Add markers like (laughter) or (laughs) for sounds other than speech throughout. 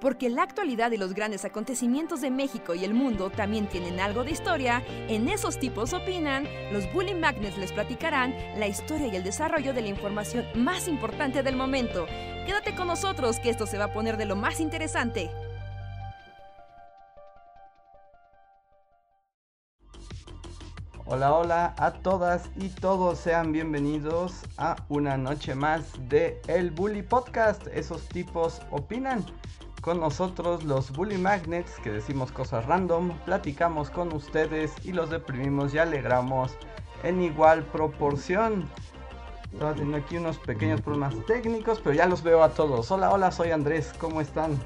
Porque la actualidad y los grandes acontecimientos de México y el mundo también tienen algo de historia, en esos tipos opinan, los Bully Magnets les platicarán la historia y el desarrollo de la información más importante del momento. Quédate con nosotros que esto se va a poner de lo más interesante. Hola, hola a todas y todos, sean bienvenidos a una noche más de El Bully Podcast. Esos tipos opinan. Con nosotros los Bully Magnets que decimos cosas random, platicamos con ustedes y los deprimimos y alegramos en igual proporción. Estaba teniendo aquí unos pequeños problemas técnicos, pero ya los veo a todos. Hola, hola, soy Andrés, ¿cómo están?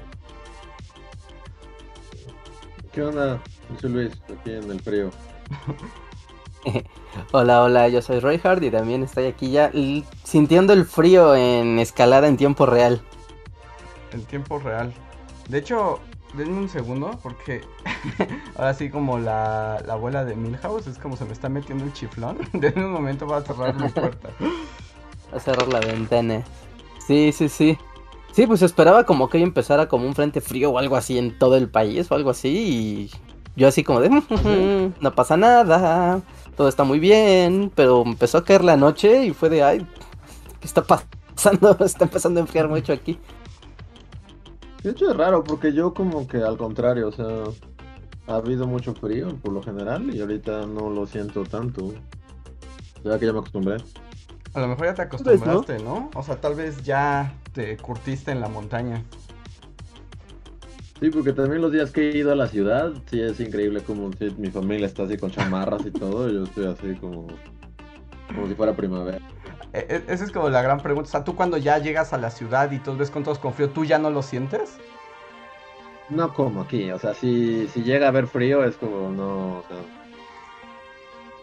¿Qué onda? Yo soy Luis, aquí en el frío. (laughs) hola, hola, yo soy Royhard y también estoy aquí ya sintiendo el frío en escalada en tiempo real. En tiempo real. De hecho, denme un segundo porque (laughs) ahora sí como la, abuela de Milhouse es como se me está metiendo el chiflón. (laughs) denme un momento para cerrar mi puerta. a cerrar la ventana. Sí, sí, sí. Sí, pues esperaba como que hoy empezara como un frente frío o algo así en todo el país o algo así y yo así como de (laughs) no pasa nada, todo está muy bien, pero empezó a caer la noche y fue de ay, ¿qué está pasando? está empezando a enfriar mucho aquí. De hecho es raro porque yo como que al contrario, o sea, ha habido mucho frío por lo general y ahorita no lo siento tanto. Ya que ya me acostumbré. A lo mejor ya te acostumbraste, ¿no? O sea, tal vez ya te curtiste en la montaña. Sí, porque también los días que he ido a la ciudad, sí es increíble como mi familia está así con chamarras y todo, y yo estoy así como, como si fuera primavera. E, e, esa es como la gran pregunta. O sea, tú cuando ya llegas a la ciudad y todos ves con todos con frío, ¿tú ya no lo sientes? No como aquí, o sea, si, si llega a haber frío es como no, o sea...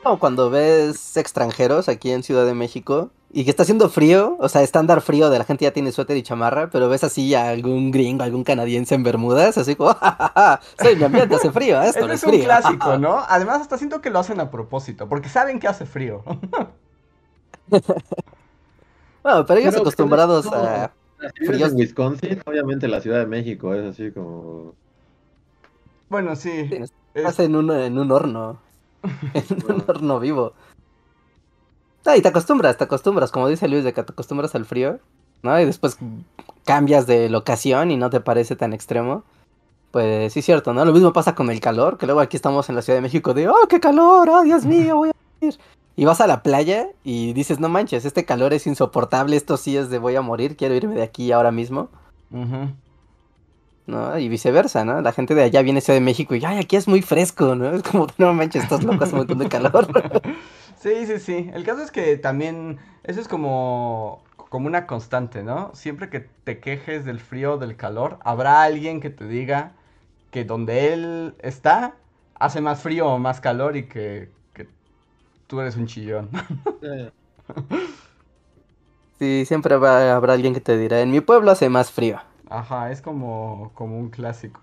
No, cuando ves extranjeros aquí en Ciudad de México y que está haciendo frío, o sea, estándar frío de la gente ya tiene suéter y chamarra, pero ves así a algún gringo, algún canadiense en Bermudas, así como, (laughs) ¡Ja, soy mi ambiente, hace frío, esto es, es un clásico, (laughs) ¿no? Además, hasta siento que lo hacen a propósito, porque saben que hace frío. (laughs) (laughs) bueno, pero ellos acostumbrados a... Fríos en Wisconsin, obviamente la Ciudad de México es así como... Bueno, sí. estás en, un, en un horno. (laughs) en un horno vivo. Ah, y te acostumbras, te acostumbras, como dice Luis, de que te acostumbras al frío, ¿no? Y después cambias de locación y no te parece tan extremo. Pues sí, es cierto, ¿no? Lo mismo pasa con el calor, que luego aquí estamos en la Ciudad de México de, oh, qué calor, oh, Dios mío, voy a morir. Y vas a la playa y dices, no manches, este calor es insoportable, esto sí es de voy a morir, quiero irme de aquí ahora mismo. ¿No? Y viceversa, ¿no? La gente de allá viene Ciudad de México y, ay, aquí es muy fresco, ¿no? Es como, no manches, estás loco, hace un montón de calor. (laughs) sí, sí, sí. El caso es que también, eso es como, como una constante, ¿no? Siempre que te quejes del frío o del calor, habrá alguien que te diga que donde él está hace más frío o más calor y que tú eres un chillón. (laughs) Sí, siempre habrá alguien que te dirá, en mi pueblo hace más frío. Ajá, es como, como un clásico.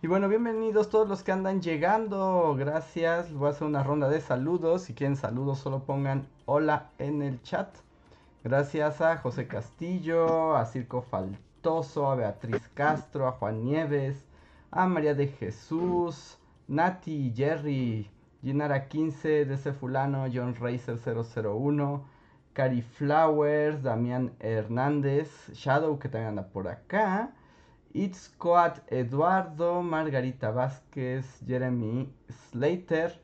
Y bueno, bienvenidos todos los que andan llegando. Gracias. Voy a hacer una ronda de saludos. Si quieren saludos, solo pongan hola en el chat. Gracias a José Castillo, a Circo Faltoso, a Beatriz Castro, a Juan Nieves, a María de Jesús, Nati, Jerry, Ginara 15, DC Fulano, John Racer 001, Cari Flowers, Damián Hernández, Shadow que también anda por acá, It's Coat Eduardo, Margarita Vázquez, Jeremy Slater,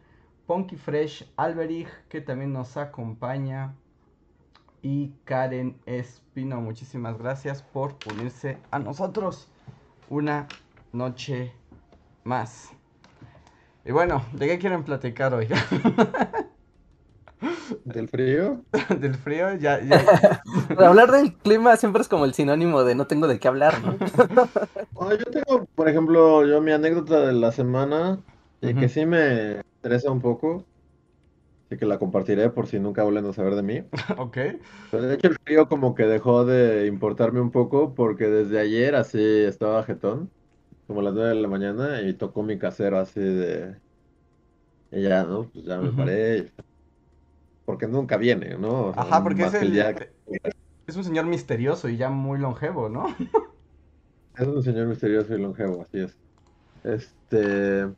Ponky Fresh, Alberich que también nos acompaña y Karen Espino. Muchísimas gracias por unirse a nosotros una noche más. Y bueno, ¿de qué quieren platicar hoy? (laughs) ¿Del frío? (laughs) Del frío, ya, ya. (laughs) hablar del clima siempre es como el sinónimo de no tengo de qué hablar, ¿no? yo tengo, por ejemplo, yo mi anécdota de la semana, y que sí me interesa un poco, así que la compartiré por si nunca vuelven a saber de mí. ok. Pero de hecho el frío como que dejó de importarme un poco, porque desde ayer así estaba jetón como a las 9 de la mañana y tocó mi casero así de... Y ya, ¿no? Pues ya me paré. Porque nunca viene, ¿no? Ajá, porque es, el, es un señor misterioso y ya muy longevo, ¿no? Es un señor misterioso y longevo, así es. Este.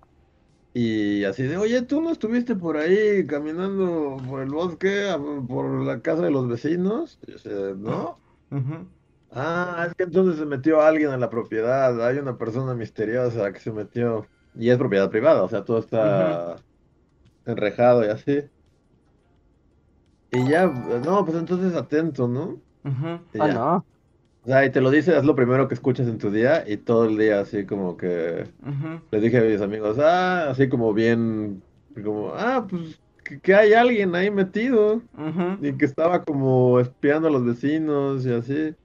Y así de, oye, ¿tú no estuviste por ahí caminando por el bosque, por la casa de los vecinos? Y yo ¿no? Ah, es que entonces se metió alguien a la propiedad. Hay una persona misteriosa que se metió. Y es propiedad privada, o sea, todo está enrejado y así. Y ya, no, pues entonces atento, ¿no? Ah, ya. no. O sea, y te lo dice, es lo primero que escuchas en tu día y todo el día así como que Ujú. le dije a mis amigos, ah, así como bien, como, ah, pues que, que hay alguien ahí metido y que estaba como espiando a los vecinos y así.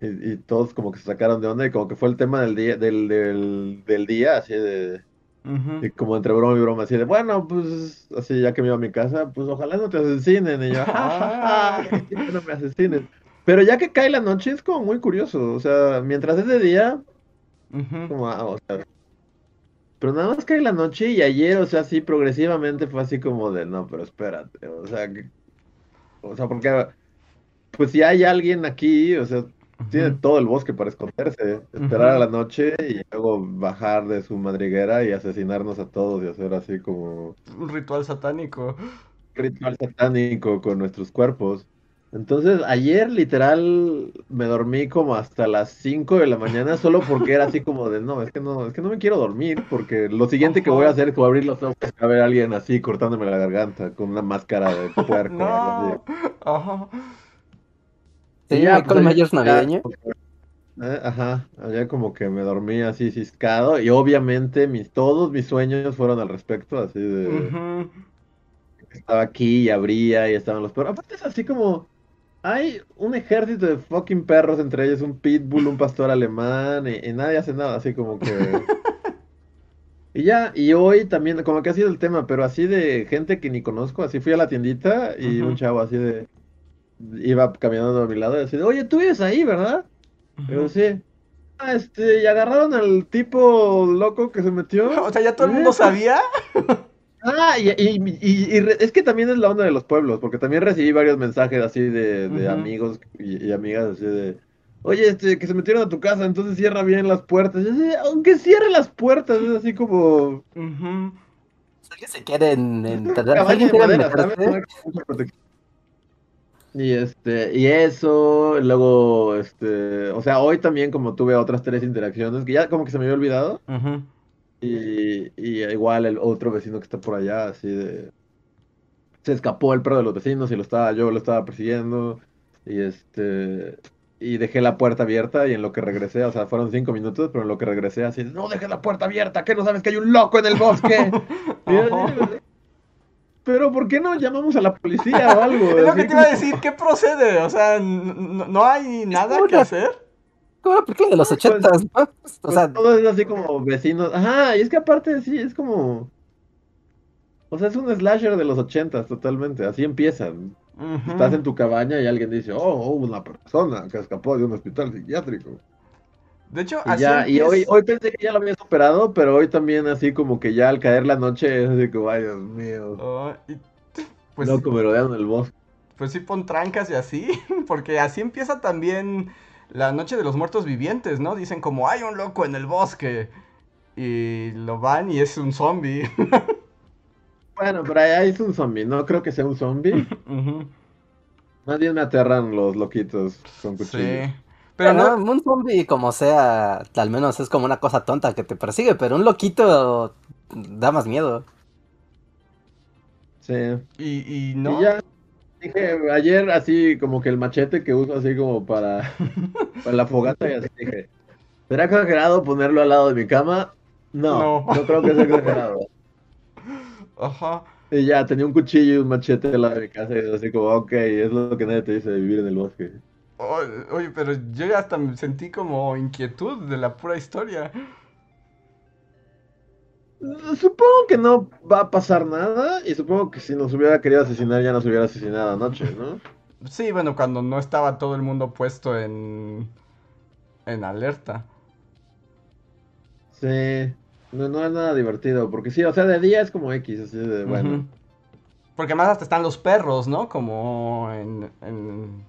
Y, y todos como que se sacaron de onda y como que fue el tema del día, del, del, del día, así de, y como entre broma y broma, así de, bueno, pues, así ya que me iba a mi casa, pues ojalá no te asesinen. Y yo, que no me asesinen. Pero ya que cae la noche es como muy curioso, o sea, mientras es de día, como, ah, o sea, pero nada más cae la noche y ayer, o sea, sí, progresivamente fue así como de, no, pero espérate, o sea, que- o sea, porque, pues si hay alguien aquí, o sea, tiene todo el bosque para esconderse, esperar a la noche y luego bajar de su madriguera y asesinarnos a todos y hacer así como Un ritual satánico. ritual satánico con nuestros cuerpos. Entonces, ayer literal me dormí como hasta las 5 de la mañana solo porque era así como de, no, es que no, es que no me quiero dormir porque lo siguiente que voy a hacer es como abrir los ojos a ver a alguien así cortándome la garganta con una máscara de (laughs) puerco. No. Ajá. Sí, ya, Michael pues, Myers navideño. eh, Ajá, allá como que me dormí así ciscado y obviamente mis, todos mis sueños fueron al respecto, así de estaba aquí y abría y estaban los perros. Aparte es así como hay un ejército de fucking perros, entre ellos un pitbull, un pastor alemán y, y nadie hace nada, así como que (laughs) y ya, y hoy también, como que ha sido el tema, pero así de gente que ni conozco, así fui a la tiendita y un chavo así de iba caminando a mi lado y así de, oye, tú vives ahí, ¿verdad? Sí. Ah, este, y agarraron al tipo loco que se metió. (laughs) O sea, ya todo el mundo sabía. (laughs) Ah, y, y- y- es que también es la onda de los pueblos, porque también recibí varios mensajes así de, de amigos y, y amigas así de, oye, este, que se metieron a tu casa, entonces cierra bien las puertas. Y así, aunque cierre las puertas, es así como Ujú. Si alguien se quiere en, en- alguien quiere meterse. Y este, y eso, luego, este, o sea, hoy también como tuve otras tres interacciones, que ya como que se me había olvidado. Ujú. Y, y igual el otro vecino que está por allá, así de... Se escapó el perro de los vecinos y lo estaba, yo lo estaba persiguiendo. Y este... Y dejé la puerta abierta y en lo que regresé, o sea, fueron cinco minutos, pero en lo que regresé así, no dejes la puerta abierta, que no sabes que hay un loco en el bosque. (laughs) Y así. Pero ¿por qué no llamamos a la policía o algo? (laughs) Es lo que te iba a decir, ¿qué procede? O sea, no hay nada que una- hacer. la película de los ochentas, ¿no? O Pues sea, todo es así como vecinos. Ajá, y es que aparte sí, es como... O sea, es un slasher de los ochentas totalmente, así empiezan. Estás en tu cabaña y alguien dice, oh, hubo una persona que escapó de un hospital psiquiátrico. De hecho, Y así ya, y hoy, hoy pensé que ya lo había superado, pero hoy también así como que ya al caer la noche es así como, ay Dios mío, Oh, y- pues, loco me rodearon el bosque. pues sí pon trancas y así, (laughs) porque así empieza también la noche de los muertos vivientes, ¿no? Dicen como hay un loco en el bosque y lo van y es un zombie. (laughs) Bueno, pero ahí es un zombie, no creo que sea un zombie. (laughs) Ujú, Más bien me aterran los loquitos con cuchillos. Sí. Pero pero no, un zombie como sea, al menos es como una cosa tonta que te persigue, pero un loquito da más miedo. Sí. y, y Y no. ya dije, ayer así como que el machete que uso así como para, (laughs) para la fogata y así dije, ¿será exagerado ponerlo al lado de mi cama? No, No. no, creo que sea exagerado. Ajá. Y ya tenía un cuchillo y un machete al lado de mi casa y así como, ok, es lo que nadie te dice de vivir en el bosque. Oye, pero yo ya hasta me sentí como inquietud de la pura historia. Supongo que no va a pasar nada y supongo que si nos hubiera querido asesinar ya nos hubiera asesinado anoche, ¿no? Sí, bueno, cuando no estaba todo el mundo puesto en en alerta. Sí, no, no es nada divertido, porque sí, o sea, de día es como X, así de, bueno. Porque además hasta están los perros, ¿no? Como en, en,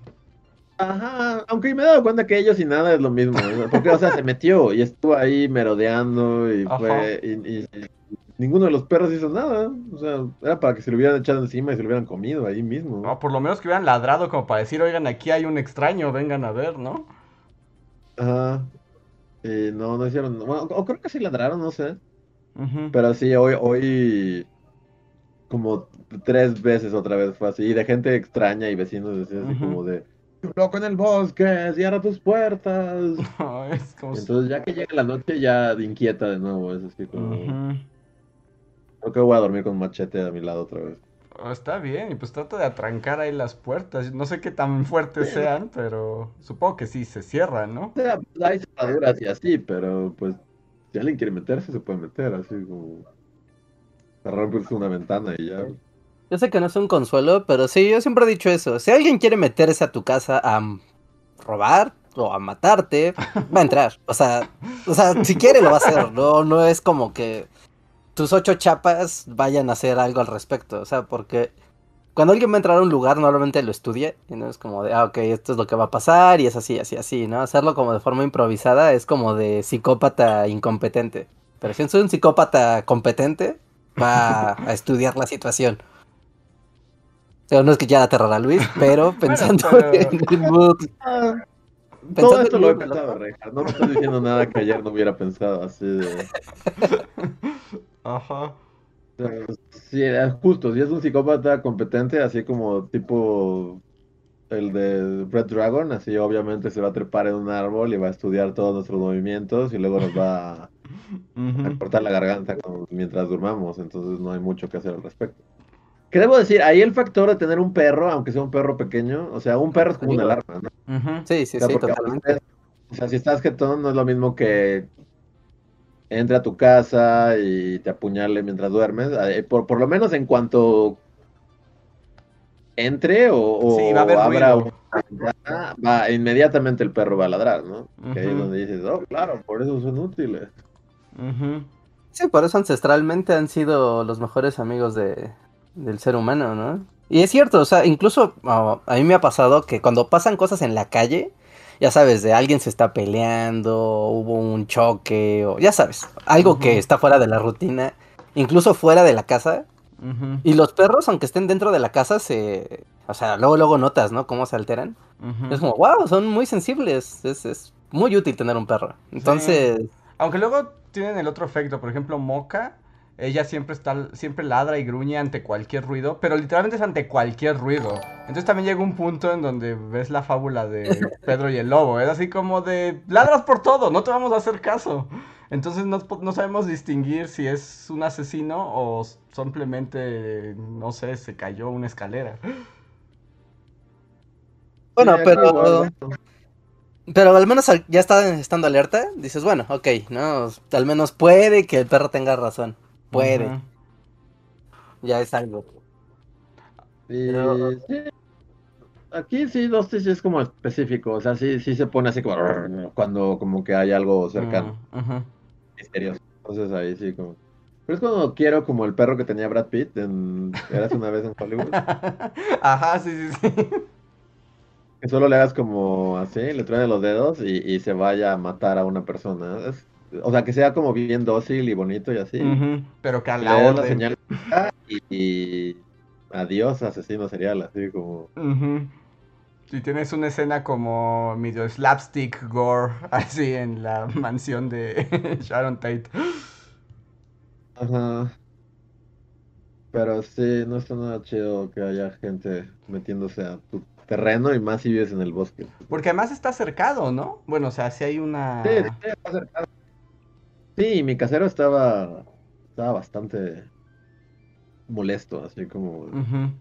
Ajá, aunque me he dado cuenta que ellos y nada es lo mismo, ¿no? porque, o sea, se metió y estuvo ahí merodeando y Ajá. fue, y, y- y ninguno de los perros hizo nada, o sea, era para que se lo hubieran echado encima y se lo hubieran comido ahí mismo. No, por lo menos que hubieran ladrado como para decir, oigan, aquí hay un extraño, vengan a ver, ¿no? Ajá, y no, no hicieron, bueno, o creo que sí ladraron, no sé, Ujú. pero sí, hoy, hoy, como tres veces otra vez fue así, y de gente extraña y vecinos, así como de, loco en el bosque, cierra tus puertas. (laughs) es como... si- Entonces ya que llega la noche ya inquieta de nuevo, es así como... Creo que voy a dormir con machete a mi lado otra vez. Oh, está bien, y pues trata de atrancar ahí las puertas. No sé qué tan fuertes sean, pero supongo que sí se cierran, ¿no? O sea, hay cerraduras y así, pero pues si alguien quiere meterse se puede meter, así como... Cerrar pues, una ventana y ya. Yo sé que no es un consuelo, pero sí, yo siempre he dicho eso. Si alguien quiere meterse a tu casa a robar o a matarte, va a entrar. O sea, o sea, si quiere lo va a hacer. No, no es como que tus ocho chapas vayan a hacer algo al respecto. O sea, porque cuando alguien va a entrar a un lugar, normalmente lo estudia. Y no es como de, ah, ok, esto es lo que va a pasar y es así, así, así, ¿no? Hacerlo como de forma improvisada es como de psicópata incompetente. Pero si es un psicópata competente, va a estudiar la situación. O sea, no es que ya aterrar a Luis, (laughs) pero pensando pero- en el mood. (laughs) Todo Pensando esto lo he pensado, Reja. No me estás diciendo nada que ayer no hubiera pensado, así de... (laughs) Ajá. Sí, es justo, si es un psicópata competente, así como tipo el de Red Dragon, así obviamente se va a trepar en un árbol y va a estudiar todos nuestros movimientos y luego nos va a, a Ujú. cortar la garganta con- mientras durmamos, entonces no hay mucho que hacer al respecto. ¿Qué debo decir? Ahí el factor de tener un perro, aunque sea un perro pequeño, o sea, un perro es como una alarma, ¿no? Sí, sí, O sea, sí, totalmente. o sea, si estás jetón, no es lo mismo que entre a tu casa y te apuñale mientras duermes. Eh, Por, por lo menos en cuanto entre o, o Sí, va a haber abra ruido. una ventana, va, inmediatamente el perro va a ladrar, ¿no? Que ahí es donde dices, oh, claro, por eso son útiles. Sí, por eso ancestralmente han sido los mejores amigos de, del ser humano, ¿no? Y es cierto, o sea, incluso ah, a mí me ha pasado que cuando pasan cosas en la calle, ya sabes, de alguien se está peleando, hubo un choque, o ya sabes, algo que está fuera de la rutina, incluso fuera de la casa, y los perros, aunque estén dentro de la casa, se... O sea, luego, luego notas, ¿no? Cómo se alteran. Es como, wow, son muy sensibles, es, es muy útil tener un perro. Entonces, Aunque luego tienen el otro efecto, por ejemplo, Moca, ella siempre está, siempre ladra y gruñe ante cualquier ruido, pero literalmente es ante cualquier ruido. Entonces también llega un punto en donde ves la fábula de (laughs) Pedro y el lobo, es así como de ladras por todo, no te vamos a hacer caso. Entonces no, no sabemos distinguir si es un asesino o simplemente, no sé, se cayó una escalera. bueno, pero... Pero al menos ya está estando alerta, dices, bueno, ok, ¿no? Al menos puede que el perro tenga razón. Puede, ya es algo. Y, Pero- sí, Aquí sí, Dusty sí es como específico, o sea, sí, sí se pone así como cuando como que hay algo cercano. Mm, ujú. misterioso. Entonces ahí sí como. Pero es cuando quiero como el perro que tenía Brad Pitt en Eras una vez en Hollywood. (laughs) Ajá, sí, sí, sí. Que solo le hagas como así, le truene los dedos y, y se vaya a matar a una persona. Es- o sea, que sea como bien dócil y bonito y así. Pero que a Le la orden. señal y, y adiós, asesino serial, así como. Ujú. Y tienes una escena como medio slapstick gore, (laughs) así en la mansión de (laughs) Sharon Tate. Ajá. Pero sí, no está nada chido que haya gente metiéndose a tu terreno y más si vives en el bosque. Porque además está cercado, ¿no? Bueno, o sea, si hay una... Sí, sí, está cercano. Sí, mi casero estaba, estaba bastante molesto, así como,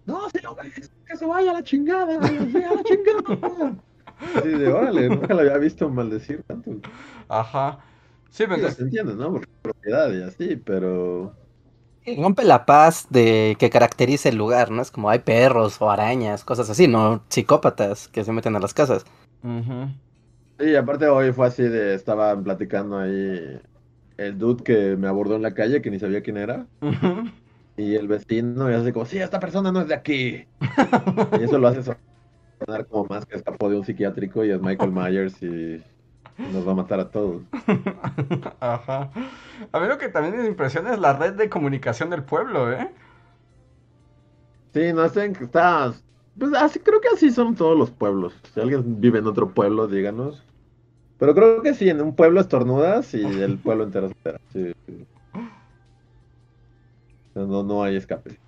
no, si lo ves, que se vaya a la chingada, sí, a la chingada. Así (laughs) de, órale, nunca lo había visto maldecir tanto. Ajá. Sí, pero entonces... se entiende, ¿no? Porque es propiedad y así, pero... Rompe la paz de que caracteriza el lugar, ¿no? Es como hay perros o arañas, cosas así, no psicópatas que se meten a las casas. Ujú. Sí, aparte hoy fue así de, estaban platicando ahí el dude que me abordó en la calle, que ni sabía quién era, y el vecino, y así como, sí, esta persona no es de aquí. Y eso lo hace so- sonar como más que escapó de un psiquiátrico y es Michael Myers y nos va a matar a todos. (laughs) Ajá. A mí lo que también me impresiona es la red de comunicación del pueblo, ¿eh? Sí, no sé, está... Pues así, creo que así son todos los pueblos. Si alguien vive en otro pueblo, díganos. Pero creo que sí, en un pueblo estornudas y el (laughs) pueblo entero se entera. Sí, sí. No, no hay escape.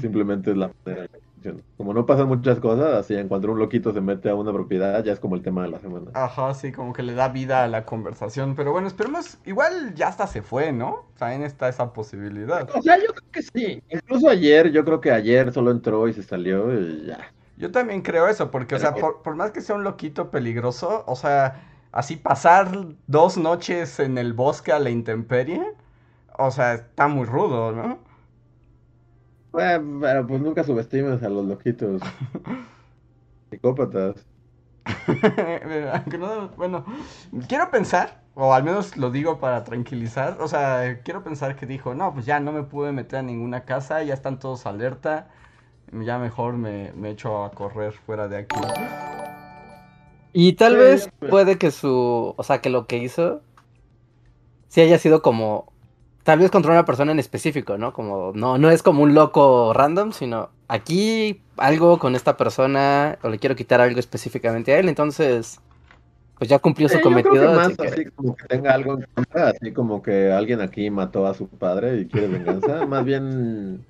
Simplemente es la manera que funciona. Como no pasan muchas cosas, así en cuanto un loquito se mete a una propiedad, ya es como el tema de la semana. Ajá, sí, como que le da vida a la conversación. Pero bueno, esperemos. Igual ya hasta se fue, ¿no? También está esa posibilidad. O sea, yo creo que sí. Incluso ayer, yo creo que ayer solo entró y se salió y ya. Yo también creo eso, porque, o sea, por, por más que sea un loquito peligroso, o sea, así pasar dos noches en el bosque a la intemperie, o sea, está muy rudo, ¿no? Bueno, pero pues nunca subestimes a los loquitos. (laughs) Psicópatas. (laughs) Bueno, quiero pensar, o al menos lo digo para tranquilizar, o sea, quiero pensar que dijo, no, pues ya no me pude meter a ninguna casa, ya están todos alerta, ya mejor me, me echo a correr fuera de aquí. Y tal Sí, vez pues. puede que su, o sea, que lo que hizo sí haya sido como, tal vez contra una persona en específico, ¿no? Como, no, no es como un loco random, sino aquí algo con esta persona, o le quiero quitar algo específicamente a él, entonces, pues ya cumplió Sí, su yo creo que cometido. más así que- así como que tenga algo en contra, así como que alguien aquí mató a su padre y quiere venganza. (laughs) más bien,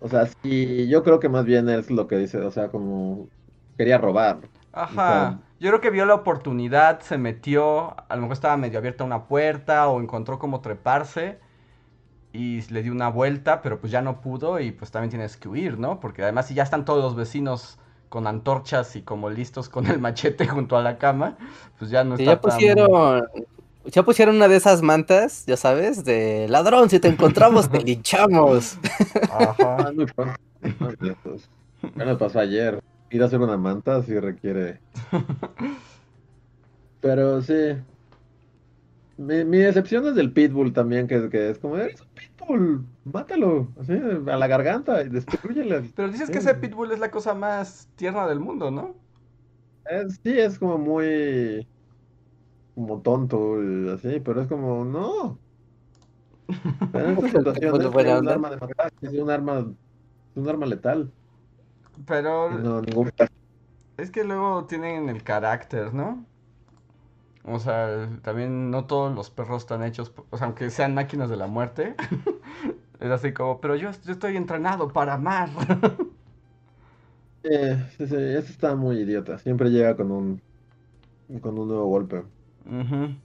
o sea, sí, yo creo que más bien es lo que dice, o sea, como quería robar. Ajá. Yo creo que vio la oportunidad, se metió, a lo mejor estaba medio abierta una puerta o encontró cómo treparse y le dio una vuelta, pero pues ya no pudo y pues también tienes que huir, ¿no? Porque además si ya están todos los vecinos con antorchas y como listos con el machete (laughs) junto a la cama, pues ya no Sí, está ya tan- pusieron, ya pusieron una de esas mantas, ya sabes, de ladrón, si te encontramos, te (laughs) linchamos. Ajá. Ah, de esos. Ya nos pasó ayer. Ir a hacer una manta sí requiere. (laughs) Pero sí. Mi, mi decepción es del pitbull también, que, que es como, eres un pitbull, mátalo, así, a la garganta y destruyela. (laughs) Pero dices que ese pitbull es la cosa más tierna del mundo, ¿no? Es- sí, es como muy como tonto y así, pero es como, no. Pero en esta (laughs) situación pitbull es es buena un onda. arma de matar, es un arma, es un arma letal. Pero Y no, ningún Es que luego tienen el carácter, ¿no? O sea, también no todos los perros están hechos, o sea, aunque sean máquinas de la muerte, (laughs) es así como, pero yo, yo estoy entrenado para amar. (laughs) Sí, sí, sí, ese está muy idiota. Siempre llega con un con un nuevo golpe. Ujú.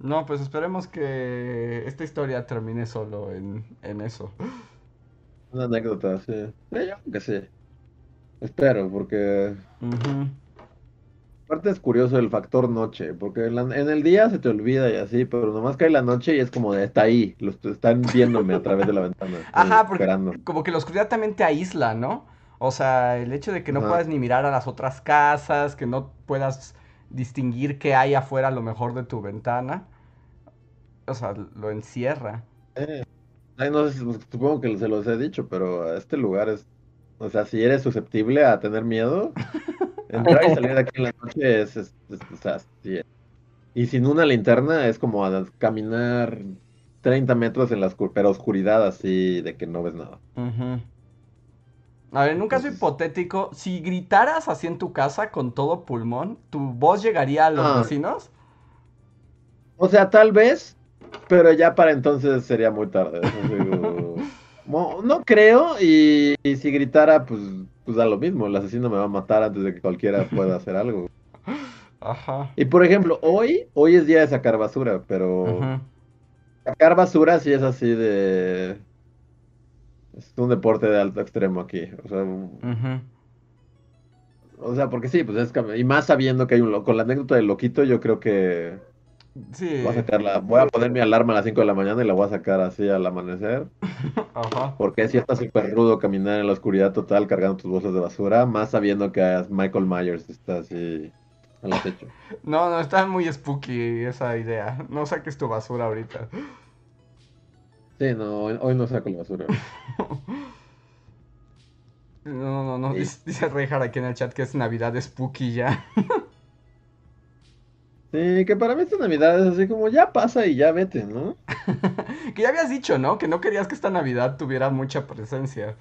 No, pues esperemos que esta historia termine solo en, en eso. Una anécdota, sí. Sí, yo creo que sí. Espero, porque aparte es curioso el factor noche, porque en, la- en el día se te olvida y así, pero nomás cae la noche y es como de está ahí, los están viéndome a través de la ventana, (laughs) Ajá, porque esperando. como que la oscuridad también te aísla, ¿no? O sea, el hecho de que no Ajá. puedas ni mirar a las otras casas, que no puedas distinguir qué hay afuera a lo mejor de tu ventana, o sea, lo encierra. Eh, ay, no supongo que se los he dicho, pero este lugar es, o sea, si eres susceptible a tener miedo, (laughs) entrar y salir de aquí en la noche es, es- es- o sea, sí. Y sin una linterna es como a caminar 30 metros en la pero oscuridad así de que no ves nada. Ujú. A ver, en un caso hipotético, si gritaras así en tu casa con todo pulmón, ¿tu voz llegaría a los Ah. vecinos? O sea, tal vez, pero ya para entonces sería muy tarde. No creo, y, y si gritara, pues, pues da lo mismo. El asesino me va a matar antes de que cualquiera pueda hacer algo. (laughs) Ajá. Y por ejemplo, hoy, hoy es día de sacar basura, pero sacar basura sí es así de... Es un deporte de alto extremo aquí. O sea, o sea, porque sí, pues es... Y más sabiendo que hay un loco. Con la anécdota del loquito, yo creo que Sí. voy a sacarla. Voy a poner mi alarma a las 5 de la mañana y la voy a sacar así al amanecer. (laughs) Ajá. Porque sí está súper rudo caminar en la oscuridad total cargando tus bolsas de basura, más sabiendo que Michael Myers está así al acecho. (laughs) No, no, está muy spooky esa idea. No saques tu basura ahorita. Sí, no, hoy, hoy no saco la basura. (laughs) No, no, no. Dice, dice Reinhardt aquí en el chat que es Navidad spooky ya. Sí, que para mí esta Navidad es así como ya pasa y ya vete, ¿no? (laughs) que ya habías dicho, ¿no? Que no querías que esta Navidad tuviera mucha presencia.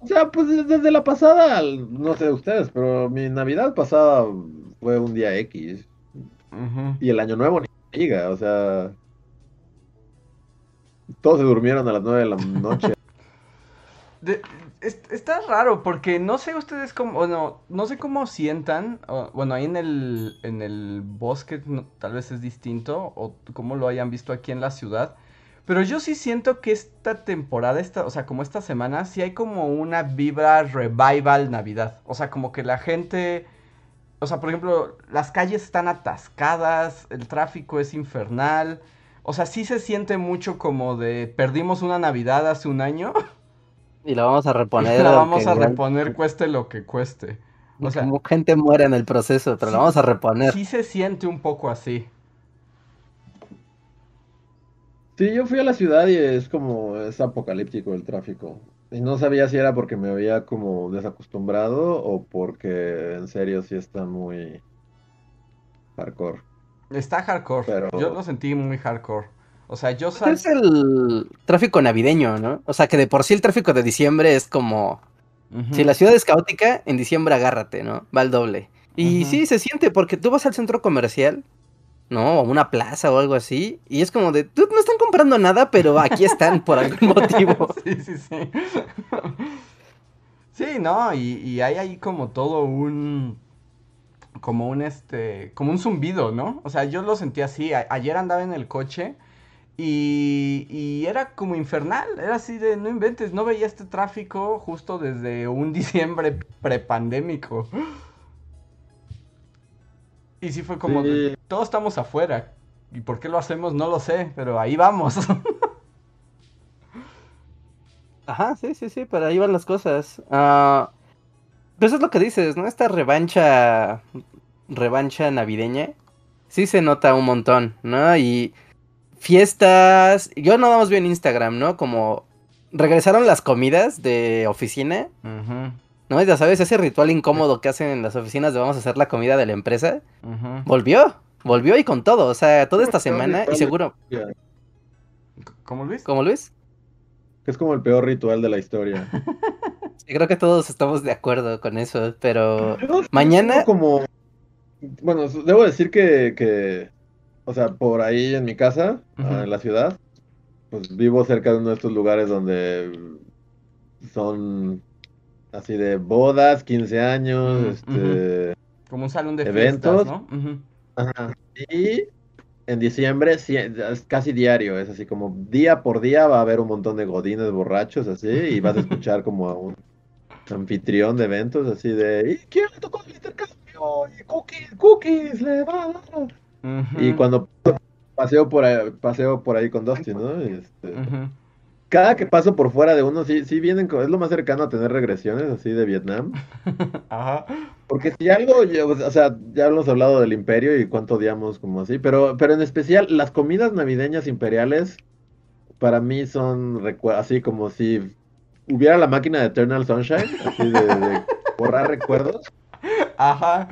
O sea, pues desde la pasada, no sé ustedes, pero mi Navidad pasada fue un día X. Y el Año Nuevo ni diga, o sea. Todos se durmieron a las 9 de la noche. (laughs) De- es- está raro porque no sé ustedes cómo, bueno, no sé cómo sientan, o- bueno, ahí en el, en el bosque no- tal vez es distinto, o cómo lo hayan visto aquí en la ciudad, pero yo sí siento que esta temporada, esta, o sea, como esta semana, sí hay como una vibra revival Navidad, o sea, como que la gente, o sea, por ejemplo, las calles están atascadas, el tráfico es infernal, o sea, sí se siente mucho como de perdimos una Navidad hace un año. (laughs) Y la vamos a reponer. (laughs) la vamos a igual- reponer cueste lo que cueste. O sea, como gente muere en el proceso, pero sí- la vamos a reponer. sí se siente un poco así. Sí, yo fui a la ciudad y es como, es apocalíptico el tráfico. Y no sabía si era porque me había como desacostumbrado o porque en serio sí está muy hardcore. Está hardcore. Pero- Yo lo sentí muy hardcore. O sea, yo Pues sal... Es el tráfico navideño, ¿no? O sea, que de por sí el tráfico de diciembre es como... Si la ciudad es caótica, en diciembre agárrate, ¿no? Va al doble. Y sí, se siente, porque tú vas al centro comercial, ¿no? O una plaza o algo así, y es como de, tú no están comprando nada, pero aquí están por algún (laughs) motivo. Sí, sí, sí. Sí, no, y, y hay ahí como todo un. Como un este. Como un zumbido, ¿no? O sea, yo lo sentí así. A- ayer andaba en el coche y, y era como infernal. Era así de no inventes. No veía este tráfico justo desde un (laughs) diciembre prepandémico. Y sí fue como. de, Sí. todos estamos afuera. ¿Y por qué lo hacemos? No lo sé, pero ahí vamos. (laughs) Ajá, sí, sí, sí, pero ahí van las cosas. Ah, pues eso es lo que dices, ¿no? Esta revancha, revancha navideña, sí se nota un montón, ¿no? Y fiestas, yo nada más vi en Instagram, ¿no? Como regresaron las comidas de oficina, Ujú, ¿no? Ya sabes, ese ritual incómodo que hacen en las oficinas de vamos a hacer la comida de la empresa, volvió, volvió y con todo, o sea, toda esta semana y seguro, ¿Cómo Luis? como Luis, Que es como el peor ritual de la historia. (laughs) sí, creo que todos estamos de acuerdo con eso, pero... Mañana- como, bueno, debo decir que, que, o sea, por ahí en mi casa, ah, en la ciudad, pues vivo cerca de uno de estos lugares donde son así de bodas, 15 años, este, Como un salón de Eventos. fiestas, ¿no? Ajá. Y en diciembre sí, es casi diario, es así como día por día va a haber un montón de godines borrachos así y vas a (laughs) escuchar como a un anfitrión de eventos así de ¿y quién le tocó el intercambio? Y cookies, cookies le va a dar. Y cuando paseo por ahí, paseo por ahí con Dustin, ¿no? Este, cada que paso por fuera de uno, sí, sí vienen, co- es lo más cercano a tener regresiones así de Vietnam. (laughs) Ajá. Porque si algo, yo- o sea, ya hemos hablado del imperio y cuánto odiamos como así, pero, pero en especial las comidas navideñas imperiales para mí son así como si hubiera la máquina de Eternal Sunshine, así de, de borrar recuerdos. (laughs) Ajá.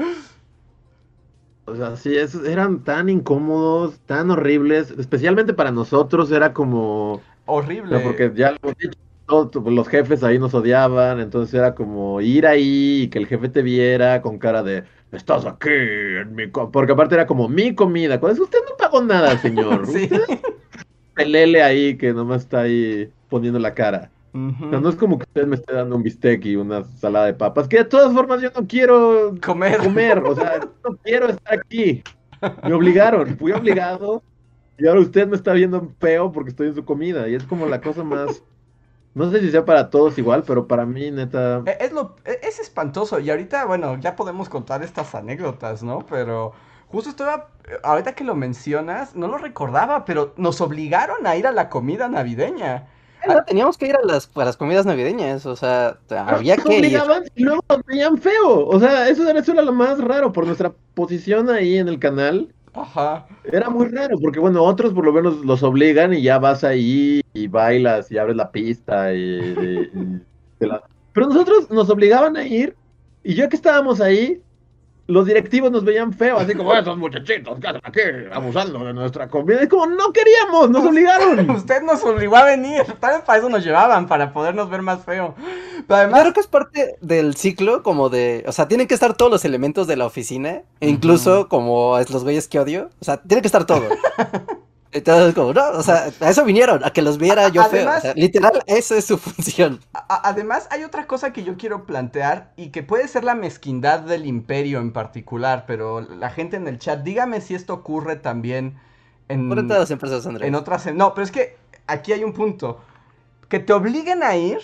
O sea, sí, esos eran tan incómodos, tan horribles, especialmente para nosotros era como... Horrible. porque ya lo hemos dicho, todos los jefes ahí nos odiaban, entonces era como ir ahí y que el jefe te viera con cara de, estás aquí en mi... co-", Porque aparte era como mi comida, cuando es, usted no pagó nada, señor. (laughs) Sí. Usted pelele ahí que nomás está ahí poniendo la cara. No es como que usted me esté dando un bistec y una salada de papas, que de todas formas yo no quiero Comer. comer, o sea, (laughs) no quiero estar aquí. Me obligaron, fui obligado. Y ahora usted me está viendo feo porque estoy en su comida. Y es como la cosa más. No sé si sea para todos igual, pero para mí, neta. E- Es, lo, e- es espantoso. Y ahorita, bueno, ya podemos contar estas anécdotas, ¿no? Pero justo estaba, ahorita que lo mencionas, no lo recordaba, pero nos obligaron a ir a la comida navideña. No, teníamos que ir a las, a las comidas navideñas, o sea, había Nos que ir. obligaban luego nos veían feo. O sea, eso era, eso era lo más raro por nuestra posición ahí en el canal. Ajá. Era muy raro, porque bueno, otros por lo menos los obligan y ya vas ahí y bailas y abres la pista y, y- y te la Pero nosotros nos obligaban a ir y ya que estábamos ahí, los directivos nos veían feo, así como esos muchachitos que hacen aquí abusando de nuestra comida. Es como, no queríamos, nos obligaron. (laughs) Usted nos obligó a venir. Tal vez para eso nos llevaban, para podernos ver más feo. Pero además, Claro que es parte del ciclo, como de. O sea, tienen que estar todos los elementos de la oficina, e incluso como es los güeyes que odio. O sea, tiene que estar todo. (laughs) Entonces, como, no, o sea, a eso vinieron, a que los viera yo feo. O Además- sea, literal, esa es su (laughs) función. además hay otra cosa que yo quiero plantear y que puede ser la mezquindad del imperio en particular, pero la gente en el chat, dígame si esto ocurre también en, Por todas las empresas, Andrés. en otras... No, pero es que aquí hay un punto. Que te obliguen a ir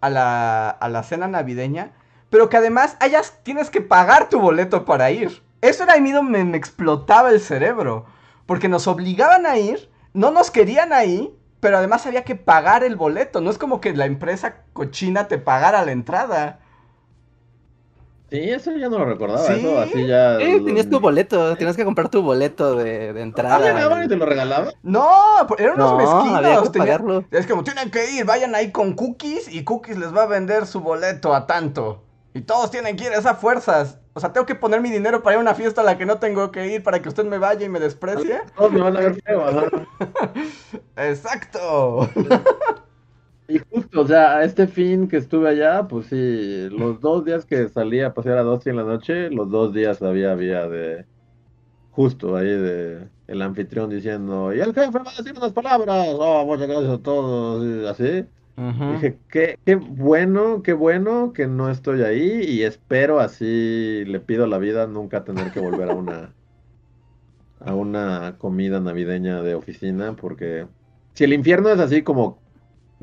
a la, a la cena navideña, pero que además hayas, tienes que pagar tu boleto para ir. Eso era a mí donde me, me explotaba el cerebro. Porque nos obligaban a ir, no nos querían ahí, pero además había que pagar el boleto. No es como que la empresa cochina te pagara la entrada. Sí, eso ya no lo recordaba. ¿Sí? Eso así ya. Eh, tenías tu boleto, tenías que comprar tu boleto de, de Ah, entrada. llegaban y te lo regalaban. No, eran unos No, mezquinos. había que pagarlo. Es como, tienen que ir, vayan ahí con Cookies y Cookies les va a vender su boleto a tanto. Y todos tienen que ir a esas fuerzas. O sea, tengo que poner mi dinero para ir a una fiesta a la que no tengo que ir para que usted me vaya y me desprecie. Todos me van a ver feo. Exacto. Y justo, o sea, este fin que estuve allá, pues sí, los dos días que salí a pasear a dos en la noche, los dos días había, había de, justo ahí de, el anfitrión diciendo, y el jefe va a decir unas palabras, oh, muchas gracias a todos, y así. Dije, qué, qué bueno, qué bueno que no estoy ahí y espero así, le pido a la vida nunca tener que volver a una, a una comida navideña de oficina, porque si el infierno es así como,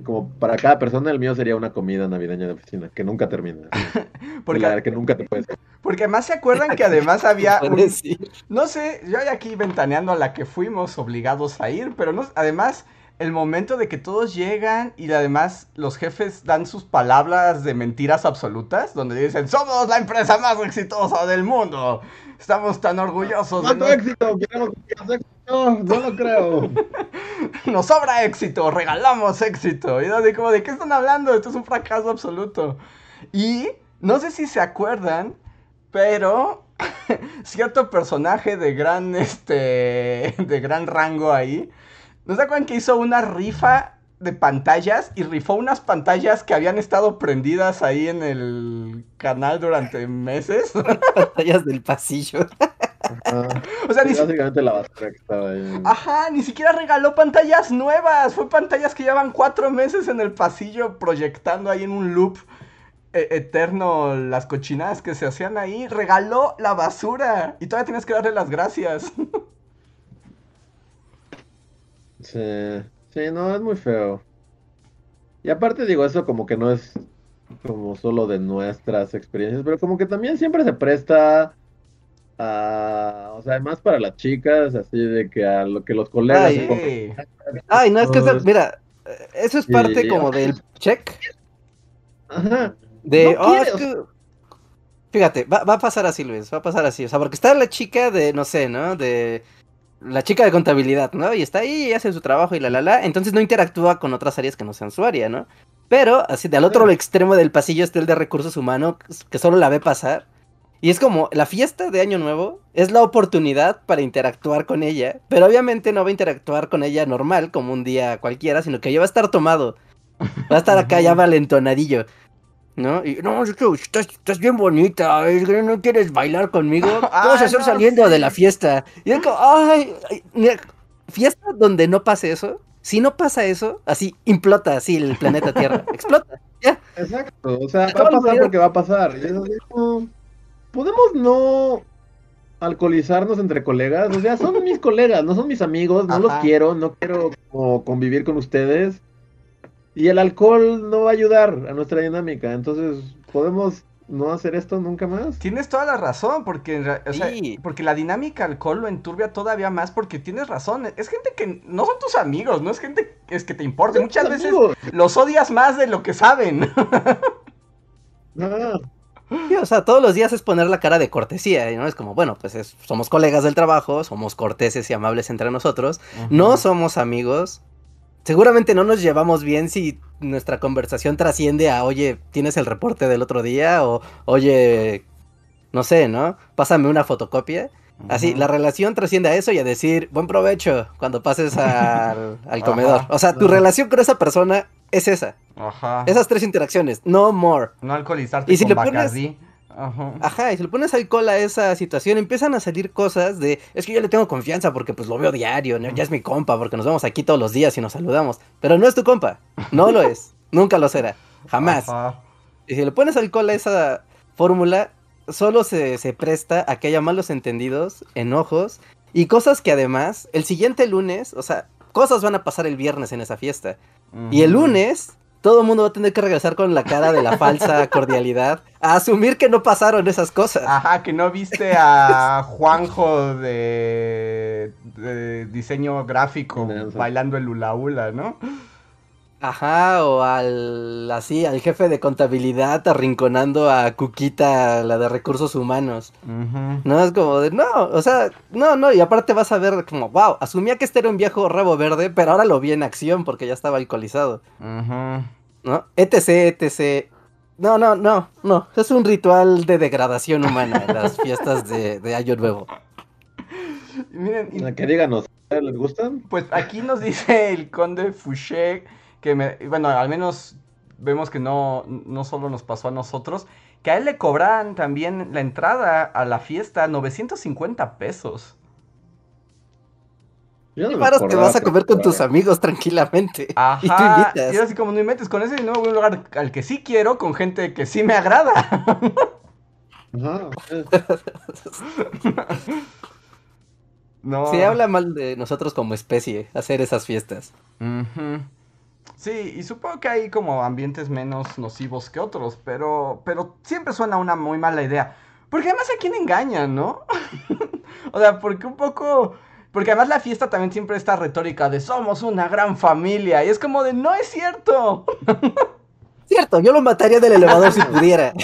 como para cada persona, el mío sería una comida navideña de oficina, que nunca termina, (laughs) Porque, la que nunca te puedes... porque además se acuerdan que además (laughs) había un-. No sé, yo hay aquí ventaneando a la que fuimos obligados a ir, pero no, además el momento de que todos llegan y además los jefes dan sus palabras de mentiras absolutas, donde dicen, somos la empresa más exitosa del mundo, estamos tan orgullosos de ¿Cuánto no- éxito? Queremos éxito. No lo creo. (laughs) nos sobra éxito, regalamos éxito. Y así como, ¿de qué están hablando? Esto es un fracaso absoluto. Y no sé si se acuerdan, pero (laughs) cierto personaje de gran, este, de gran rango ahí, ¿no se acuerdan que hizo una rifa de pantallas y rifó unas pantallas que habían estado prendidas ahí en el canal durante meses? (laughs) Pantallas del pasillo. Ajá. o sea, Sí, ni, si- básicamente la basura que estaba ahí. Ajá, ni siquiera regaló pantallas nuevas. Fue pantallas que llevan cuatro meses en el pasillo proyectando ahí en un loop e- eterno las cochinadas que se hacían ahí. Regaló la basura. Y todavía tienes que darle las gracias. (laughs) Sí, sí, no, es muy feo. Y aparte digo, eso como que no es como solo de nuestras experiencias, pero como que también siempre se presta a, o sea, además para las chicas, así de que a lo que los colegas Ay. Ay, no, es que, mira, eso es parte como del check. Ajá, De, No oh, quiere, es o que... Fíjate, va, va a pasar así, Luis, va a pasar así. O sea, porque está la chica de, no sé, ¿no? De... La chica de contabilidad, ¿no? Y está ahí y hace su trabajo y la, la, la. Entonces no interactúa con otras áreas que no sean su área, ¿no? Pero, así, del otro extremo del pasillo está el de recursos humanos, que solo la ve pasar. Y es como, la fiesta de Año Nuevo es la oportunidad para interactuar con ella, pero obviamente no va a interactuar con ella normal, como un día cualquiera, sino que ya va a estar tomado. Va a estar acá ya valentonadillo. ¿No? Y no, es que estás, estás bien bonita, es que no quieres bailar conmigo. (laughs) ¿Qué vas a Ah, hacer no, saliendo sí. de la fiesta? Y es como, ay, ay, mira, fiesta donde no pase eso. Si no pasa eso, así implota así el planeta Tierra. (laughs) Explota. Ya. exacto, o sea, va a pasar porque va a pasar. Y es así como, ¿podemos no alcoholizarnos entre colegas? O sea, son mis colegas, no son mis amigos, no los quiero, no quiero como convivir con ustedes. Y el alcohol no va a ayudar a nuestra dinámica, entonces, ¿podemos no hacer esto nunca más? Tienes toda la razón, porque, en ra- o sea, Sí. porque la dinámica alcohol lo enturbia todavía más, porque tienes razón. Es gente que no son tus amigos, no es gente que es que te importa. Muchas veces Amigos. los odias más de lo que saben. (laughs) Ah, Sí, o sea, todos los días es poner la cara de cortesía, ¿no? Es como, bueno, pues es- somos colegas del trabajo, somos corteses y amables entre nosotros, no somos amigos, seguramente no nos llevamos bien si nuestra conversación trasciende a, oye, ¿tienes el reporte del otro día? O, oye, no sé, ¿no? Pásame una fotocopia. Así, la relación trasciende a eso y a decir, buen provecho cuando pases al, (laughs) al Ajá. comedor. O sea, tu relación con esa persona es esa. Ajá. Esas tres interacciones, no more. No alcoholizarte Y si con le pones-. Ajá. Ajá, y si le pones alcohol a esa situación, empiezan a salir cosas de, es que yo le tengo confianza porque pues lo veo diario, ¿no? ya es mi compa, porque nos vemos aquí todos los días y nos saludamos. Pero no es tu compa, no lo es, (laughs) nunca lo será, jamás. Ajá. Y si le pones alcohol a esa fórmula, solo se, se presta a que haya malos entendidos, enojos y cosas que además, el siguiente lunes, o sea, cosas van a pasar el viernes en esa fiesta. Y el lunes, todo el mundo va a tener que regresar con la cara de la falsa (laughs) cordialidad, a asumir que no pasaron esas cosas. Ajá, que no viste a Juanjo de, de diseño gráfico bailando el hula hula, ¿no? Ajá, o al así, al jefe de contabilidad arrinconando a Cuquita, la de recursos humanos. Ujú. No, es como de, no, o sea, no, no, y aparte vas a ver como, wow, asumía que este era un viejo rabo verde, pero ahora lo vi en acción porque ya estaba alcoholizado, Ujú. ¿no? etc, etc. No, no, no, no, es un ritual de degradación humana, las fiestas de, de Año Nuevo. Miren, y- Que díganos, ¿les gustan? pues aquí nos dice el conde Fouché que, me, bueno, al menos vemos que no, no solo nos pasó a nosotros, que a él le cobran también la entrada a la fiesta 950 pesos. Yo no Y que acordaba, vas a comer con tus amigos tranquilamente. Ajá. (laughs) Y tú Y invitas. era así como no inventes, con ese dinero voy a un lugar al que sí quiero, con gente que sí me agrada. Eh. (laughs) No. Se habla mal de nosotros como especie, hacer esas fiestas. Ujú. Sí, y supongo que hay como ambientes menos nocivos que otros, pero, pero siempre suena una muy mala idea. Porque además a quién engañan, ¿no? (laughs) o sea, porque un poco... Porque además la fiesta también siempre está retórica de somos una gran familia. Y es como de no es cierto. (laughs) Cierto, yo lo mataría del elevador si pudiera. (laughs)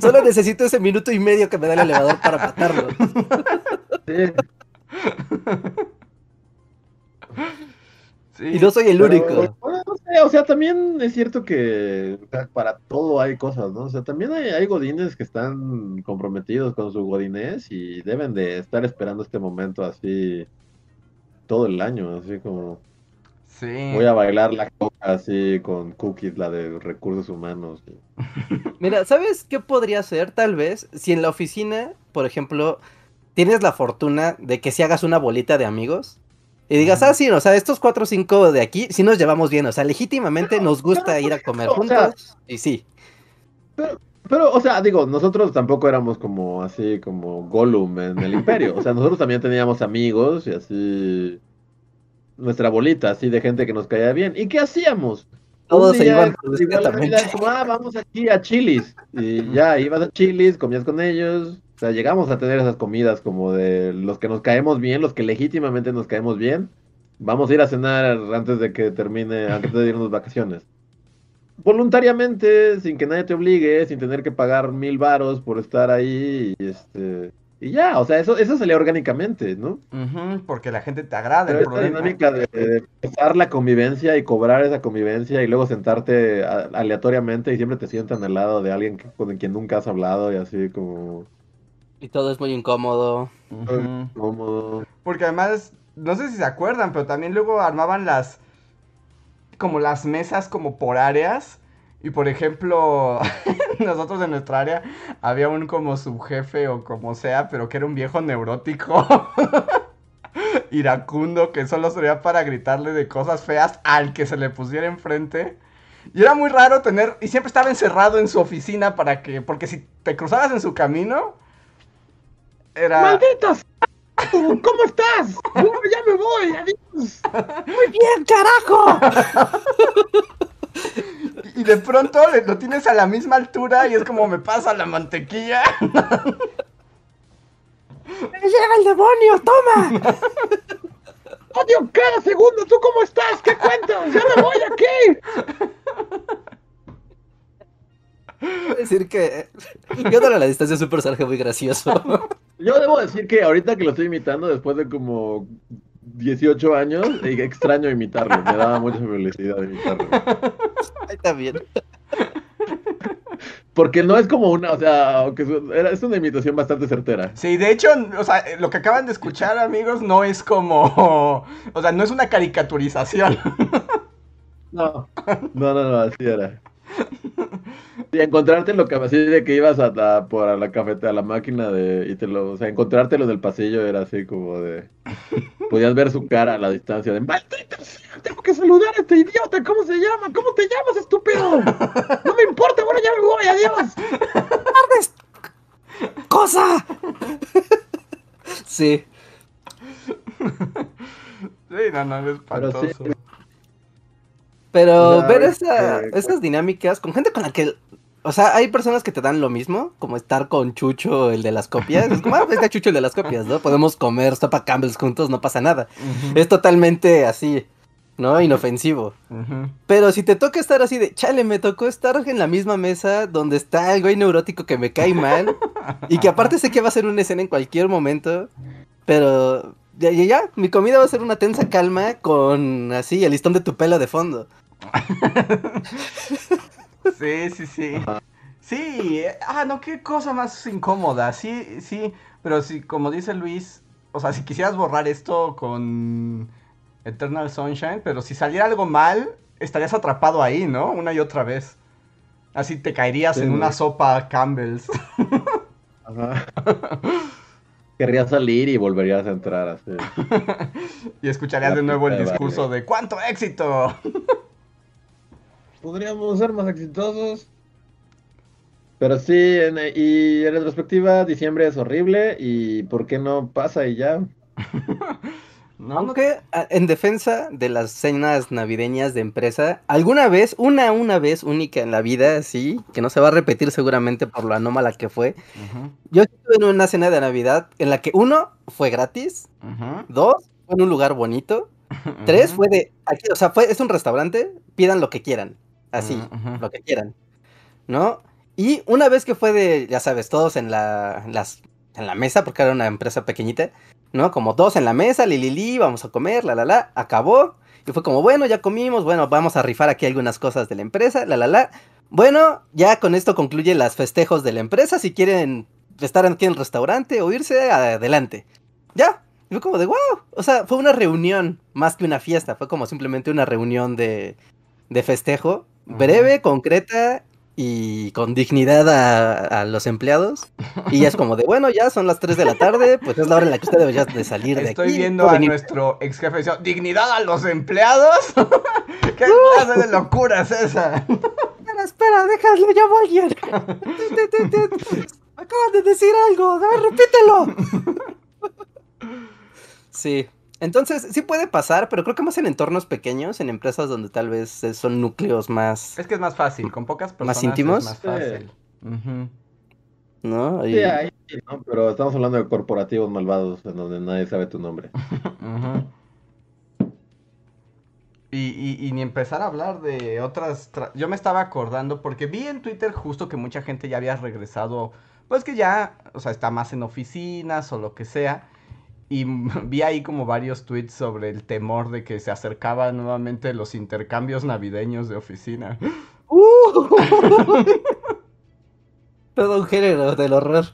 Solo necesito ese minuto y medio que me da el elevador para matarlo. Sí, Sí. Y no soy el pero, único. bueno, no sé, o sea, también es cierto que o sea, para todo hay cosas, ¿no? O sea, también hay, hay godines que están comprometidos con su godinés y deben de estar esperando este momento así todo el año, así como Sí. voy a bailar la coca así con cookies, la de recursos humanos. (laughs) Mira, ¿sabes qué podría ser? Tal vez, si en la oficina, por ejemplo, tienes la fortuna de que si hagas una bolita de amigos y digas, ah, sí, o sea, estos cuatro o cinco de aquí, sí nos llevamos bien, o sea, legítimamente nos gusta pero, ir a comer o sea, juntos. Y sí, Pero, o sea, digo, nosotros tampoco éramos como así, como Gollum en el Imperio. O sea, nosotros también teníamos amigos y así. Nuestra bolita, así de gente que nos caía bien. ¿Y qué hacíamos? Todos se iban igual como, ah, vamos aquí a Chilis. Y ya, ibas a Chilis, comías con ellos. O sea, llegamos a tener esas comidas como de los que nos caemos bien, los que legítimamente nos caemos bien. Vamos a ir a cenar antes de que termine, antes de irnos vacaciones. Voluntariamente, sin que nadie te obligue, sin tener que pagar mil varos por estar ahí y este y ya, o sea, eso, eso salía orgánicamente, ¿no? Ujú, porque la gente te agrada. Pero el esta problema. dinámica de, de empezar la convivencia y cobrar esa convivencia y luego sentarte a- aleatoriamente y siempre te sientan al lado de alguien que- con quien nunca has hablado y así como Y todo es muy incómodo. Ujú. cómodo. Porque además, no sé si se acuerdan, pero también luego armaban las. como las mesas como por áreas. Y por ejemplo, (laughs) nosotros en nuestra área había un como subjefe o como sea, pero que era un viejo neurótico. (laughs) iracundo que solo servía para gritarle de cosas feas al que se le pusiera enfrente. Y era muy raro tener, y siempre estaba encerrado en su oficina para que, porque si te cruzabas en su camino, era... ¡Malditas! ¿Cómo estás? Ya me voy, adiós. ¡Muy bien, carajo! Y de pronto lo tienes a la misma altura y es como me pasa la mantequilla. ¡Me lleva el demonio! ¡Toma! Odio cada segundo, ¿tú cómo estás? ¿Qué cuentas? ¡Ya me voy aquí! Decir que. Yo a la distancia es un personaje muy gracioso. (laughs) Yo debo decir que ahorita que lo estoy imitando, después de como 18 años y extraño imitarlo. Me daba mucha felicidad imitarlo. Ahí está bien. Porque no es como una, o sea, aunque es- era- es una imitación bastante certera. Sí, de hecho, o sea, lo que acaban de escuchar, amigos, no es como. (laughs) O sea, no es una caricaturización. No, no, no, no, así era. (laughs) Y encontrarte lo que así de que ibas a la, por a la cafeta, a la máquina de, y te lo, o sea, encontrártelo en el pasillo era así como de, podías ver su cara a la distancia de, maldita sea, tengo que saludar a este idiota, ¿cómo se llama? ¿Cómo te llamas, estúpido? No me importa, bueno, ya me voy, adiós. ¡Cosa! Sí. Sí, no, no, es Pero sí. espantoso. Pero ver es esa- que- esas dinámicas con gente con la que. O sea, hay personas que te dan lo mismo, como estar con Chucho, el de las copias. Es como, ah, venga, Chucho, el de las copias, ¿no? Podemos comer sopa Campbell's juntos, no pasa nada. Es totalmente así, ¿no? Inofensivo. Pero si te toca estar así de, chale, me tocó estar en la misma mesa donde está el güey neurótico que me cae mal y que aparte sé que va a ser una escena en cualquier momento, pero ya, ya, ya, mi comida va a ser una tensa calma con así el listón de tu pelo de fondo. (laughs) Sí, sí, sí. Sí, eh, ah, no, qué cosa más incómoda. Sí, sí, pero sí, como dice Luis, o sea, si quisieras borrar esto con Eternal Sunshine, pero si saliera algo mal, estarías atrapado ahí, ¿no? Una y otra vez. Así te caerías Sí, en una sopa Campbell's. Ajá. Querrías salir y volverías a entrar así. (laughs) y escucharías La de nuevo el discurso de ¡cuánto éxito! Podríamos ser más exitosos. Pero sí, en- y en retrospectiva, diciembre es horrible y ¿por qué no pasa y ya? (laughs) No, Aunque en defensa de las cenas navideñas de empresa, alguna vez, una, una vez única en la vida, sí, que no se va a repetir seguramente por lo anómala que fue, yo estuve en una cena de Navidad en la que uno fue gratis, dos fue en un lugar bonito, (laughs) tres fue de, aquí, o sea, fue, es un restaurante, pidan lo que quieran, así, ujú. lo que quieran, ¿no? Y una vez que fue de, ya sabes, todos en la, en las, en la mesa, porque era una empresa pequeñita, ¿no? Como todos en la mesa, li, li, li, vamos a comer, la, la, la, acabó. Y fue como, bueno, ya comimos, bueno, vamos a rifar aquí algunas cosas de la empresa, la, la, la. Bueno, ya con esto concluye las festejos de la empresa. Si quieren estar aquí en el restaurante o irse, adelante. Ya. Y fue como de, wow. O sea, fue una reunión más que una fiesta. Fue como simplemente una reunión de, de festejo. Breve, concreta y con dignidad a, a los empleados. Y ya es como de, bueno, ya son las 3 de la tarde, pues es la hora en la que usted debería de salir de aquí. Estoy viendo a venir". nuestro ex jefe diciendo, ¿dignidad a los empleados? (laughs) ¿Qué clase de locura es esa? Espera, espera, déjalo, llamo (laughs) a alguien. Acaban de decir algo, a ver, repítelo. (laughs) Sí, entonces sí puede pasar, pero creo que más en entornos pequeños, en empresas donde tal vez son núcleos más, Es que es más fácil, con pocas personas ¿Más íntimos? es más fácil. Ujú. ¿no? Y- Sí, ahí, ¿no? Pero estamos hablando de corporativos malvados en donde nadie sabe tu nombre. (laughs) Y, y- y ni empezar a hablar de otras... tra- Yo me estaba acordando porque vi en Twitter justo que mucha gente ya había regresado, pues que ya, o sea, está más en oficinas o lo que sea. Y (laughs) vi ahí como varios tweets sobre el temor de que se acercaban nuevamente los intercambios navideños de oficina. (laughs) ¡Uh! Todo un género del horror.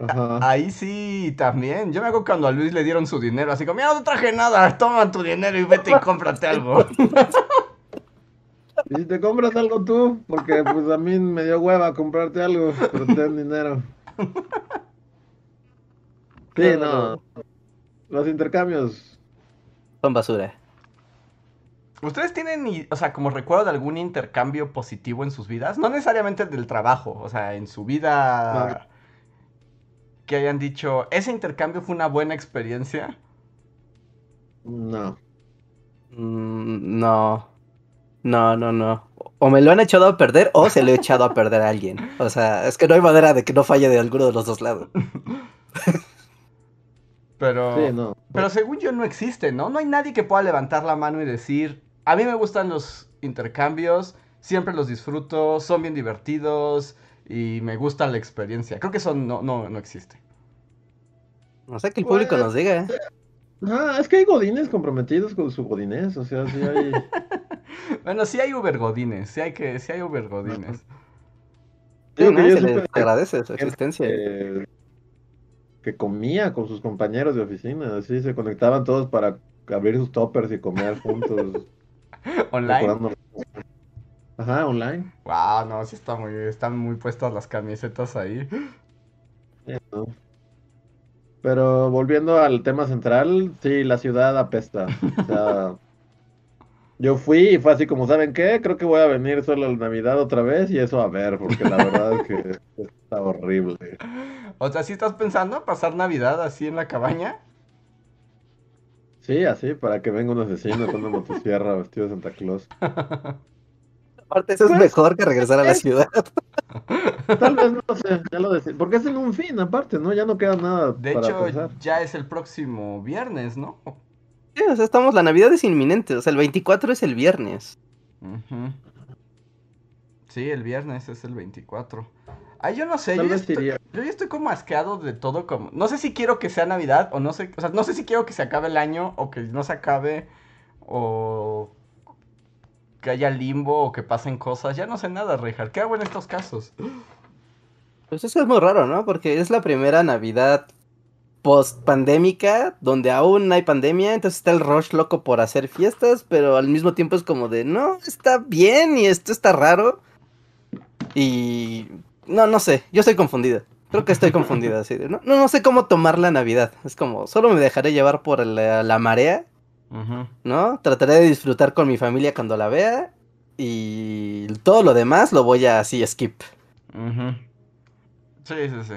Ajá. Ahí sí, también. Yo me acuerdo cuando a Luis le dieron su dinero, así como, mira, no traje nada, toma tu dinero y vete y cómprate algo. (laughs) Y si te compras algo tú, porque pues a mí me dio hueva comprarte algo, pero ten dinero. Sí, no. Los intercambios. Son basura. ¿Ustedes tienen, o sea, como recuerdo de algún intercambio positivo en sus vidas? No necesariamente del trabajo, o sea, en su vida que hayan dicho, ese intercambio fue una buena experiencia. No. Mm, no. No, no, no. O me lo han echado a perder o se lo he echado a perder a alguien. O sea, es que no hay manera de que no falle de alguno de los dos lados. (laughs) Pero, Sí, no. pero según yo no existe, ¿no? No hay nadie que pueda levantar la mano y decir, a mí me gustan los intercambios, siempre los disfruto, son bien divertidos y me gusta la experiencia. Creo que eso no, no, no existe. No sé que el público Pues, nos diga. Ah, es que hay godines comprometidos con su godines, o sea, sí hay... (laughs) Bueno, sí hay Uber Godines, sí hay que, sí hay Uber Godines. Sí, Digo ¿no? que yo Se les agradece su existencia. que, que comía con sus compañeros de oficina, así se conectaban todos para abrir sus toppers y comer juntos, (laughs) Online. Ajá, online. Wow, no, sí está muy, están muy puestas las camisetas ahí. Pero volviendo al tema central, sí, la ciudad apesta. O sea, (laughs) yo fui y fue así como, ¿saben qué? Creo que voy a venir solo en Navidad otra vez y eso a ver, porque la verdad es que (laughs) está horrible. O sea, ¿sí estás pensando pasar Navidad así en la cabaña? Sí, así, para que venga un asesino con una motosierra vestido de Santa Claus. (laughs) Aparte, eso es Pues, mejor que regresar a la ciudad. (laughs) Tal vez no sé, ya lo decía. Porque es en un fin, aparte, ¿no? Ya no queda nada De para hecho, pensar. ya es el próximo viernes, ¿no? Sí, o sea, estamos, la Navidad es inminente, o sea, el 24 es el viernes. Sí, el viernes es el 24. Ay, yo no sé, yo ya, estoy, iría. yo ya estoy como asqueado de todo como... No sé si quiero que sea Navidad o no sé... O sea, no sé si quiero que se acabe el año o que no se acabe o que haya limbo o que pasen cosas. Ya no sé nada, Richard. ¿Qué hago en estos casos? Pues eso es muy raro, ¿no? Porque es la primera Navidad post pandémica, donde aún hay pandemia, entonces está el rush loco por hacer fiestas, pero al mismo tiempo es como de, no, está bien y esto está raro. Y no, no sé, yo estoy confundida. Creo que estoy confundida, así de, no, no, no sé cómo tomar la Navidad. Es como, solo me dejaré llevar por la, la marea. ¿no? Trataré de disfrutar con mi familia cuando la vea y todo lo demás lo voy a así skip. Sí, sí, sí.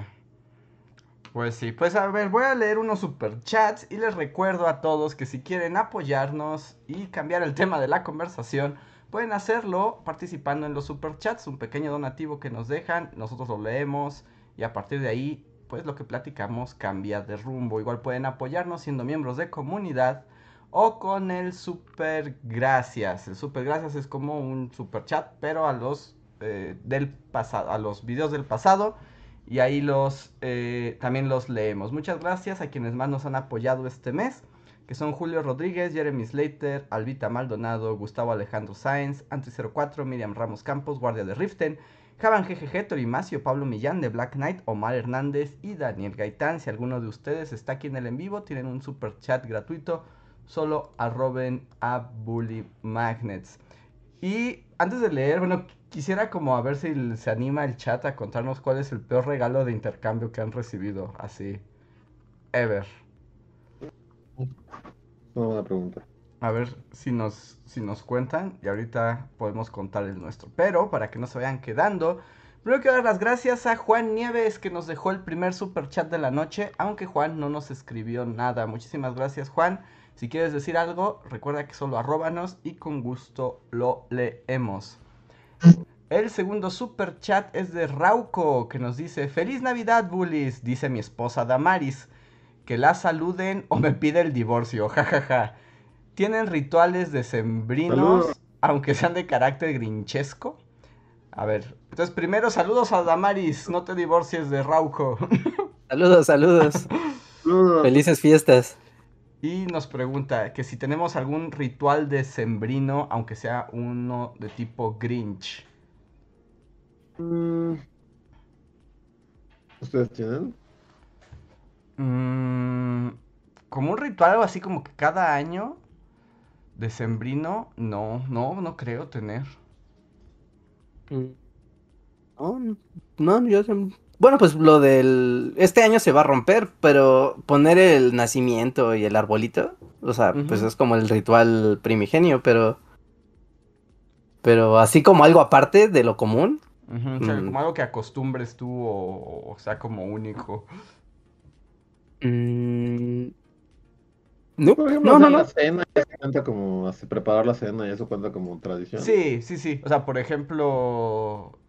Pues sí, pues a ver, voy a leer unos superchats y les recuerdo a todos que si quieren apoyarnos y cambiar el tema de la conversación, pueden hacerlo participando en los superchats, un pequeño donativo que nos dejan, nosotros lo leemos y a partir de ahí, pues lo que platicamos cambia de rumbo. Igual pueden apoyarnos siendo miembros de comunidad o con el super gracias. El super gracias es como un super chat, pero a los eh, del pasado, a los videos del pasado y ahí los eh, también los leemos. Muchas gracias a quienes más nos han apoyado este mes, que son Julio Rodríguez, Jeremy Slater, Albita Maldonado, Gustavo Alejandro Sáenz, Anti04, Miriam Ramos Campos, Guardia de Riften, Javan GGG, Torimacio, Pablo Millán de Black Knight, Omar Hernández y Daniel Gaitán. Si alguno de ustedes está aquí en el en vivo, tienen un super chat gratuito. Solo arroben a Bully Magnets. Y antes de leer, bueno, quisiera como a ver si se anima el chat a contarnos cuál es el peor regalo de intercambio que han recibido, así, ever. Una buena pregunta. A ver si nos, si nos cuentan y ahorita podemos contar el nuestro. Pero para que no se vayan quedando, primero quiero dar las gracias a Juan Nieves que nos dejó el primer super chat de la noche, aunque Juan no nos escribió nada. Muchísimas gracias Juan. Si quieres decir algo, recuerda que solo arróbanos y con gusto lo leemos. El segundo super chat es de Rauco que nos dice, feliz Navidad bullies, dice mi esposa Damaris, que la saluden o me pide el divorcio, (laughs) jajaja. ¿Tienen rituales decembrinos, Saludos. aunque sean de carácter grinchesco? A ver, entonces primero saludos a Damaris, no te divorcies de Rauco. (laughs) Saludos, saludos. Saludos. Felices fiestas. Y nos pregunta que si tenemos algún ritual decembrino, aunque sea uno de tipo Grinch. Mm. ¿Ustedes tienen? Mm, como un ritual, algo así como que cada año decembrino, no, no, no creo tener. Mm. No, no, yo... sem- Bueno, pues lo del... Este año se va a romper, pero poner el nacimiento y el arbolito, o sea, pues es como el ritual primigenio, pero... Pero así como algo aparte de lo común. O sea, Mm. como algo que acostumbres tú o, o sea como único. mm, No, Por ejemplo, no, no, no. la cena, eso cuenta como preparar la cena y eso cuenta como tradición. Sí, sí, sí. O sea, por ejemplo,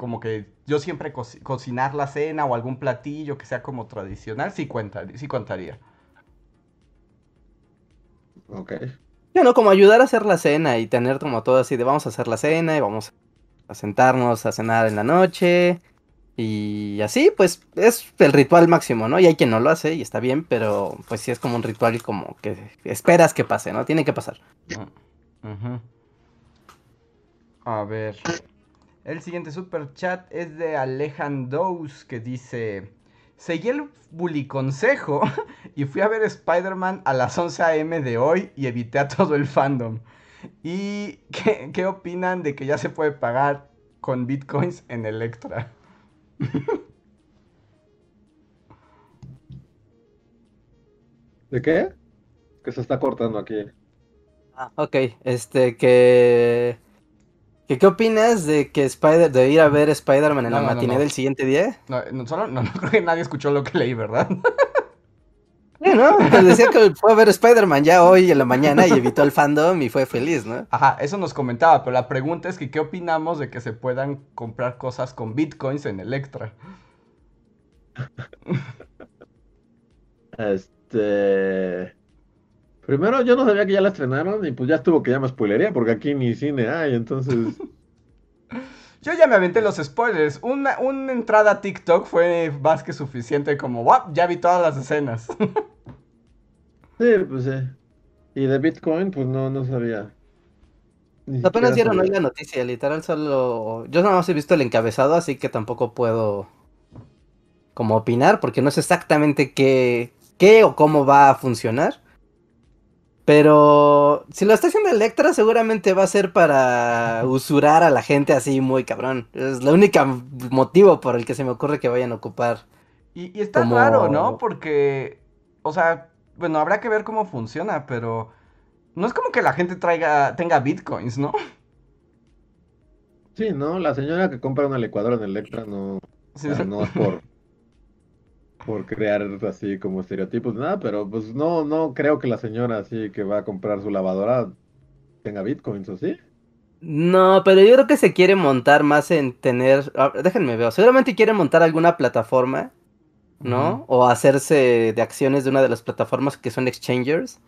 como que yo siempre co- cocinar la cena o algún platillo que sea como tradicional, sí cuenta, sí contaría. Ok. Ya no, como ayudar a hacer la cena y tener como todo así de vamos a hacer la cena y vamos a sentarnos a cenar en la noche Y así, pues es el ritual máximo, ¿no? Y hay quien no lo hace y está bien, pero pues sí es como un ritual como que esperas que pase, ¿no? Tiene que pasar. A ver. El siguiente super chat es de Alejandros que dice: Seguí el bully consejo (laughs) y fui a ver Spider-Man a las 11 a.m. de hoy y evité a todo el fandom. ¿Y qué, qué opinan de que ya se puede pagar con bitcoins en Electra? (laughs) ¿De qué? Que se está cortando aquí. Ah, ok, este, que... ¿Qué opinas de que Spider de ir a ver Spider-Man en No, la no, matiné no. del siguiente día? No, no, solo, no, no (laughs) creo que nadie escuchó lo que leí, ¿verdad? Sí, ¿no? Pues decía que fue a ver Spider-Man ya hoy en la mañana y evitó el fandom y fue feliz, ¿no? Ajá, eso nos comentaba, pero la pregunta es que ¿qué opinamos de que se puedan comprar cosas con bitcoins en Electra? (laughs) Este. Primero, yo no sabía que ya la estrenaron y pues ya estuvo que ya me spoilería porque aquí ni cine hay, entonces. (laughs) Yo ya me aventé los spoilers. Una, una entrada a TikTok fue más que suficiente como, ¡guap! Ya vi todas las escenas. (laughs) Sí, pues sí. Y de Bitcoin, pues no, no sabía. Ni Apenas dieron hoy la noticia, literal solo... Yo nada más he visto el encabezado, así que tampoco puedo como opinar, porque no sé exactamente qué, qué o cómo va a funcionar. Pero si lo está haciendo Electra, seguramente va a ser para usurar a la gente así muy cabrón. Es el único motivo por el que se me ocurre que vayan a ocupar. Y, y está Como- raro, ¿no? Porque, o sea, bueno, habrá que ver cómo funciona, pero no es como que la gente traiga, tenga bitcoins, ¿no? Sí, ¿no? La señora que compra una licuadora en Electra no, Sí, o sea, sí. no es por, por crear así como estereotipos, nada, pero pues no, no creo que la señora así que va a comprar su lavadora tenga bitcoins, ¿o sí? No, pero yo creo que se quiere montar más en tener... Déjenme ver, seguramente quiere montar alguna plataforma, ¿no? O hacerse de acciones de una de las plataformas que son exchangers,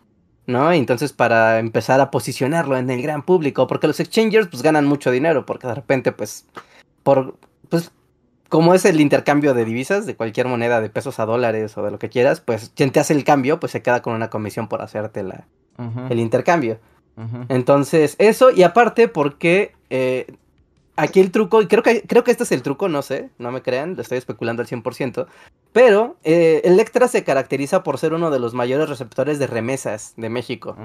¿no? Y entonces para empezar a posicionarlo en el gran público, porque los exchangers pues ganan mucho dinero, porque de repente pues, por, pues, como es el intercambio de divisas, de cualquier moneda de pesos a dólares o de lo que quieras, pues quien te hace el cambio pues se queda con una comisión por hacerte la, el intercambio. Entonces, eso, y aparte porque eh, aquí el truco, y creo que, creo que este es el truco, no sé, no me crean, lo estoy especulando al 100%, pero eh, Electra se caracteriza por ser uno de los mayores receptores de remesas de México.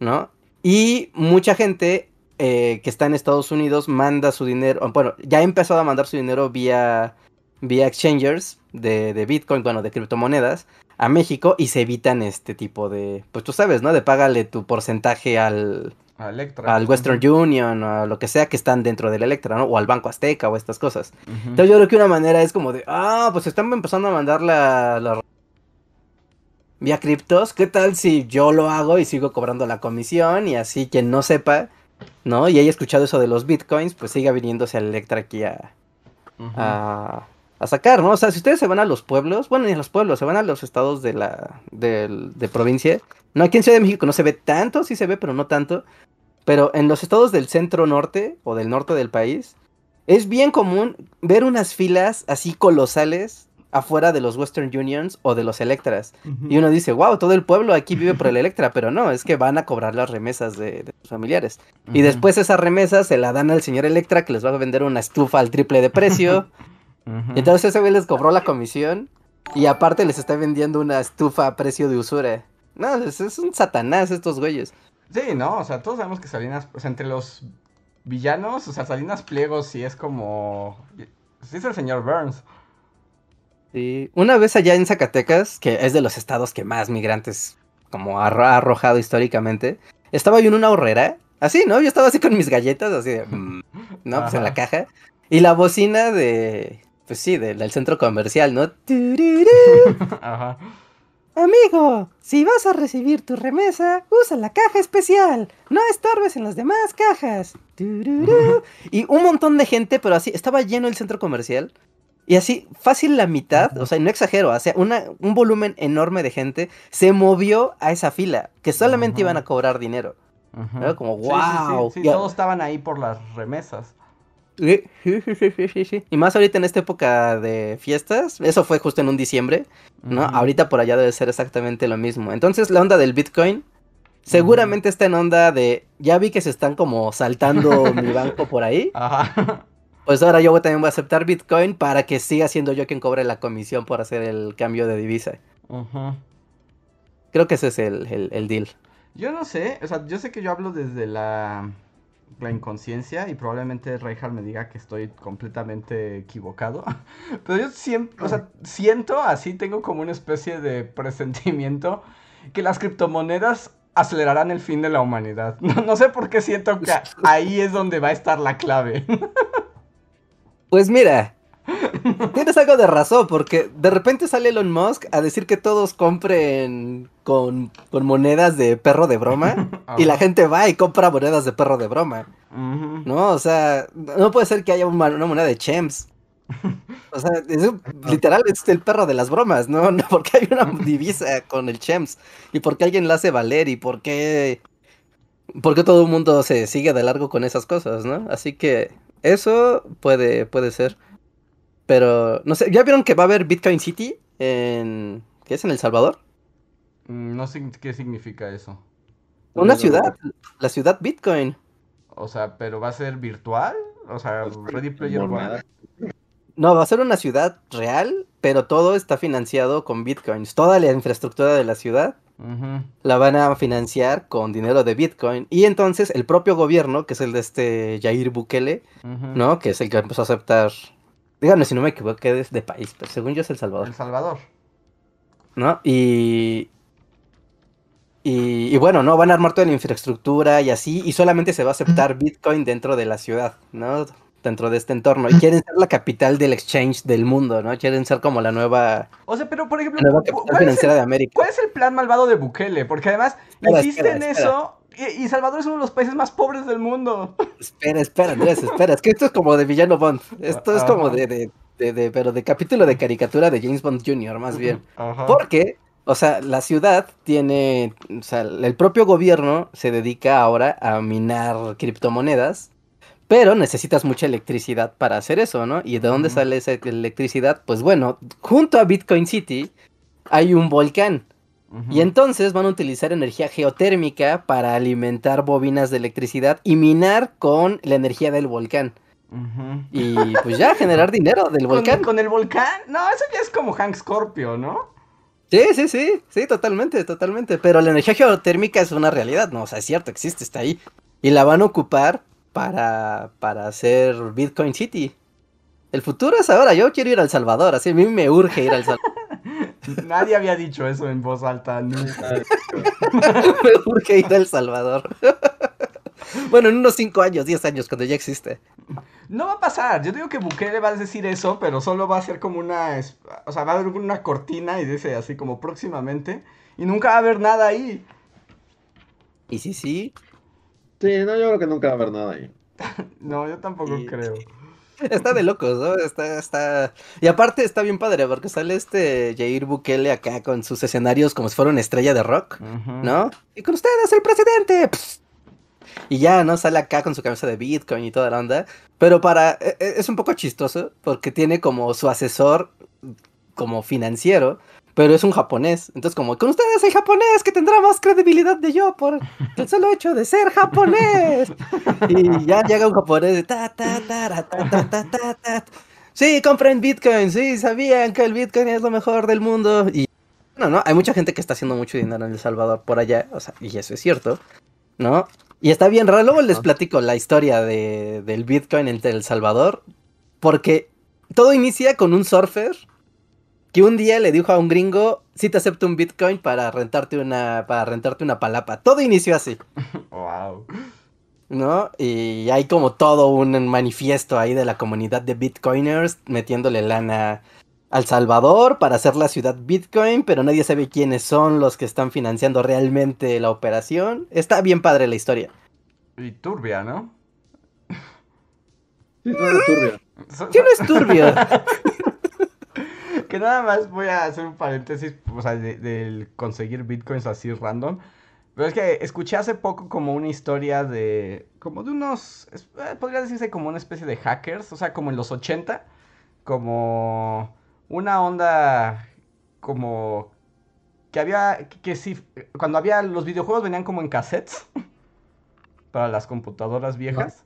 ¿no? Y mucha gente eh, que está en Estados Unidos manda su dinero, bueno, ya ha empezado a mandar su dinero vía, vía exchangers de, de Bitcoin, bueno, de criptomonedas a México y se evitan este tipo de, pues tú sabes, ¿no? De págale tu porcentaje al, A Electra. al Western Union o a lo que sea que están dentro del Electra, ¿no? O al Banco Azteca o estas cosas. Entonces yo creo que una manera es como de, ah, pues están empezando a mandar la, la- vía criptos, ¿qué tal si yo lo hago y sigo cobrando la comisión y así quien no sepa, ¿no? Y haya escuchado eso de los bitcoins, pues siga viniéndose al Electra aquí a, a, a sacar, ¿no? O sea, si ustedes se van a los pueblos, bueno, ni a los pueblos, se van a los estados de la del- de provincia. No, aquí en Ciudad de México no se ve tanto, sí se ve, pero no tanto. Pero en los estados del centro norte o del norte del país, es bien común ver unas filas así colosales afuera de los Western Unions o de los Electras. Y uno dice, wow, todo el pueblo aquí vive por el Electra, pero no, es que van a cobrar las remesas de, de sus familiares. Y después esa remesa se la dan al señor Electra que les va a vender una estufa al triple de precio. (laughs) Entonces ese güey les cobró la comisión y aparte les está vendiendo una estufa a precio de usura. No, es, es un satanás estos güeyes. Sí, ¿no? O sea, todos sabemos que Salinas, o sea, entre los villanos, o sea, Salinas Pliegos sí es como... Sí es el señor Burns. Sí. Una vez allá en Zacatecas, que es de los estados que más migrantes como ha arro- ha arrojado históricamente, estaba yo en una horrera, así, ¿no? Yo estaba así con mis galletas, así de, mm, ¿no? Pues en la caja. Y la bocina de, pues sí, de- del centro comercial, ¿no? Tururú. (laughs) Ajá. Amigo, si vas a recibir tu remesa, usa la caja especial. No estorbes en las demás cajas. Tururú. Y un montón de gente, pero así, estaba lleno el centro comercial. Y así, fácil la mitad, o sea, no exagero, o sea, una, un volumen enorme de gente se movió a esa fila, que solamente iban a cobrar dinero. Era como, Sí, sí, sí, "Guau". Sí, Y a- todos estaban ahí por las remesas. Sí, sí, sí, sí, sí, sí. Y más ahorita en esta época de fiestas, eso fue justo en un diciembre, ¿no? Ahorita por allá debe ser exactamente lo mismo. Entonces la onda del Bitcoin seguramente está en onda de, ya vi que se están como saltando (laughs) mi banco por ahí, Ajá. Pues ahora yo también voy a aceptar Bitcoin para que siga siendo yo quien cobre la comisión por hacer el cambio de divisa. Ujú. Creo que ese es el, el, el deal. Yo no sé, o sea, yo sé que yo hablo desde la, la inconsciencia y probablemente Reinhardt me diga que estoy completamente equivocado, (laughs) pero yo siempre, o sea, siento así, tengo como una especie de presentimiento que las criptomonedas acelerarán el fin de la humanidad. (laughs) No, no sé por qué siento que ahí es donde va a estar la clave. (laughs) Pues mira, tienes algo de razón, porque de repente sale Elon Musk a decir que todos compren con, con monedas de perro de broma, (laughs) y la gente va y compra monedas de perro de broma. ¿no? O sea, no puede ser que haya una, moneda de Chems. O sea, es (laughs) literal es el perro de las bromas, ¿no? (laughs) no porque hay una divisa con el Chems, y porque alguien la hace valer, y por qué, por qué todo el mundo se sigue de largo con esas cosas, ¿no? Así que eso puede, puede ser. Pero, no sé, ¿ya vieron que va a haber Bitcoin City en... ¿Qué es? ¿En El Salvador? Mm, No sé qué significa eso. Una ciudad, la ciudad Bitcoin. O sea, pero va a ser virtual, o sea, Ready Player One. No, va a ser una ciudad real, pero todo está financiado con Bitcoins. Toda la infraestructura de la ciudad la van a financiar con dinero de Bitcoin. Y entonces el propio gobierno, que es el de este Jair Bukele. ¿no? Que es el que empezó a aceptar... Díganme si no me equivoco, que es de país, pero según yo es El Salvador. El Salvador. ¿no? Y, y, y bueno, ¿no? Van a armar toda la infraestructura y así, y solamente se va a aceptar (clears throat) Bitcoin dentro de la ciudad, ¿no? Dentro de este entorno. Y quieren ser la capital del exchange del mundo, ¿no? Quieren ser como la nueva, O sea, pero por ejemplo, la nueva ¿cu- capital ¿cuál es, financiera el, de América. cuál es el plan malvado de Bukele? Porque además Espera, insiste espera, en espera. eso y, y Salvador es uno de los países más pobres del mundo. (laughs) Espera, espera, Andrés, espera. Es que esto es como de Villano Bond. Esto es como de, de, de, de- pero de capítulo de caricatura de James Bond Jr., más bien. Porque, o sea, la ciudad tiene, o sea, el propio gobierno se dedica ahora a minar criptomonedas, pero necesitas mucha electricidad para hacer eso, ¿no? ¿Y de dónde sale esa electricidad? Pues bueno, junto a Bitcoin City hay un volcán. Y entonces van a utilizar energía geotérmica para alimentar bobinas de electricidad y minar con la energía del volcán. Y pues ya generar (laughs) dinero del ¿Con, volcán. con el volcán? No, eso ya es como Hank Scorpio, ¿no? Sí, sí, sí, sí, totalmente, totalmente. Pero la energía geotérmica es una realidad, ¿no? O sea, es cierto, existe, está ahí. Y la van a ocupar para, para hacer Bitcoin City. El futuro es ahora, yo quiero ir al Salvador, así a mí me urge ir al Salvador. (laughs) Nadie había dicho eso en voz alta nunca. (laughs) me urge ir al Salvador. (laughs) bueno, en unos 5 años, 10 años, cuando ya existe. No va a pasar. Yo digo que Bukele va a decir eso, pero solo va a ser como una. O sea, va a haber una cortina y dice así como próximamente. Y nunca va a haber nada ahí. Y sí, sí. Sí, no, yo creo que nunca va a haber nada ahí. (laughs) No, yo tampoco Y- creo. (laughs) Está de locos, ¿no? Está, está... Y aparte está bien padre, porque sale este Jair Bukele acá con sus escenarios como si fuera una estrella de rock. ¿no? Y con ustedes el presidente. Pss. Y ya, ¿no? Sale acá con su camisa de Bitcoin y toda la onda. Pero para... e- e- Es un poco chistoso porque tiene como su asesor como financiero, pero es un japonés. Entonces, como con ustedes el japonés que tendrá más credibilidad de yo por (laughs) el solo hecho de ser japonés. Y ya llega un japonés de ta ta ta ta ta ta ta. ta. Sí, compren Bitcoin, sí, sabían que el Bitcoin es lo mejor del mundo. Y no, no, hay mucha gente que está haciendo mucho dinero en El Salvador por allá, o sea, y eso es cierto, ¿no? Y está bien raro, luego les platico la historia de, del Bitcoin en El Salvador, porque todo inicia con un surfer que un día le dijo a un gringo, sí te acepto un Bitcoin para rentarte una, para rentarte una palapa. Todo inició así, (laughs) Wow. ¿no? Y hay como todo un manifiesto ahí de la comunidad de Bitcoiners metiéndole lana al Salvador para hacer la ciudad Bitcoin, pero nadie sabe quiénes son los que están financiando realmente la operación. Está bien padre la historia. Y turbia, ¿no? Sí, suena turbio. (laughs) So- ¿Quién es turbio? (laughs) Que nada más voy a hacer un paréntesis, o sea, de- del conseguir bitcoins así random. Pero es que escuché hace poco como una historia de. como de unos. eh, podría decirse como una especie de hackers, o sea, como en los 80. Como. Una onda. Como. Que había. Que, que sí. Cuando había. Los videojuegos venían como en cassettes. (laughs) Para las computadoras viejas.